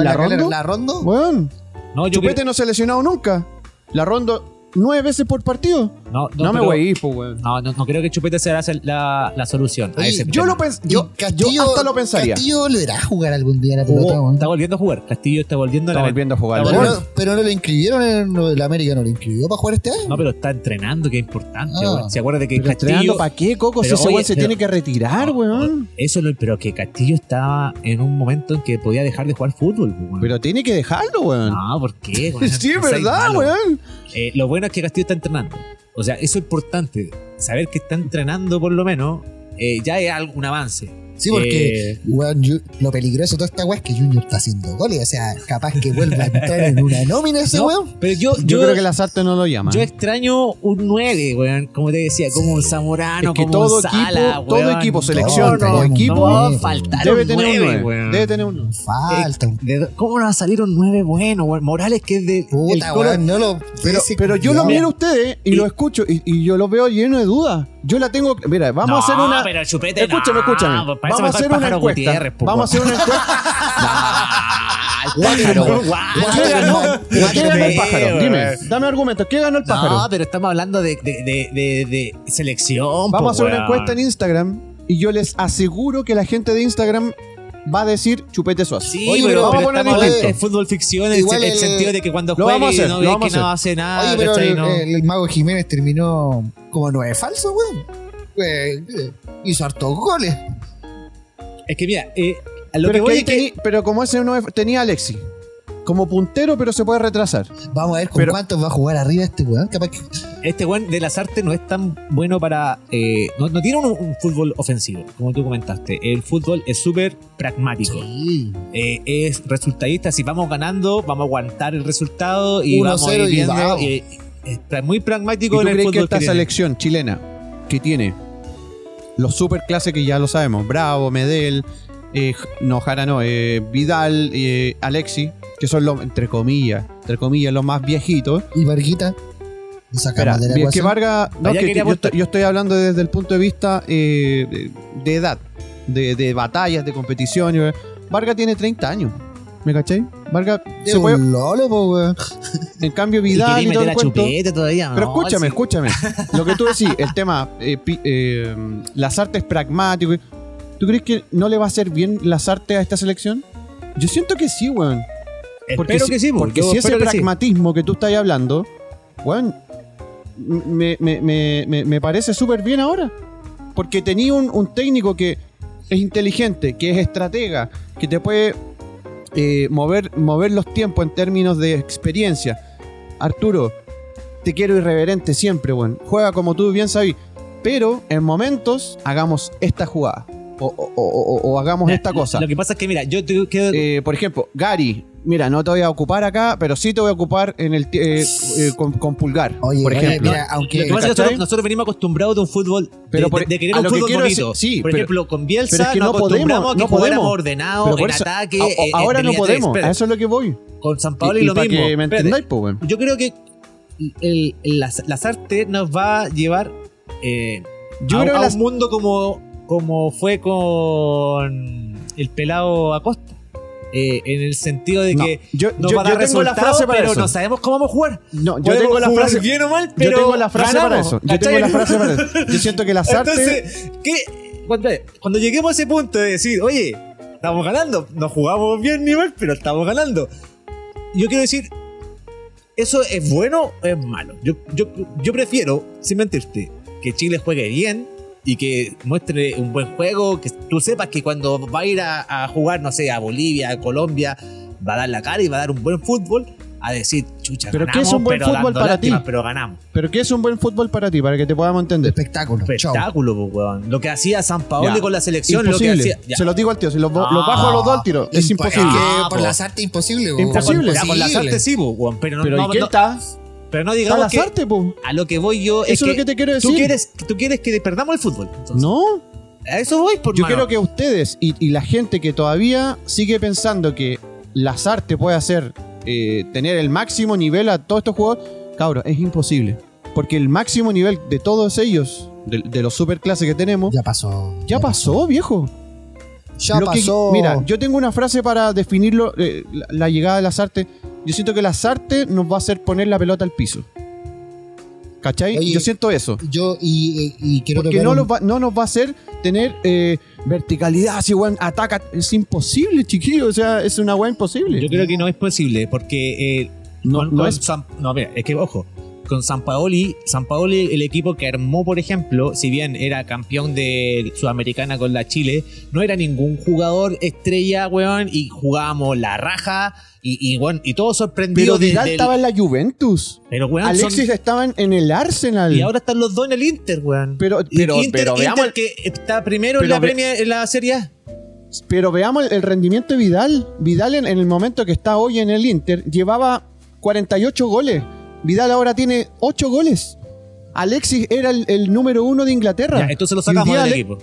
¿La? Rondo? ¿La Rondo? Weón, No, yo Chupete creo- no se ha lesionado nunca. La rondo nueve veces por partido. no, No, me pero- voy po, weón. No, no, no creo que Chupete sea la, la, la solución a ese Yo tema. lo pens yo, yo hasta lo pensaría. Castillo volverá a jugar algún día la pelota, weón. está volviendo a jugar. Castillo está volviendo a Está la volviendo a jugar. Está Pero weón. no, pero no lo inscribieron en el América, no lo inscribió para jugar este año. No, pero está entrenando, que es importante. Ah. weón. ¿Se acuerda de que Pero Castillo... entrenando para qué, Coco? Si ese weón se pero- tiene que retirar, No, weón. Eso no, pero que Castillo estaba en un momento en que podía dejar de jugar fútbol. pues, weón. Pero tiene que dejarlo, weón. no, ¿por qué? sí, No verdad, weón. Eh, lo bueno es que Castillo está entrenando. O sea, eso es importante. Saber que está entrenando por lo menos eh, ya es algo- un avance. Sí, porque Eh, weón, yo- lo peligroso de toda esta weá es que Junior está haciendo goles. O sea, capaz que vuelva a entrar en una nómina ese no, weón. pero yo, Yo, yo, creo que las artes no lo llaman. yo extraño un 9, weón. Como te decía, como un Zamorano, Es que como todo un Sala, equipo- todo weón. equipo, selección, todo no, equipo, no eh, faltar debe un tener un 9, 9. weón. Debe tener un 9. Falta un ¿De- ¿Cómo no va a salir un 9 bueno, weón? Morales, que es de. el puta, weón. No lo. Pero, ese pero yo lo miro a ustedes y, Y- lo escucho y, y yo lo veo lleno de dudas. Yo la tengo. Mira, vamos No, a hacer una. pero Chupete, escúchame, no, escúchame. Pues para eso Vamos a hacer una encuesta. Vamos a hacer una encuesta. ¿Qué ganó? Pero ¿Qué ganó el pájaro? Dime, dame argumentos. ¿Qué ganó el pájaro? No, pero estamos hablando de, de, de, de, selección. Vamos a po, hacer una encuesta en Instagram y yo les aseguro que la gente de Instagram va a decir chupete suazo. Sí, Oye, pero, pero vamos a pero poner distinto. en fútbol ficción, en el, el- sentido de que cuando a hacer, no ve que a no hace nada. Oye, pero el, No. el- el mago Jiménez terminó como nueve falso, weón. Eh, hizo hartos goles. Es que mira, eh, a lo Pero, que voy es que tení- pero como ese no tenía Alexi. Como puntero, pero se puede retrasar. Vamos a ver con Pero- cuántos va a jugar arriba este weón. Capaz que. este weón de las artes no es tan bueno para. eh, no, no tiene un, un fútbol ofensivo, como tú comentaste. El fútbol es súper pragmático. Sí. Eh, es resultadista. Si vamos ganando, vamos a aguantar el resultado y 1-0 vamos a ir y viendo. vamos. y- es muy ¿Y pragmático tú en el crees que fútbol. esta que tiene. selección chilena que tiene los super clases que ya lo sabemos, Bravo, Medel, eh, no, Jara no, eh, Vidal, eh, Alexi, que son los, entre comillas, entre comillas, los más viejitos. Y Varguita. Espera, de la es que. Vargas, no, que yo, yo estoy hablando desde el punto de vista eh, de, edad, de, de batallas, de competición. y- Vargas tiene 30 años. ¿Me cachai? Vargas Es un lolo, po, weón. en cambio Vidal quería y, todo meter el a cuento. chupete todavía. Pero no, escúchame, sí. escúchame. Lo que tú decís, el tema, eh, pi- eh, las artes pragmáticas. ¿Tú crees que no le va a hacer bien las artes a esta selección? Yo siento que sí, weón. Porque Espero si, que sí, po, porque si ese sí. pragmatismo que tú estás hablando, weón, me, me- me- me- me parece súper bien ahora. Porque tenía un, un técnico que es inteligente, que es estratega, que te puede eh, mover, mover los tiempos en términos de experiencia. Arturo, te quiero irreverente siempre, weón. Juega como tú bien sabes. Pero en momentos hagamos esta jugada. O, o- o- o- o hagamos Mira, esta cosa. Lo que pasa es que, mira, yo te quedo. Eh, por ejemplo, Gary, mira, no te voy a ocupar acá, pero sí te voy a ocupar en el eh, eh, con, con pulgar. Oye, por oye, ejemplo. mira, aunque. Lo que pasa es que nosotros, nosotros venimos acostumbrados de un fútbol Pero de, por- de- de querer a un lo que fútbol quiero bonito. decir- sí, por pero- ejemplo, con Bielsa pero es que nos no podemos, acostumbramos a que no podemos. ordenado en eso- ataque. a- ahora en no podemos, a eso es lo que voy. Con San Pablo Y- y, y lo mismo. que me entendáis, pues, weón. Yo creo que el- el- las, las artes nos va a llevar eh, Yo a, creo que a las- un mundo como, como fue con el pelado Acosta. Eh, en el sentido de No, que yo, nos yo- va a yo dar tengo la frase para pero eso. no sabemos cómo vamos a jugar. No, yo Podemos tengo la frase. bien o mal, Yo pero tengo la frase para ganamos, eso. Yo tengo la frase para eso. Yo siento que las artes. Cuando, cuando lleguemos a ese punto de decir, oye, estamos ganando, no jugamos bien ni mal, pero estamos ganando. Yo quiero decir, ¿eso es bueno o es malo? Yo, yo, yo prefiero, sin mentirte, que Chile juegue bien y que muestre un buen juego, que tú sepas que cuando va a ir a, a jugar, no sé, a Bolivia, a Colombia, va a dar la cara y va a dar un buen fútbol, a decir, chucha, Pero ¿qué ganamos, es un buen pero fútbol para lástima, ti? Pero ganamos. Pero ¿qué es un buen fútbol para ti? Para que te podamos entender. Espectáculo. Espectáculo, pues, weón. Lo que hacía San Paolo con la selección, imposible. lo que hacía. ya. Se los digo al tío, se los, bajo a los dos al tiro. Es Impo- imposible. Ah, por po. las artes imposible. po. Imposible. Ya, con la Imposible. suerte sí, pues, weón. Pero no, Pero no, ¿y qué no- está? Pero no digamos la que arte, po. a lo que voy yo es Eso es lo que te quiero Tú decir. quieres, tú quieres que perdamos el fútbol. Entonces, No, A eso voy, por yo mano. quiero que ustedes y, y la gente que todavía sigue pensando que las artes puede hacer eh, tener el máximo nivel a todos estos juegos, cabros, es imposible. Porque el máximo nivel de todos ellos, de, de los superclases que tenemos, Ya pasó. ya pasó, viejo. Ya Lo que- pasó. mira, yo tengo una frase para definirlo, eh, la, la llegada de las artes. Yo siento que las artes nos va a hacer poner la pelota al piso. ¿Cachai? Oye, yo siento eso. Yo y, y- y quiero Porque no, un- va- no nos va a hacer tener eh, verticalidad, así, weón, ataca. Es imposible, chiquillo. O sea, es una weá imposible. Yo creo que no es posible, porque eh, No- con- no con es- San- no, mira, es que ojo, con San Paoli, San Paoli, el equipo que armó, por ejemplo, si bien era campeón de Sudamericana con la Chile, no era ningún jugador estrella, weón, y jugábamos la raja, y, y, weón, y todo sorprendido. Pero Vidal del- estaba en la Juventus. Pero, weón, son- Alexis estaba en- el Arsenal. y ahora están los dos en el Inter, weón. Pero- pero- Inter, pero Inter veamos el- que está primero en la, premia, en la Serie A. Pero veamos el, el rendimiento de Vidal. Vidal en, en el momento que está hoy en el Inter llevaba 48 goles. Vidal ahora tiene 8 goles. Alexis era el, el número uno de Inglaterra. Ya, entonces lo sacamos del Ale- equipo.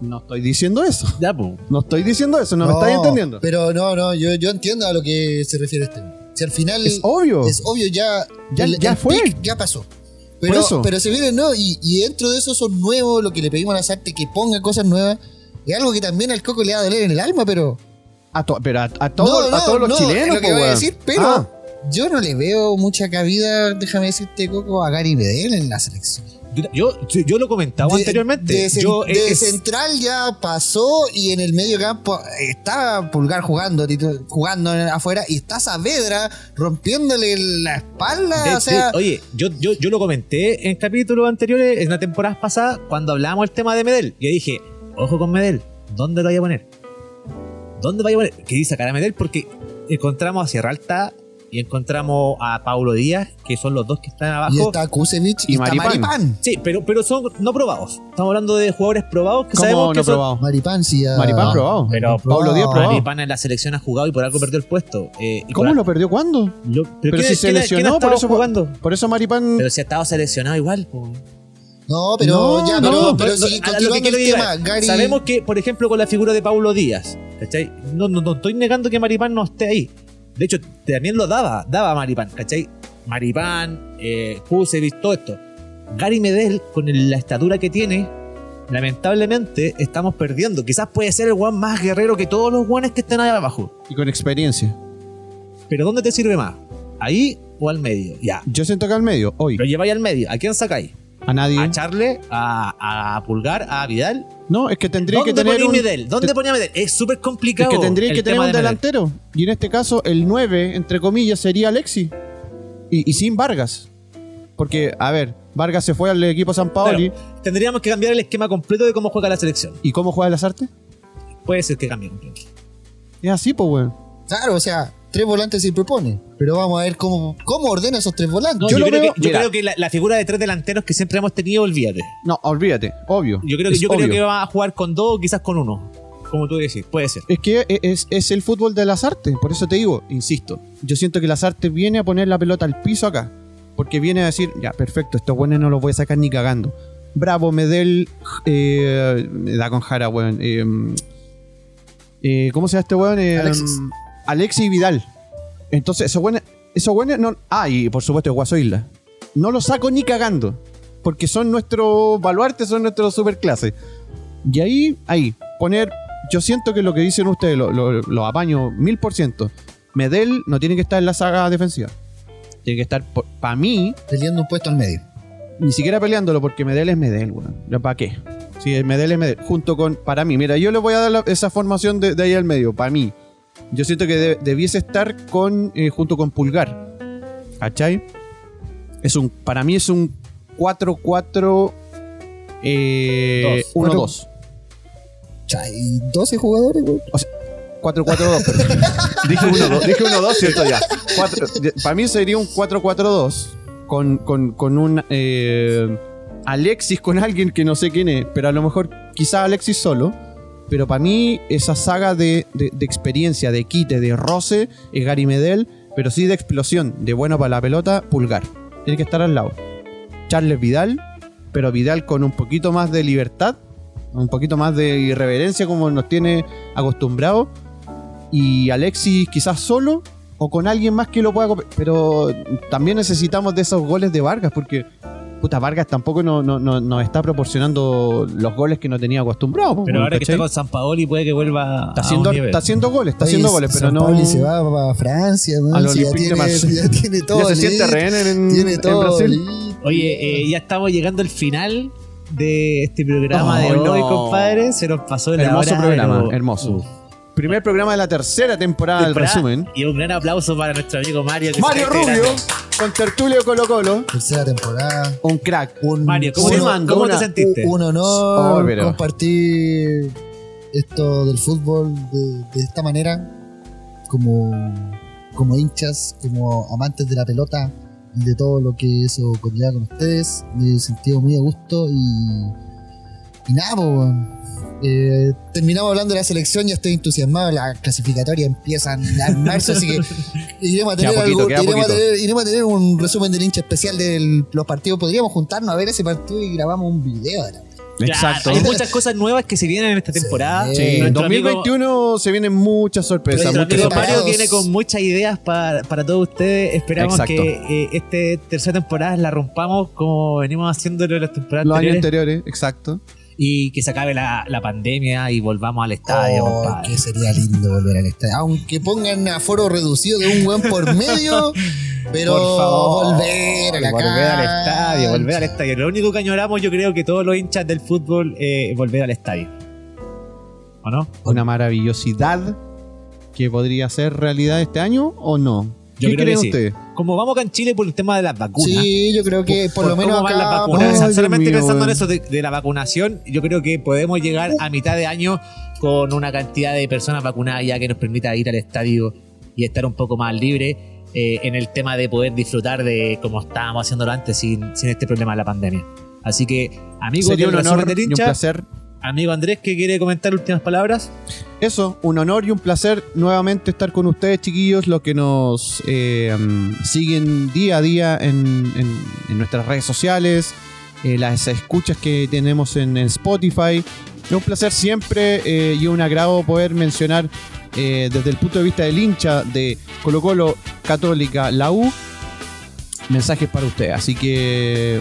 No estoy diciendo eso. Ya, pues. No estoy diciendo eso, no, me estáis entendiendo. Pero no, no, yo, yo entiendo a lo que se refiere este. Si al final Es obvio. es obvio, ya, Ya- ya fue. ya pasó. Por Pero, eso. pero se viene, ¿no? Y, y dentro de eso son nuevos, lo que le pedimos a las artes, que ponga cosas nuevas. Es algo que también al Coco le va a doler en el alma, pero. A to- pero a, a todos, No, no, a todos los no, chilenos, es lo que voy a decir, pero Ah, yo no le veo mucha cabida, déjame decirte, Coco, a Gary Medel en la selección. Yo, yo, lo comentaba De- anteriormente. De, cen- yo, de es- central ya pasó y en el medio campo está Pulgar jugando, jugando afuera y está Saavedra rompiéndole la espalda. de- o sea, oye, yo, yo, yo lo comenté en capítulos anteriores, en la temporada pasada, cuando hablábamos del tema de Medel. Yo dije, ojo con Medel, ¿dónde lo vaya a poner? ¿Dónde vaya a poner? Que sacar a Medel porque encontramos a Sierra Alta y encontramos a Paulo Díaz, que son los dos que están abajo. y está Kusevich y, Y está Maripán. Sí, pero, pero son no probados. Estamos hablando de jugadores probados que ¿Cómo sabemos que no son. probado? Maripán sí. ya- Maripán probado. Pero Pablo Díaz probado. Maripán en la selección ha jugado y por algo perdió el puesto. Eh, y ¿Cómo por- lo perdió cuándo? lo- Pero ¿quién- si se ha- lesionó, ha por eso- jugando. Por eso Maripán. Pero si ha estado seleccionado igual. No, pero No, ya, no, pero, pero lo que continuando quiero el tema, Gary. Sabemos que, por ejemplo, con la figura de Paulo Díaz, ¿cachai? No, no, no estoy negando que Maripán no esté ahí. De hecho, también lo daba, daba Maripán, ¿cachai? Maripán, eh, Kusevich, todo esto. Gary Medel, con la estatura que tiene, lamentablemente estamos perdiendo. Quizás puede ser el guan más guerrero que todos los guanes que están ahí abajo. Y con experiencia. Pero ¿dónde te sirve más? ¿Ahí o al medio? Ya. Yo siento que al medio, hoy. Lo lleváis al medio. ¿A quién sacáis? A nadie. ¿A Charle? ¿A, a Pulgar? ¿A Vidal? No, es que tendría ¿Dónde que tener ponía un. Medel? ¿Dónde te- ponía Medel? Es súper Es complicado. que tendría el que tener un de Medel. delantero. Y en este caso, el 9, entre comillas, sería Alexi. Y, y sin Vargas. Porque, a ver, Vargas se fue al equipo San Paoli. Claro, tendríamos que cambiar el esquema completo de cómo juega la selección. ¿Y cómo juega las artes? Puede ser que cambie completo. Es así, pues, weón. Claro, o sea, tres volantes se propone. Pero vamos a ver cómo, cómo ordena esos tres volantes. No, Yo creo, veo- que, yo mira. creo que la, la figura de tres delanteros que siempre hemos tenido, olvídate. No, olvídate, obvio. Yo creo que, yo creo que va a jugar con dos o quizás con uno. Como tú decís, puede ser. Es que e- es, es el fútbol de las artes, por eso te digo, insisto, yo siento que las artes viene a poner la pelota al piso acá, porque viene a decir, ya, perfecto, estos buenos no los voy a sacar ni cagando. Bravo, Medel, eh, me da con Jara, weón. eh, eh, ¿Cómo se llama este weón? Eh, Alexis. Alexis y Vidal. Entonces, esos buenos, esos buenos no... Ah, y por supuesto, Guaso Isla. No los saco ni cagando, porque son nuestros baluartes, son nuestros superclases. Y ahí, ahí, poner. Yo siento que lo que dicen ustedes lo, lo- lo apaño mil por ciento. Medel no tiene que estar en la saga defensiva. Tiene que estar, para mí, Peleando un puesto al medio. ni siquiera peleándolo, porque Medel es Medel, weón. ¿Para qué? Si el Medel es Medel. Junto con. Para mí, mira, yo le voy a dar la- esa formación de, de ahí al medio, para mí. Yo siento que de- debiese estar con eh, junto con Pulgar. ¿Cachai? Es un, para mí es un 4-4. Eh, Dos. 1-2. Cha, y 12 jugadores, güey. 4-4-2. perdón. dije 1-2, dije 1-2, ¿cierto? Ya. Cuatro- ya, para mí sería un 4-4-2 con, con, con un eh, Alexis con alguien que no sé quién es, pero a lo mejor quizá Alexis solo. Pero para mí esa saga de, de- experiencia, de quite, de roce, es Gary Medel, pero sí de explosión, de bueno para la pelota, pulgar. Tiene que estar al lado. Charles Vidal, pero Vidal con un poquito más de libertad, un poquito más de irreverencia como nos tiene acostumbrado. Y Alexis quizás solo o con alguien más que lo pueda... Pero también necesitamos de esos goles de Vargas porque... Puta, Vargas tampoco no- no- no- nos está proporcionando los goles que no tenía acostumbrado. Pero ahora que ¿cachai? está con San Paoli puede que vuelva Está a haciendo, un nivel. está haciendo goles, está Oye, haciendo goles, pero San no... Pauli se va para Francia, ¿no? Al Si ya, tiene, ya tiene todo. Ya se siente rehén en, Tiene en todo. Brasil. Oye, eh, ya estamos llegando al final de este programa Oh, de hoy, no. compadre. Se nos pasó la Hermoso hora, programa, pero- hermoso. Uf. Primer programa de la tercera temporada del resumen. Y un gran aplauso para nuestro amigo Mario. que Mario Rubio. Con Tertulio Colo Colo, Tercera temporada. un crack. Un, Mario, ¿cómo, te, sentiste? un honor Oh, pero- compartir esto del fútbol de, de esta manera como, como hinchas, como amantes de la pelota y de todo lo que eso conlleva con ustedes. Me he sentido muy a gusto y, y nada, pues. Eh, terminamos hablando de la selección, ya estoy entusiasmado, la clasificatoria empiezan en marzo, así que iremos a tener, poquito, algo- iremos a tener- iremos a tener un resumen del hincha especial de los partidos. Podríamos juntarnos a ver ese partido y grabamos un video. de la- Exacto. Hay muchas cosas nuevas que se vienen en esta temporada. Sí. En Nuestro amigo- 2021 se vienen muchas sorpresas. Nuestro amigo. Mario viene con muchas ideas para, para todos ustedes. Esperamos Exacto. que eh, esta tercera temporada la rompamos como venimos haciéndolo en las temporadas Los años anteriores, exacto. Y que se acabe la, la pandemia y volvamos al estadio, Oh, que sería lindo volver al estadio. Aunque pongan aforo reducido de un buen por medio, pero Por favor, volver a la volver al estadio, volver al estadio. Lo único que añoramos, yo creo que todos los hinchas del fútbol, eh, volver al estadio. ¿O no? Una maravillosidad que podría ser realidad este año o no. Yo ¿Qué creo creen que sí. Como vamos acá en Chile por el tema de las vacunas. Sí, yo creo que por, lo menos acá. las vacunas. Ay, O sea, Dios solamente mío, pensando en eso de, de la vacunación, yo creo que podemos llegar a mitad de año con una cantidad de personas vacunadas ya que nos permita ir al estadio y estar un poco más libre eh, en el tema de poder disfrutar de como estábamos haciéndolo antes sin, sin este problema de la pandemia. Así que, amigos Sería un honor del y un hincha, placer. Amigo Andrés, que quiere comentar últimas palabras. Eso, un honor y un placer nuevamente estar con ustedes, chiquillos, los que nos eh, siguen día a día en, nuestras redes sociales, eh, las escuchas que tenemos en, Spotify. Es un placer siempre eh, y un agrado poder mencionar desde el punto de vista del hincha de Colo Colo Católica, la U, mensajes para ustedes. Así que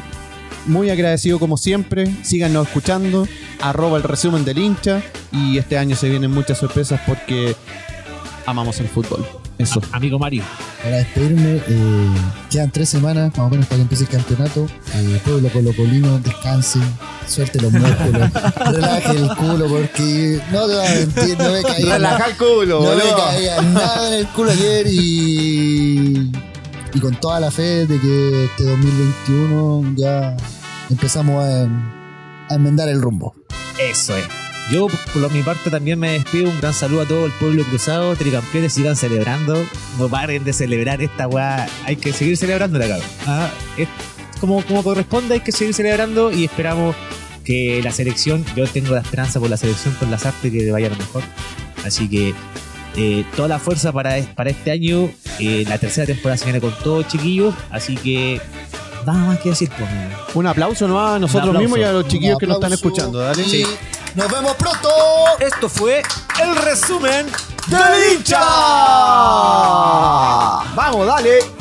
muy agradecido como siempre. Síganos escuchando. Arroba el resumen del hincha. Y este año se vienen muchas sorpresas porque amamos el fútbol. Eso. Amigo Mario. Para despedirme, eh, quedan tres semanas más o menos para que empiece el campeonato. Eh, pueblo colocolino, descanse, suelte los músculos, relaje el culo porque no te voy a mentir, no me caía nada. el culo, No me caía nada en el culo ayer y, y con toda la fe de que este 2021 ya empezamos a, a enmendar el rumbo. Eso es. Yo, por mi parte, también me despido. Un gran saludo a todo el pueblo cruzado. Tricampeones sigan celebrando. No paren de celebrar esta weá. Hay que seguir celebrando la. Ah, es como, como corresponde, hay que seguir celebrando y esperamos que la selección, yo tengo la esperanza por la selección con las artes que vaya lo mejor. Así que eh, toda la fuerza para, para este año. Eh, la tercera temporada se viene con todos, chiquillos. Así que nada más que decir, pues, amigo. Un aplauso ¿no? a nosotros aplauso. mismos y a los chiquillos que nos están escuchando. Dale. y nos vemos pronto. Esto fue el resumen ¡Del hincha! Vamos, dale.